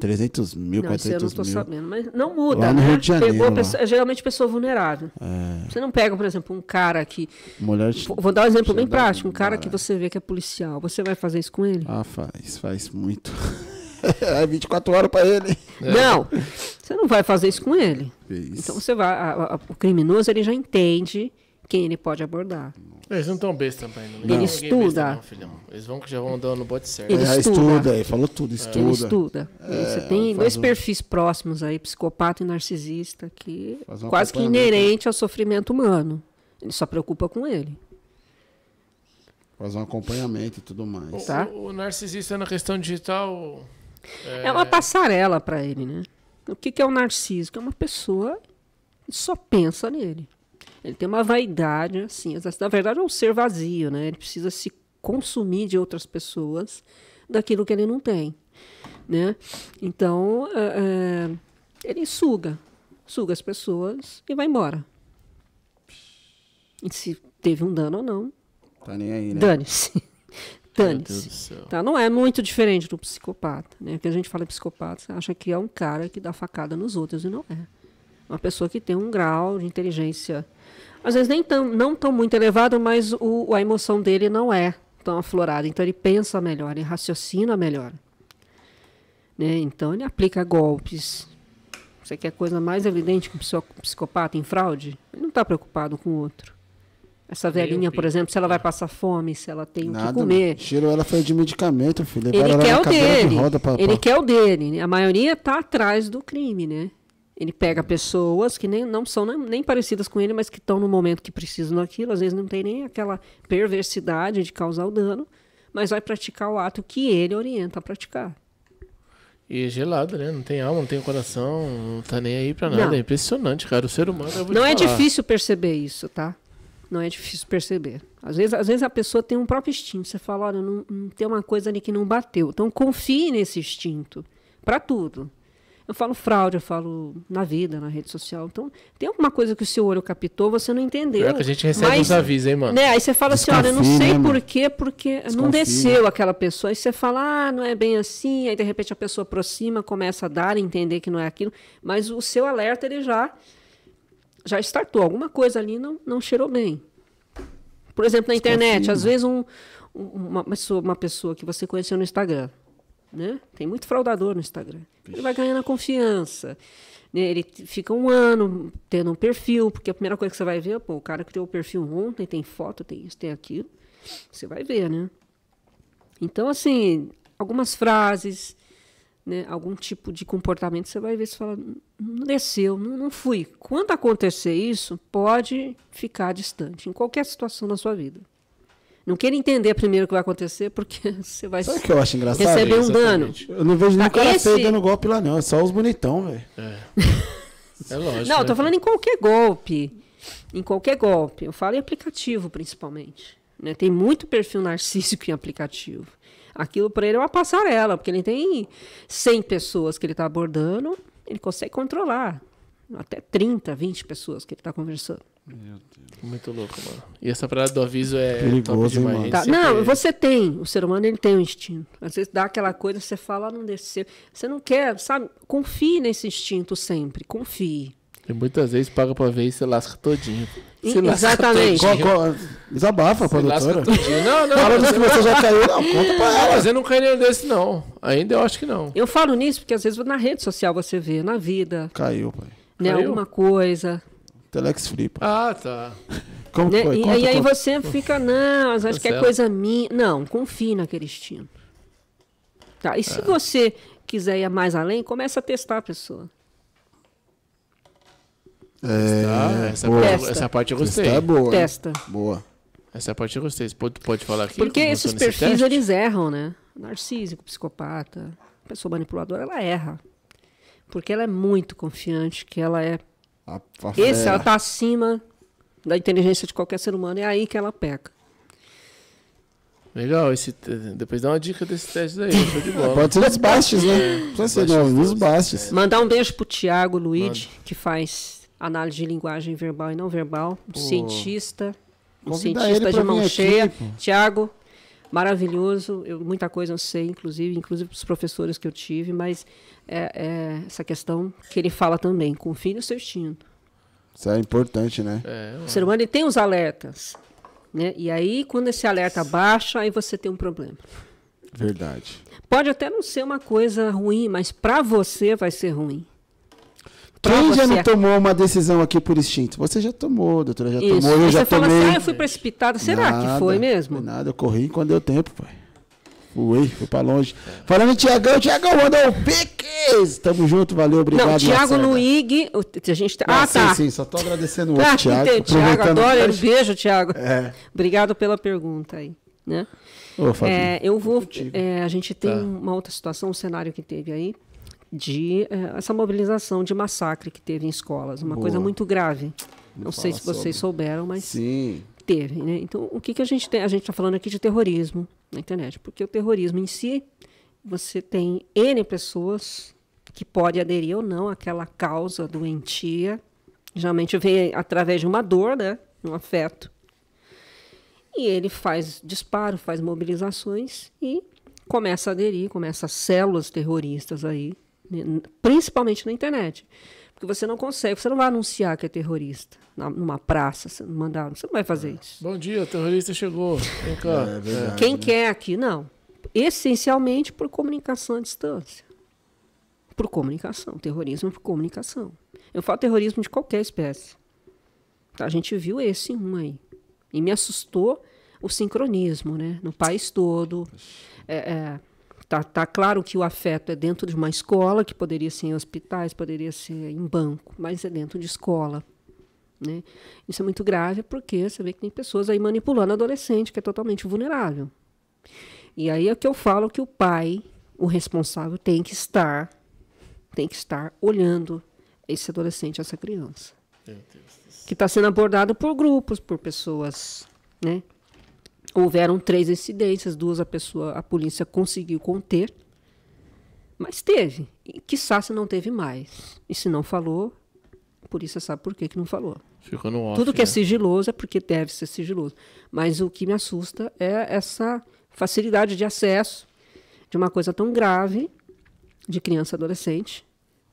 300 mil, não, 400 eu não tô mil. sabendo, mas não muda, lá no né? Rio de Janeiro, Pegou pessoa, geralmente pessoa vulnerável. É. Você não pega, por exemplo, um cara que... Mulher Vou dar um exemplo bem prático. Um cara que você vê que é policial. Você vai fazer isso com ele? Ah, faz. Faz muito. é 24 horas para ele. É. Não, você não vai fazer isso com ele. Isso. Então você vai... A, a, o criminoso, ele já entende quem ele pode abordar. Eles não estão bestas também. Não. Ele estuda. Besta, não, Eles vão que já vão andando no bote certo. Ele é, estuda. estuda, ele falou tudo, estuda. Ele estuda. É, Você tem dois um... perfis próximos aí, psicopata e narcisista, que quase que inerente ao sofrimento humano. Ele só preocupa com ele. Faz um acompanhamento e tudo mais. Tá? O, o narcisista na questão digital. É, é uma passarela para ele, né? O que, que é o narciso? Que é uma pessoa que só pensa nele. Ele tem uma vaidade, assim. Na verdade, é um ser vazio, né? Ele precisa se consumir de outras pessoas daquilo que ele não tem, né? Então, é, é, ele suga, suga as pessoas e vai embora. E se teve um dano ou não, tá nem aí, né? Dane-se. Dane-se. Tá? Não é muito diferente do psicopata. Né? Que a gente fala psicopata, você acha que é um cara que dá facada nos outros e não é. Uma pessoa que tem um grau de inteligência, às vezes nem tão, não tão muito elevado, mas o, a emoção dele não é tão aflorada. Então ele pensa melhor, ele raciocina melhor. Né? Então ele aplica golpes. Você quer coisa mais evidente que um psicopata em fraude? Ele não está preocupado com o outro. Essa velhinha, por exemplo, se ela vai passar fome, se ela tem Nada, o que comer. Cheiro ela foi de medicamento, filho. Ele quer o dele. De roda pra, ele pra... quer o dele. A maioria está atrás do crime, né? Ele pega pessoas que nem, não são nem, nem parecidas com ele, mas que estão no momento que precisam daquilo. Às vezes não tem nem aquela perversidade de causar o dano, mas vai praticar o ato que ele orienta a praticar. E é gelado, né? Não tem alma, não tem coração, não tá nem aí pra nada. Não. É impressionante, cara. O ser humano. Não é difícil perceber isso, tá? Não é difícil perceber. Às vezes, às vezes a pessoa tem um próprio instinto. Você fala, olha, não, não tem uma coisa ali que não bateu. Então confie nesse instinto para tudo. Eu falo fraude, eu falo na vida, na rede social. Então, tem alguma coisa que o seu olho captou, você não entendeu. É que a gente recebe mas, uns avisos, hein, mano? Né? Aí você fala Desconfie, assim, olha, não sei né, por quê, porque Desconfie. não desceu aquela pessoa. Aí você fala, ah, não é bem assim. Aí, de repente, a pessoa aproxima, começa a dar, entender que não é aquilo. Mas o seu alerta, ele já já startou. Alguma coisa ali não, não cheirou bem. Por exemplo, na internet, às vezes um, uma, pessoa, uma pessoa que você conheceu no Instagram, né? Tem muito fraudador no Instagram. Ele vai ganhando a confiança. Né? Ele fica um ano tendo um perfil, porque a primeira coisa que você vai ver, pô, o cara criou o perfil ontem, tem foto, tem isso, tem aquilo. Você vai ver, né? Então, assim, algumas frases, né, algum tipo de comportamento, você vai ver se fala, não desceu, não, não fui. Quando acontecer isso, pode ficar distante, em qualquer situação da sua vida. Não queira entender primeiro o que vai acontecer, porque você vai Sabe que eu acho engraçado? receber um dano. Eu não vejo nenhum tá, cara esse... feio dando golpe lá, não. É só os bonitão, velho. É. é lógico. Não, eu tô né? falando em qualquer golpe. Em qualquer golpe. Eu falo em aplicativo, principalmente. Né? Tem muito perfil narcísico em aplicativo. Aquilo para ele é uma passarela, porque ele tem 100 pessoas que ele está abordando, ele consegue controlar. Até 30, 20 pessoas que ele está conversando. Meu Deus. Muito louco, mano. E essa parada do aviso é Perigoso, top demais. Tá, não, você tem. O ser humano ele tem um instinto. Às vezes dá aquela coisa, você fala, não desceu. Você não quer, sabe? Confie nesse instinto sempre. Confie. E muitas vezes paga pra ver e você lasca todinho. Você Exatamente. Lasca todinho. Qual, qual, desabafa, produtora. Não, não. Fala que você já caiu, não. Conta pra ela. Mas eu não caí nenhum desse, não. Ainda eu acho que não. Eu falo nisso porque às vezes na rede social você vê, na vida. Caiu, pai. Né? Alguma coisa. Telex. Pai. Ah, tá. Como né? foi? Conta, e, aí conta. você fica, não, acho tá que é coisa minha. Não, confie naquele instinto. Tá? E se é. você quiser ir mais além, começa a testar a pessoa. É, essa, parte, essa, parte eu gostei. É boa. Testa. Boa. Essa parte eu gostei. Você pode, pode falar aqui? Porque esses perfis, eles erram, né? Narcísico, psicopata, pessoa manipuladora, ela erra. Porque ela é muito confiante, que ela é... A, a Esse, ela tá acima da inteligência de qualquer ser humano. É aí que ela peca. Legal, esse, depois dá uma dica desse teste aí, show de bola. Pode ser nos bastes, né? Pode ser nos bastes. Mandar um beijo pro Tiago Luigi, que faz análise de linguagem verbal e não verbal, um cientista, um cientista de mão cheia. Tiago, maravilhoso, eu, muita coisa eu sei, inclusive, inclusive os professores que eu tive, mas é, é essa questão que ele fala também, confie no seu instinto. Isso é importante, né? É, o ser humano ele tem os alertas, né? E aí, quando esse alerta baixa, aí você tem um problema. Verdade. Pode até não ser uma coisa ruim, mas para você vai ser ruim. Quem já não tomou uma decisão aqui por instinto? Você já tomou, doutora, já Isso. tomou, eu Aí já você tomei. Fala assim, ah, eu fui precipitada. Será nada, que foi mesmo? Foi nada, eu corri quando deu tempo, pai. Fui, fui pra longe. Falando em Tiagão, Tiagão mandou um piques. Tamo junto, valeu, obrigado. Não, Tiago Luig, a gente tá... Ah, ah tá. Sim, sim, só tô agradecendo o outro, Thiago. Tiago, adoro ele. Beijo, Tiago. É. Obrigado pela pergunta aí. Né? Ô, é, eu vou. É, a gente tem tá. uma outra situação, um cenário que teve aí, de é, essa mobilização de massacre que teve em escolas. Uma Boa. coisa muito grave. Não sei se vocês sobre. souberam, mas Sim. teve. Né? Então, o que, que a gente tem? A gente está falando aqui de terrorismo na internet, porque o terrorismo em si, você tem N pessoas que podem aderir ou não àquela causa doentia. Geralmente vem através de uma dor, né? um afeto. E ele faz disparo, faz mobilizações e começa a aderir, começa células terroristas aí, principalmente na internet. Porque você não consegue, você não vai anunciar que é terrorista numa praça, você não, mandar, você não vai fazer é. isso. Bom dia, o terrorista chegou. Vem cá. É, é verdade, Quem né? quer aqui, não. Essencialmente por comunicação à distância. Por comunicação. Terrorismo é por comunicação. Eu falo terrorismo de qualquer espécie. A gente viu esse um aí. E me assustou o sincronismo, né? No país todo. É, é, tá, tá claro que o afeto é dentro de uma escola, que poderia ser em hospitais, poderia ser em banco, mas é dentro de escola. Né? Isso é muito grave porque você vê que tem pessoas aí manipulando adolescente, que é totalmente vulnerável. E aí é que eu falo que o pai, o responsável, tem que estar, tem que estar olhando esse adolescente, essa criança. Que está sendo abordado por grupos, por pessoas, né? Houveram três incidências, duas a pessoa, a polícia conseguiu conter, mas teve. E quiçá se não teve mais. E se não falou, a polícia sabe por que, que não falou. Ficou no off, Tudo que é né? é sigiloso é porque deve ser sigiloso. Mas o que me assusta é essa facilidade de acesso de uma coisa tão grave de criança e adolescente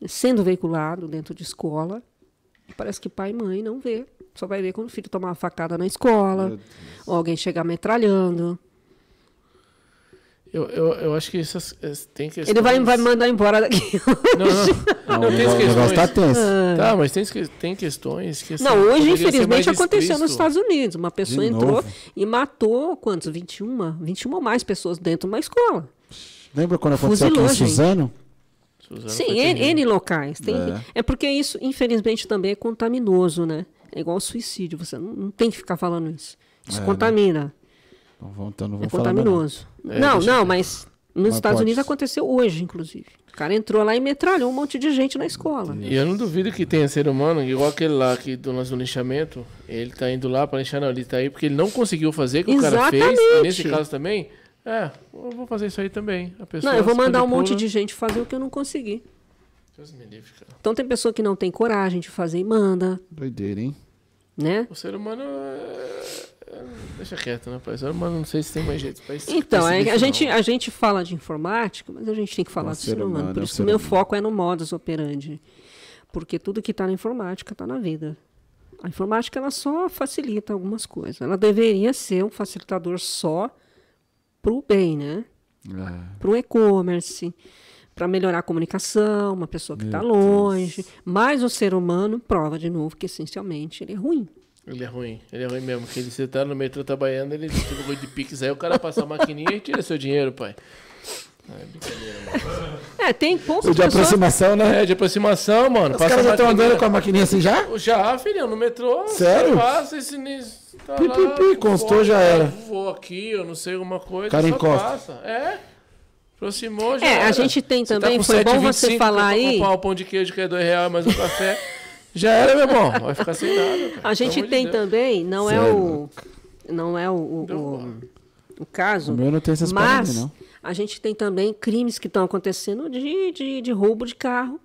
sendo veiculado dentro de escola Parece que pai e mãe não vê. Só vai ver quando o filho tomar uma facada na escola, ou alguém chegar metralhando. Eu, eu, eu acho que essas, tem questões... Ele vai, vai mandar embora daqui. Não, não. não, não tem questões. Tá, tenso. tá, mas tem, tem questões que. Assim, não, hoje, infelizmente, aconteceu nos Estados Unidos. Uma pessoa entrou e matou quantos? 21? 21 ou mais pessoas dentro de uma escola. Lembra quando aconteceu Fuzilou, aqui em Suzano? Sim, N, N, locais. Tem, é. é. porque isso, infelizmente, também é contaminoso, né? É igual ao suicídio. Você não, não tem que ficar falando isso. Isso é, contamina. Né? Então, então não vou é contaminoso. Não, não, é, não mas nos mas Estados pode. Unidos aconteceu hoje, inclusive. O cara entrou lá e metralhou um monte de gente na escola. E eu não duvido que tenha ser humano, igual aquele lá que do nosso linchamento, ele tá indo lá para lixar, não, ele tá aí porque ele não conseguiu fazer o que Exatamente. o cara fez. E nesse caso também, é, eu vou fazer isso aí também. A pessoa não, eu vou mandar um monte de gente fazer o que eu não consegui. Deus me livre, cara. Então tem pessoa que não tem coragem de fazer e manda. Doideira, hein? Né? O ser humano é... é deixa quieto, né, pai? O ser humano não sei se tem mais jeito pra isso. Então, é, a, gente, a gente fala de informática, mas a gente tem que falar do ser humano. humano. Por é isso que o meu humano. foco é no modus operandi. Porque tudo que está na informática está na vida. A informática ela só facilita algumas coisas. Ela deveria ser um facilitador só para o bem, né? É. Para o e-commerce, para melhorar a comunicação, uma pessoa que está longe. Mas o ser humano prova de novo que essencialmente ele é ruim. Ele é ruim, ele é ruim mesmo. Porque ele, você tá no metrô trabalhando, ele tira o de pix, aí o cara passa a maquininha e tira seu dinheiro, pai. É brincadeira, mano. É, tem poucos. De pessoas... aproximação, né? É, de aproximação, mano. Os caras já estão andando com a maquininha assim já? Já, filhão, no metrô. Sério? Passa esse Tá pi, pi, pi, constou, já era. Vou aqui, eu não sei alguma coisa. Cara encosta. Passa. É. Aproximou, já. É, era. a gente tem tá também, tá foi bom você falar aí. comprar um pão de queijo que é dois reais, mais um café. já era, meu irmão. Vai ficar sem nada. Cara. A gente tem de também, não é o. Não é o, o, o, o caso. O meu não tem essas mas não. a gente tem também crimes que estão acontecendo de, de, de roubo de carro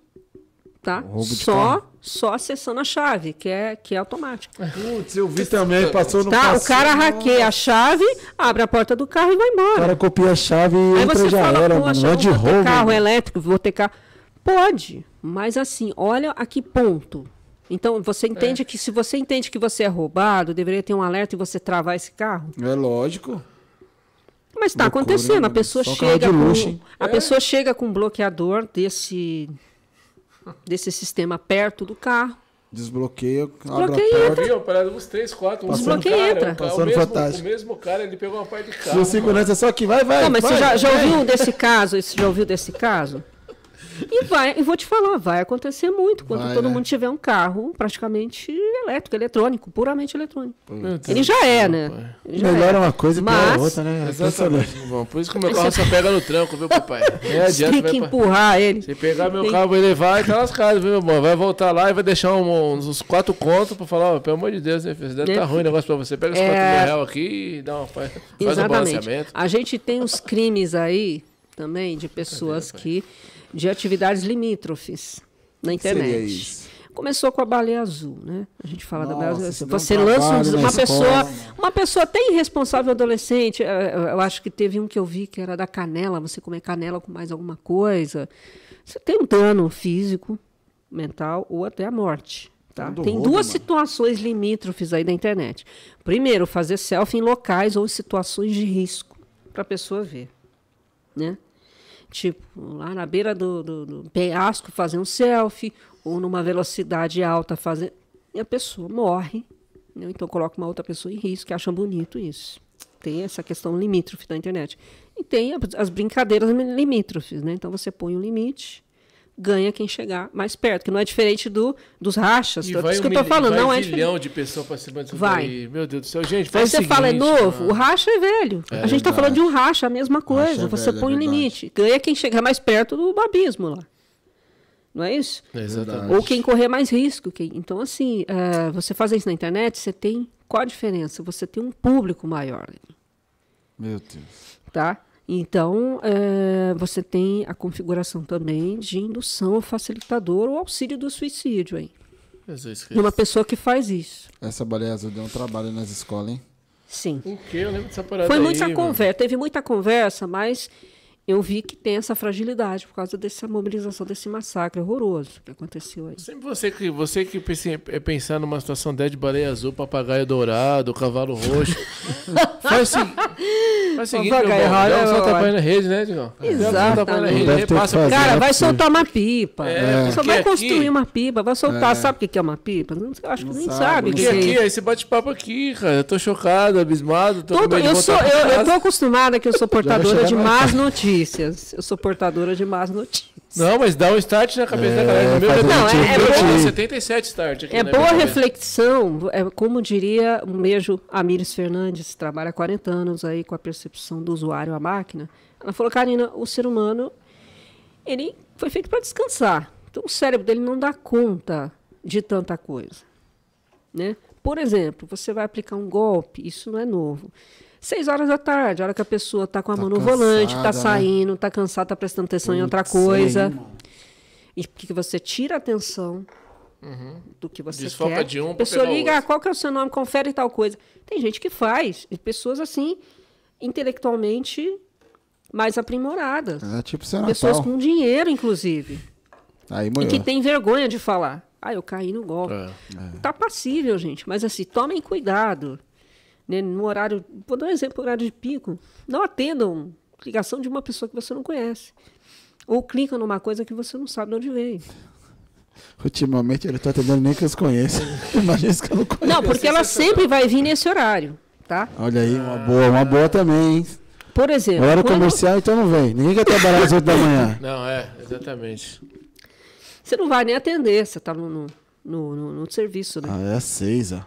tá? Só, só acessando a chave, que é, que é automática. Putz, eu vi também, passou no tá, O cara hackeia a chave, abre a porta do carro e vai embora. O cara copia a chave e Aí entra você já fala, era, mano. Não é de roubo. carro elétrico, vou ter carro. Pode, mas assim, olha a que ponto. Então, você entende é. que se você entende que você é roubado, deveria ter um alerta e você travar esse carro? É lógico. Mas está acontecendo, a pessoa chega com, a é. pessoa chega com um bloqueador desse desse sistema perto do carro. Desbloqueia, Desbloqueia abre a porta. Para uns três, quatro. Desbloqueia entra. O, o, mesmo, o mesmo cara, ele pegou uma parte de carro. O segurança só que vai, vai. Não, mas vai, você já, já ouviu desse caso? Você já ouviu desse caso? E vai, e vou te falar, vai acontecer muito quando vai, todo né? mundo tiver um carro praticamente elétrico, eletrônico, puramente eletrônico. Ele já é, né? Já Melhor é. uma coisa Mas, a outra, né? Exatamente. Bom, por isso que o meu carro só pega no tranco, viu, papai? É adianta, tem que empurrar ele. Se pegar meu tem... carro, vai levar e tá lascado, viu, meu irmão? Vai voltar lá e vai deixar um, uns quatro contos pra falar, oh, pelo amor de Deus, né, filho? Deve estar tá ruim o negócio pra você. Pega os é... 4 mil reais aqui e dá uma, faz, faz um balanceamento. A gente tem os crimes aí também de pessoas que de atividades limítrofes na internet. Começou com a baleia azul, né? A gente fala Nossa, da baleia azul. Você um lança uma pessoa, uma pessoa até irresponsável adolescente. É, é, eu acho que teve um que eu vi que era da canela. Você comer canela com mais alguma coisa, você tem um dano físico, mental ou até a morte. Tá? Tem duas mano. situações limítrofes aí da internet. Primeiro, fazer selfie em locais ou situações de risco para a pessoa ver, né? Tipo, lá na beira do, do, do penhasco fazer um selfie, ou numa velocidade alta fazer. E a pessoa morre. Né? Então coloca uma outra pessoa em risco, que acha bonito isso. Tem essa questão limítrofe da internet. E tem as brincadeiras limítrofes, né? Então você põe um limite ganha quem chegar mais perto, que não é diferente do, dos rachas. E é isso que eu tô falando, não é diferente. milhão de pessoas para cima disso vai. Daí. Meu Deus do céu, gente, faz Aí você seguinte, fala, é novo, mano. o racha é velho. É, a gente está falando de um racha, a mesma coisa. É você velho, põe um limite. Ganha quem chegar mais perto do abismo lá. Não é isso? Exatamente. Ou quem correr mais risco. Quem... Então, assim, uh, você fazer isso na internet, você tem. Qual a diferença? Você tem um público maior. Meu Deus. Tá? Então, é, você tem a configuração também de indução ao facilitador ou auxílio do suicídio aí. De uma pessoa que faz isso. Essa baleia azul deu um trabalho nas escolas, hein? Sim. O quê? Eu lembro dessa parada Foi muita aí, conversa, teve muita conversa, mas eu vi que tem essa fragilidade por causa dessa mobilização, desse massacre horroroso que aconteceu aí. Sempre você que, você que é pensar numa situação dessa de baleia azul, papagaio dourado, cavalo roxo. faz, assim, faz o seguinte, papagaio meu irmão, dá um solta na rede, né, Digão? Exatamente. Passa, cara, vai soltar uma pipa. É, Só vai construir aqui, uma pipa, vai soltar. É. Sabe o que é uma pipa? Eu acho que nem sabe. sabe que aqui, é aí você bate papo aqui, cara. Eu tô chocado, abismado. Tô Todo, eu, sou, eu, eu tô acostumada que eu sou portadora de más notícias notícias. Eu sou portadora de más notícias. Não, mas dá um start na cabeça é, da galera. Meu, não, é, é boa, 77 start aqui, É né, boa reflexão, é, como diria um beijo a Mires Fernandes, trabalha há 40 anos aí com a percepção do usuário à máquina. Ela falou, Karina, o ser humano, ele foi feito para descansar. Então o cérebro dele não dá conta de tanta coisa. Né? Por exemplo, você vai aplicar um golpe, isso não é novo. Seis horas da tarde, a hora que a pessoa está com a tá mão no cansada, volante, está né? saindo, está cansada, está prestando atenção em outra coisa. Sei, e que você tira a atenção uhum. do que você Desfoca quer. de um a pessoa liga, ah, qual que é o seu nome, confere tal coisa. Tem gente que faz, e pessoas assim, intelectualmente mais aprimoradas. É tipo Pessoas com dinheiro, inclusive. Aí, e que tem vergonha de falar. Ah, eu caí no golpe. É. Tá passível, gente. Mas assim, tomem cuidado né, no horário, vou dar um exemplo, horário de pico, não atendam ligação de uma pessoa que você não conhece. Ou clicam numa coisa que você não sabe de onde veio. Ultimamente ele está atendendo nem que eu conheço. Imagina que eu não conheço. Não, porque ela sempre vai vir nesse horário, tá? Olha aí, uma boa, uma boa também. Por exemplo. Horário quando... comercial, então não vem. Ninguém quer trabalhar às 8 da manhã. Não, é, exatamente. Você não vai nem atender, você está no, no, no, no, no serviço, né? Ah, é às 6, ó.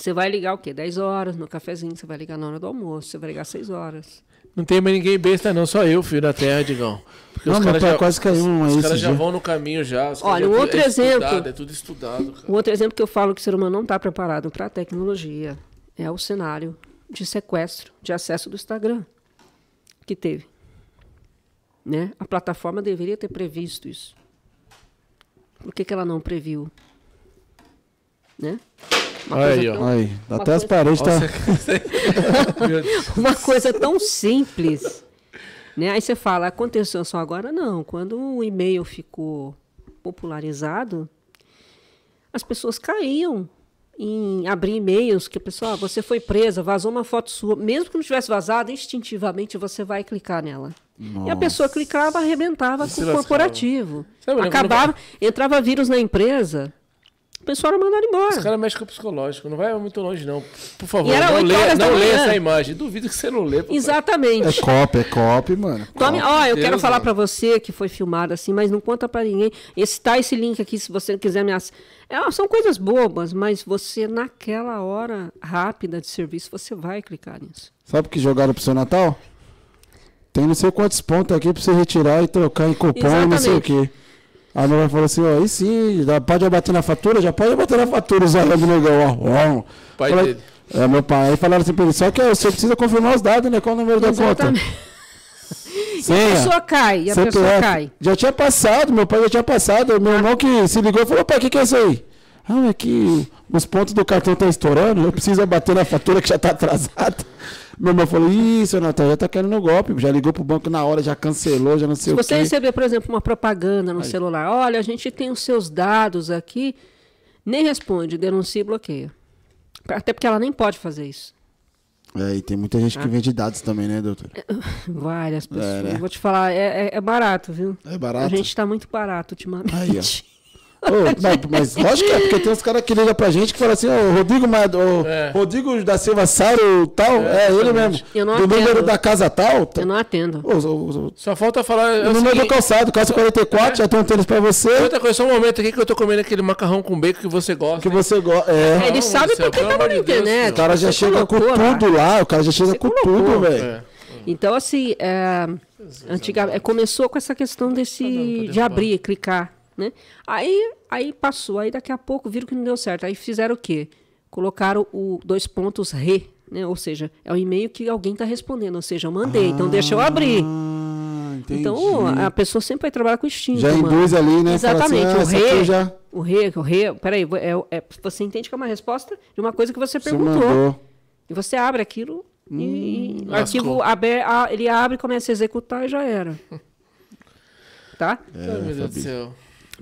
Você vai ligar o quê? 10 horas no cafezinho, você vai ligar na hora do almoço, você vai ligar 6 horas. Não tem mais ninguém besta, não, só eu, filho da terra, Digão. Porque não, os caras já, quase caiu um Os, os caras já vão no caminho já. Olha, um outro é exemplo. Estudado, é tudo estudado. Cara. Um outro exemplo que eu falo que o ser humano não está preparado para a tecnologia é o cenário de sequestro de acesso do Instagram que teve. Né? A plataforma deveria ter previsto isso. Por que, que ela não previu? Né? Aí, ó. Tão, aí, até as paredes tá... uma coisa tão simples. Né? Aí você fala, aconteceu só agora? Não. Quando o e-mail ficou popularizado, as pessoas caíam em abrir e-mails que a pessoa, ah, você foi presa, vazou uma foto sua, mesmo que não tivesse vazado, instintivamente você vai clicar nela. Nossa. E a pessoa clicava, arrebentava com o corporativo. Acabava, entrava vírus na empresa, O pessoal era mandado embora. Os caras mexem com o psicológico, não vai muito longe, não. Por favor, não leia, não leia essa imagem. Duvido que você não lê. Papai. Exatamente. É cop, é cop, mano. Tome, ó, eu Deus quero falar para você que foi filmado assim, mas não conta para ninguém. Esse tá esse link aqui, se você quiser me ass... é, São coisas bobas, mas você, naquela hora rápida de serviço, você vai clicar nisso. Sabe o que jogaram pro seu Natal? Tem não sei quantos pontos aqui pra você retirar e trocar em cupom e não sei o quê. A mulher falou assim, ó, aí sim, já pode bater na fatura? Já pode bater na fatura, os olhando no negão, ó. Pai Falei, dele. É, meu pai. Aí falaram assim pra ele, só que você precisa confirmar os dados, né? Qual o número Exatamente. da conta? Sim, e a pessoa cai, e a CPF. pessoa cai. Já tinha passado, meu pai já tinha passado. Meu irmão que se ligou falou, pai, o que, que é isso aí? Ah, é que os pontos do cartão estão estourando, eu preciso bater na fatura que já está atrasada. Meu irmão falou, ih, seu Natal já tá querendo golpe. Já ligou pro banco na hora, já cancelou, já não sei Se o quê. Se você receber, por exemplo, uma propaganda no Aí. celular, olha, a gente tem os seus dados aqui, nem responde, denuncia e bloqueia. Até porque ela nem pode fazer isso. É, e tem muita gente que ah. vende dados também, né, doutor? É, várias pessoas. É, né? Vou te falar, é, é, é, barato, viu? É barato. A gente está muito barato ultimamente. Aí, ó. Oh, mas, mas lógico que é, porque tem uns caras que ligam pra gente que falam assim, ô, oh, Rodrigo, oh, é. Rodrigo da Silva Saro tal, é, é ele mesmo. Eu não do atendo. número da casa tal. Eu não atendo. Oh, Só falta falar. É o número do calçado, calça 44, é. já tem um tênis pra você. Outra coisa, só um momento aqui que eu tô comendo aquele macarrão com bacon que você gosta. Que hein? você gosta. É. Ele sabe porque tá na internet. O cara já chega com tudo lá, o cara já chega com tudo, velho. Então, assim, é, antiga, começou com essa questão desse de abrir, clicar. Né? Aí, aí passou, aí daqui a pouco viram que não deu certo. Aí fizeram o quê? Colocaram o dois pontos re, né? Ou seja, é o e-mail que alguém está respondendo, ou seja, eu mandei, ah, então deixa eu abrir. Entendi. Então a pessoa sempre vai trabalhar com instinto. Já induz ali, né? Exatamente. Assim, ah, o, re, já... o re, o re, peraí, é, é, você entende que é uma resposta de uma coisa que você, você perguntou. Mandou. E você abre aquilo hum, e o arquivo abre, ele abre, começa a executar e já era. tá? É, oh, meu Deus do céu.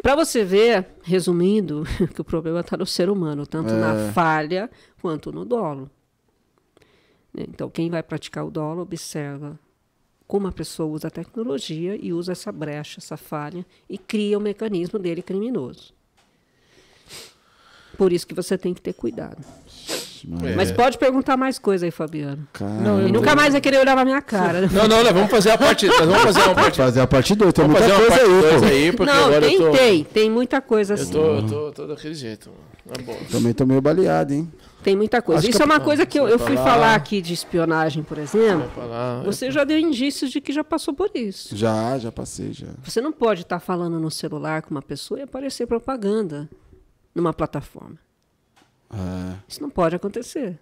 Para você ver, resumindo, que o problema está no ser humano, tanto é. na falha quanto no dolo. Então, quem vai praticar o dolo observa como a pessoa usa a tecnologia e usa essa brecha, essa falha, e cria o mecanismo dele criminoso. Por isso que você tem que ter cuidado. É. Mas pode perguntar mais coisa aí, Fabiano. Não, e nunca mais vai querer olhar na minha cara. Não, não, não, vamos fazer a parte. Vamos fazer uma parte. Fazer a parte 2. Tem vamos muita fazer coisa aí, dois aí, porque não, agora tem, eu tô... tem, tem muita coisa assim. Eu tô, eu tô, tô daquele jeito. Bom. Também tô meio baleado, hein? Tem muita coisa. Acho Isso é uma coisa que eu, eu fui falar. falar aqui de espionagem, por exemplo. Falar, você já deu indícios de que já passou por isso. Já, já passei, já. Você não pode estar falando no celular com uma pessoa e aparecer propaganda numa plataforma. É. Isso não pode acontecer.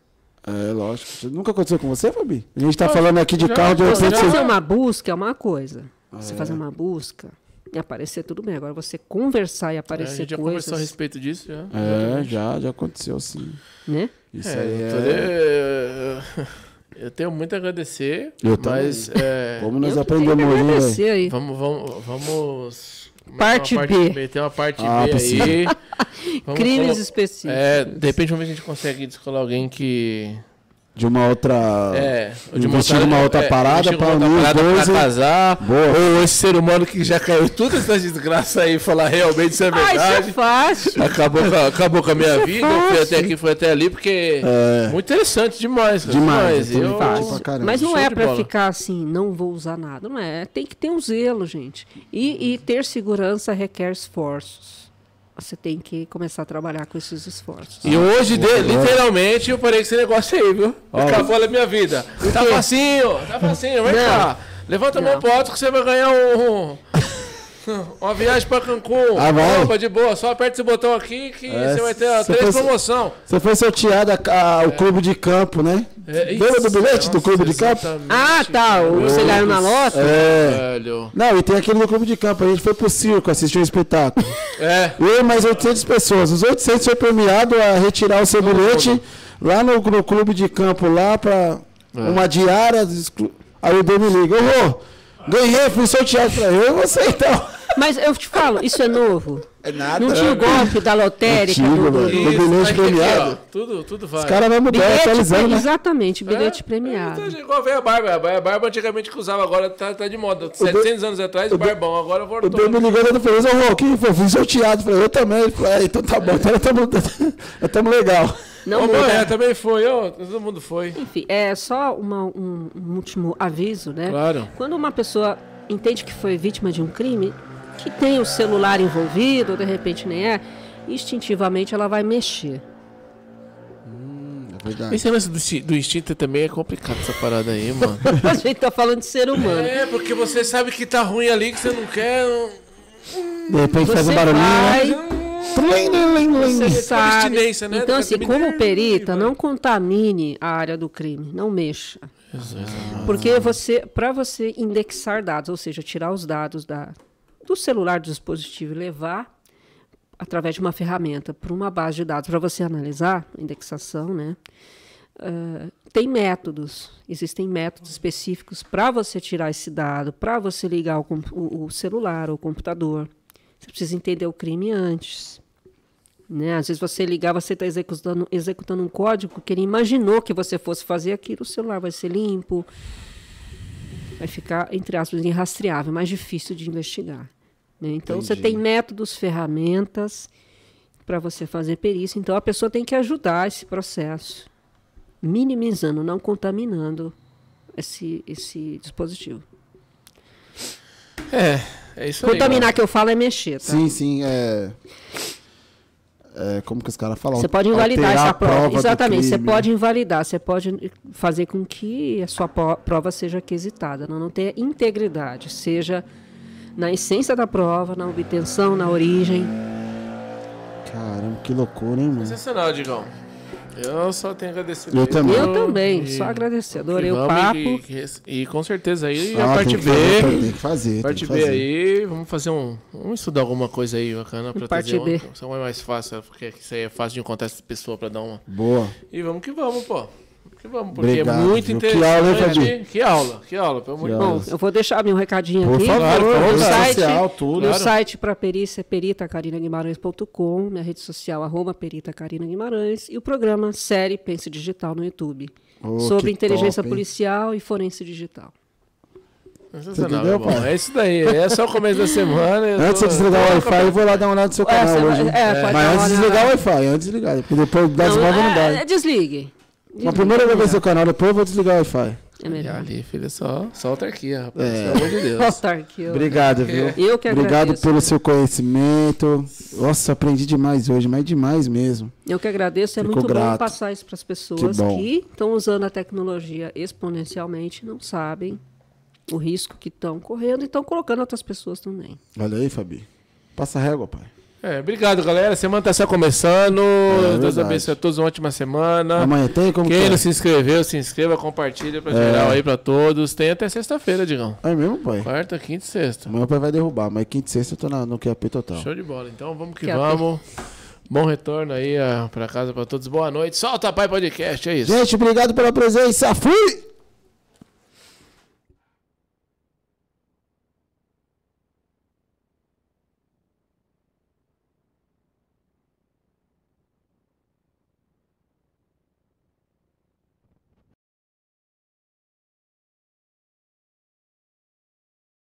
É, lógico. Nunca aconteceu com você, Fabi? A gente tá falando aqui de carro de 800... Fazer uma busca é uma coisa. Ah, você é. fazer uma busca e aparecer tudo bem. Agora você conversar e aparecer é, a gente já coisas... conversou a respeito disso, já. É, já, já aconteceu sim. Né? Isso é, aí é... Eu tenho muito a agradecer, eu mas... É... Como nós aprendemos aí, aí. Vamos, vamos, vamos... Parte, parte B. B. Tem uma parte ah, B aí. Crimes específicos. É, de repente vamos ver se a gente consegue descolar alguém que de uma outra. É, de investir numa outra é, parada para unir os dois. Casar. Boa. Ou esse ser humano que já caiu tudo essa desgraça aí falar realmente isso é verdade. Ah, isso é fácil. Acabou, acabou com a minha isso é vida. É foi até aqui, foi até ali, porque. É. Muito interessante demais. Demais. demais. Eu... Mas não Show é para ficar assim, não vou usar nada. Não é. Tem que ter um zelo, gente. E, e ter segurança requer esforços você tem que começar a trabalhar com esses esforços. E hoje, de, literalmente, eu parei com esse negócio aí, viu? Acabou a minha vida. Tá facinho, tá facinho, vem cá. Levanta a mão pro alto que você vai ganhar um, uma viagem pra Cancún. Ah, vai. Opa, de boa. Só aperta esse botão aqui que é, você vai ter a três promoção. Você foi sorteado a, a, o é. clube de campo, né? É, Lembra do bilhete do clube de campo? Ah, tá. O ganhou na loja? É. Velho. Não, e tem aquele do clube de campo. A gente foi pro circo assistir um espetáculo. É. Eu e mais 800 pessoas. Os 800 foi premiado a retirar o seu bilhete lá no, no clube de campo lá pra é. uma diária. Aí o Demi liga. Ô, ganhei, fui sorteado pra eu e você então. Mas eu te falo, isso é novo. É nada. Não tinha o golpe da lotérica. Antigo, do, do, O bilhete premiado. Aqui, ó, tudo, tudo vai. Os caras vão mudar, bilhete, atualizando, né? exatamente, bilhete É, premiado. É, igual veio a barba. A barba antigamente que usava, agora tá, tá de moda. 700 anos atrás, o barbão. Agora O voltou. Deus me ligou dando feliz, ô Rô, quem foi? Fui sorteado. Falei, eu também. Ele falou, é, então tá bom, então nós estamos legal. Não. Mané também foi. Todo mundo foi. Enfim, é só uma- um, um último aviso, né? Claro. Quando uma pessoa entende que foi vítima de um crime, que tem o celular envolvido, ou de repente nem é, instintivamente ela vai mexer. É verdade. Esse lance do, do instinto também é complicado, essa parada aí, mano. A gente tá falando de ser humano. é, porque você sabe que tá ruim ali, que você não quer. não- De repente faz um barulhinho. vai, né? Ling. você sabe. abstinência, né? Então, Tem assim, como perita, vai. não contamine a área do crime, não mexa. Porque você, para você indexar dados, ou seja, tirar os dados da, do celular do dispositivo e levar através de uma ferramenta para uma base de dados para você analisar, indexação, né? ah, tem métodos, existem métodos específicos para você tirar esse dado, para você ligar o- o celular ou o computador. Você precisa entender o crime antes. Né? Às vezes você ligar, você está executando, executando um código que ele imaginou que você fosse fazer aquilo, o celular vai ser limpo, vai ficar, entre aspas, irrastreável, mais difícil de investigar. Né? Então você Entendi. tem métodos, ferramentas para você fazer perícia. Então a pessoa tem que ajudar esse processo, minimizando, não contaminando esse, esse dispositivo. É, é isso aí. Contaminar que eu falo é mexer, tá? Sim, sim, é... é, Como que os caras falam? Você pode invalidar essa prova. do Exatamente, você pode invalidar, você pode fazer com que a sua prova seja quesitada, não, não tenha integridade, seja na essência da prova, na obtenção, na origem. Caramba, que loucura, hein, mano? Sensacional, Digão. Eu só tenho a agradecer. Eu também. Eu também, E- só agradecer, adorei o papo. E, e- e com certeza aí Ah, a parte tem que B. fazer, Tem que fazer, Parte B aí, vamos fazer um. Vamos estudar alguma coisa aí bacana pra Parte trazer B. um. Isso é mais fácil, porque isso aí é fácil de encontrar essa pessoa pra dar uma. Boa. E vamos que vamos, pô. Vamos que vamos, porque Obrigado, é muito viu? Que interessante. aula, hein, Fabi? Que aula, que aula, pelo amor de Que Deus. Bom, eu vou deixar meu recadinho Por aqui. favor, Claro, favor, site, social, tudo. Meu Claro. site para perícia é peritacarinaguimarães.com, minha rede social arroba perita Carina Guimarães e o programa Série Pense Digital no YouTube. Oh, sobre inteligência top, policial e forense digital. Entendeu, pai? É isso daí. É só o começo da semana. eu Antes tô- de desligar o Wi-Fi, eu vou lá dar uma olhada no seu É, canal você hoje. é, pode Mas antes de desligar o. Wi-Fi, antes de desligar. Porque depois das nove não dá. é, desligue. Mas primeiro eu vou ver seu canal, depois eu vou desligar o Wi-Fi. É melhor. Ali, filho, só, só autarquia, rapaz. É. Pelo amor de Deus. Ó. Obrigado, viu? Eu que Obrigado agradeço. pelo seu conhecimento. Nossa, aprendi demais hoje, mas demais mesmo. Eu que agradeço. É Fico muito grato. bom passar isso para as pessoas Que que estão usando a tecnologia exponencialmente, não sabem o risco que estão correndo e estão colocando outras pessoas também. Olha aí, Fabi. Passa a régua, pai. É, obrigado, galera. Semana tá só começando. Deus verdade. abençoe a todos. Uma ótima semana. Amanhã tem como Quem que é? não se inscreveu, se inscreva, compartilha pra geral aí pra todos. Tem até sexta-feira, Digão. É mesmo, pai? Quarta, quinta e sexta. Amanhã o pai vai derrubar, mas quinta e sexta eu tô na, no QAP total. Show de bola. Então vamos que QAP. vamos. Bom retorno aí ah, pra casa pra todos. Boa noite. Solta, pai podcast. É isso. Gente, obrigado pela presença. Fui!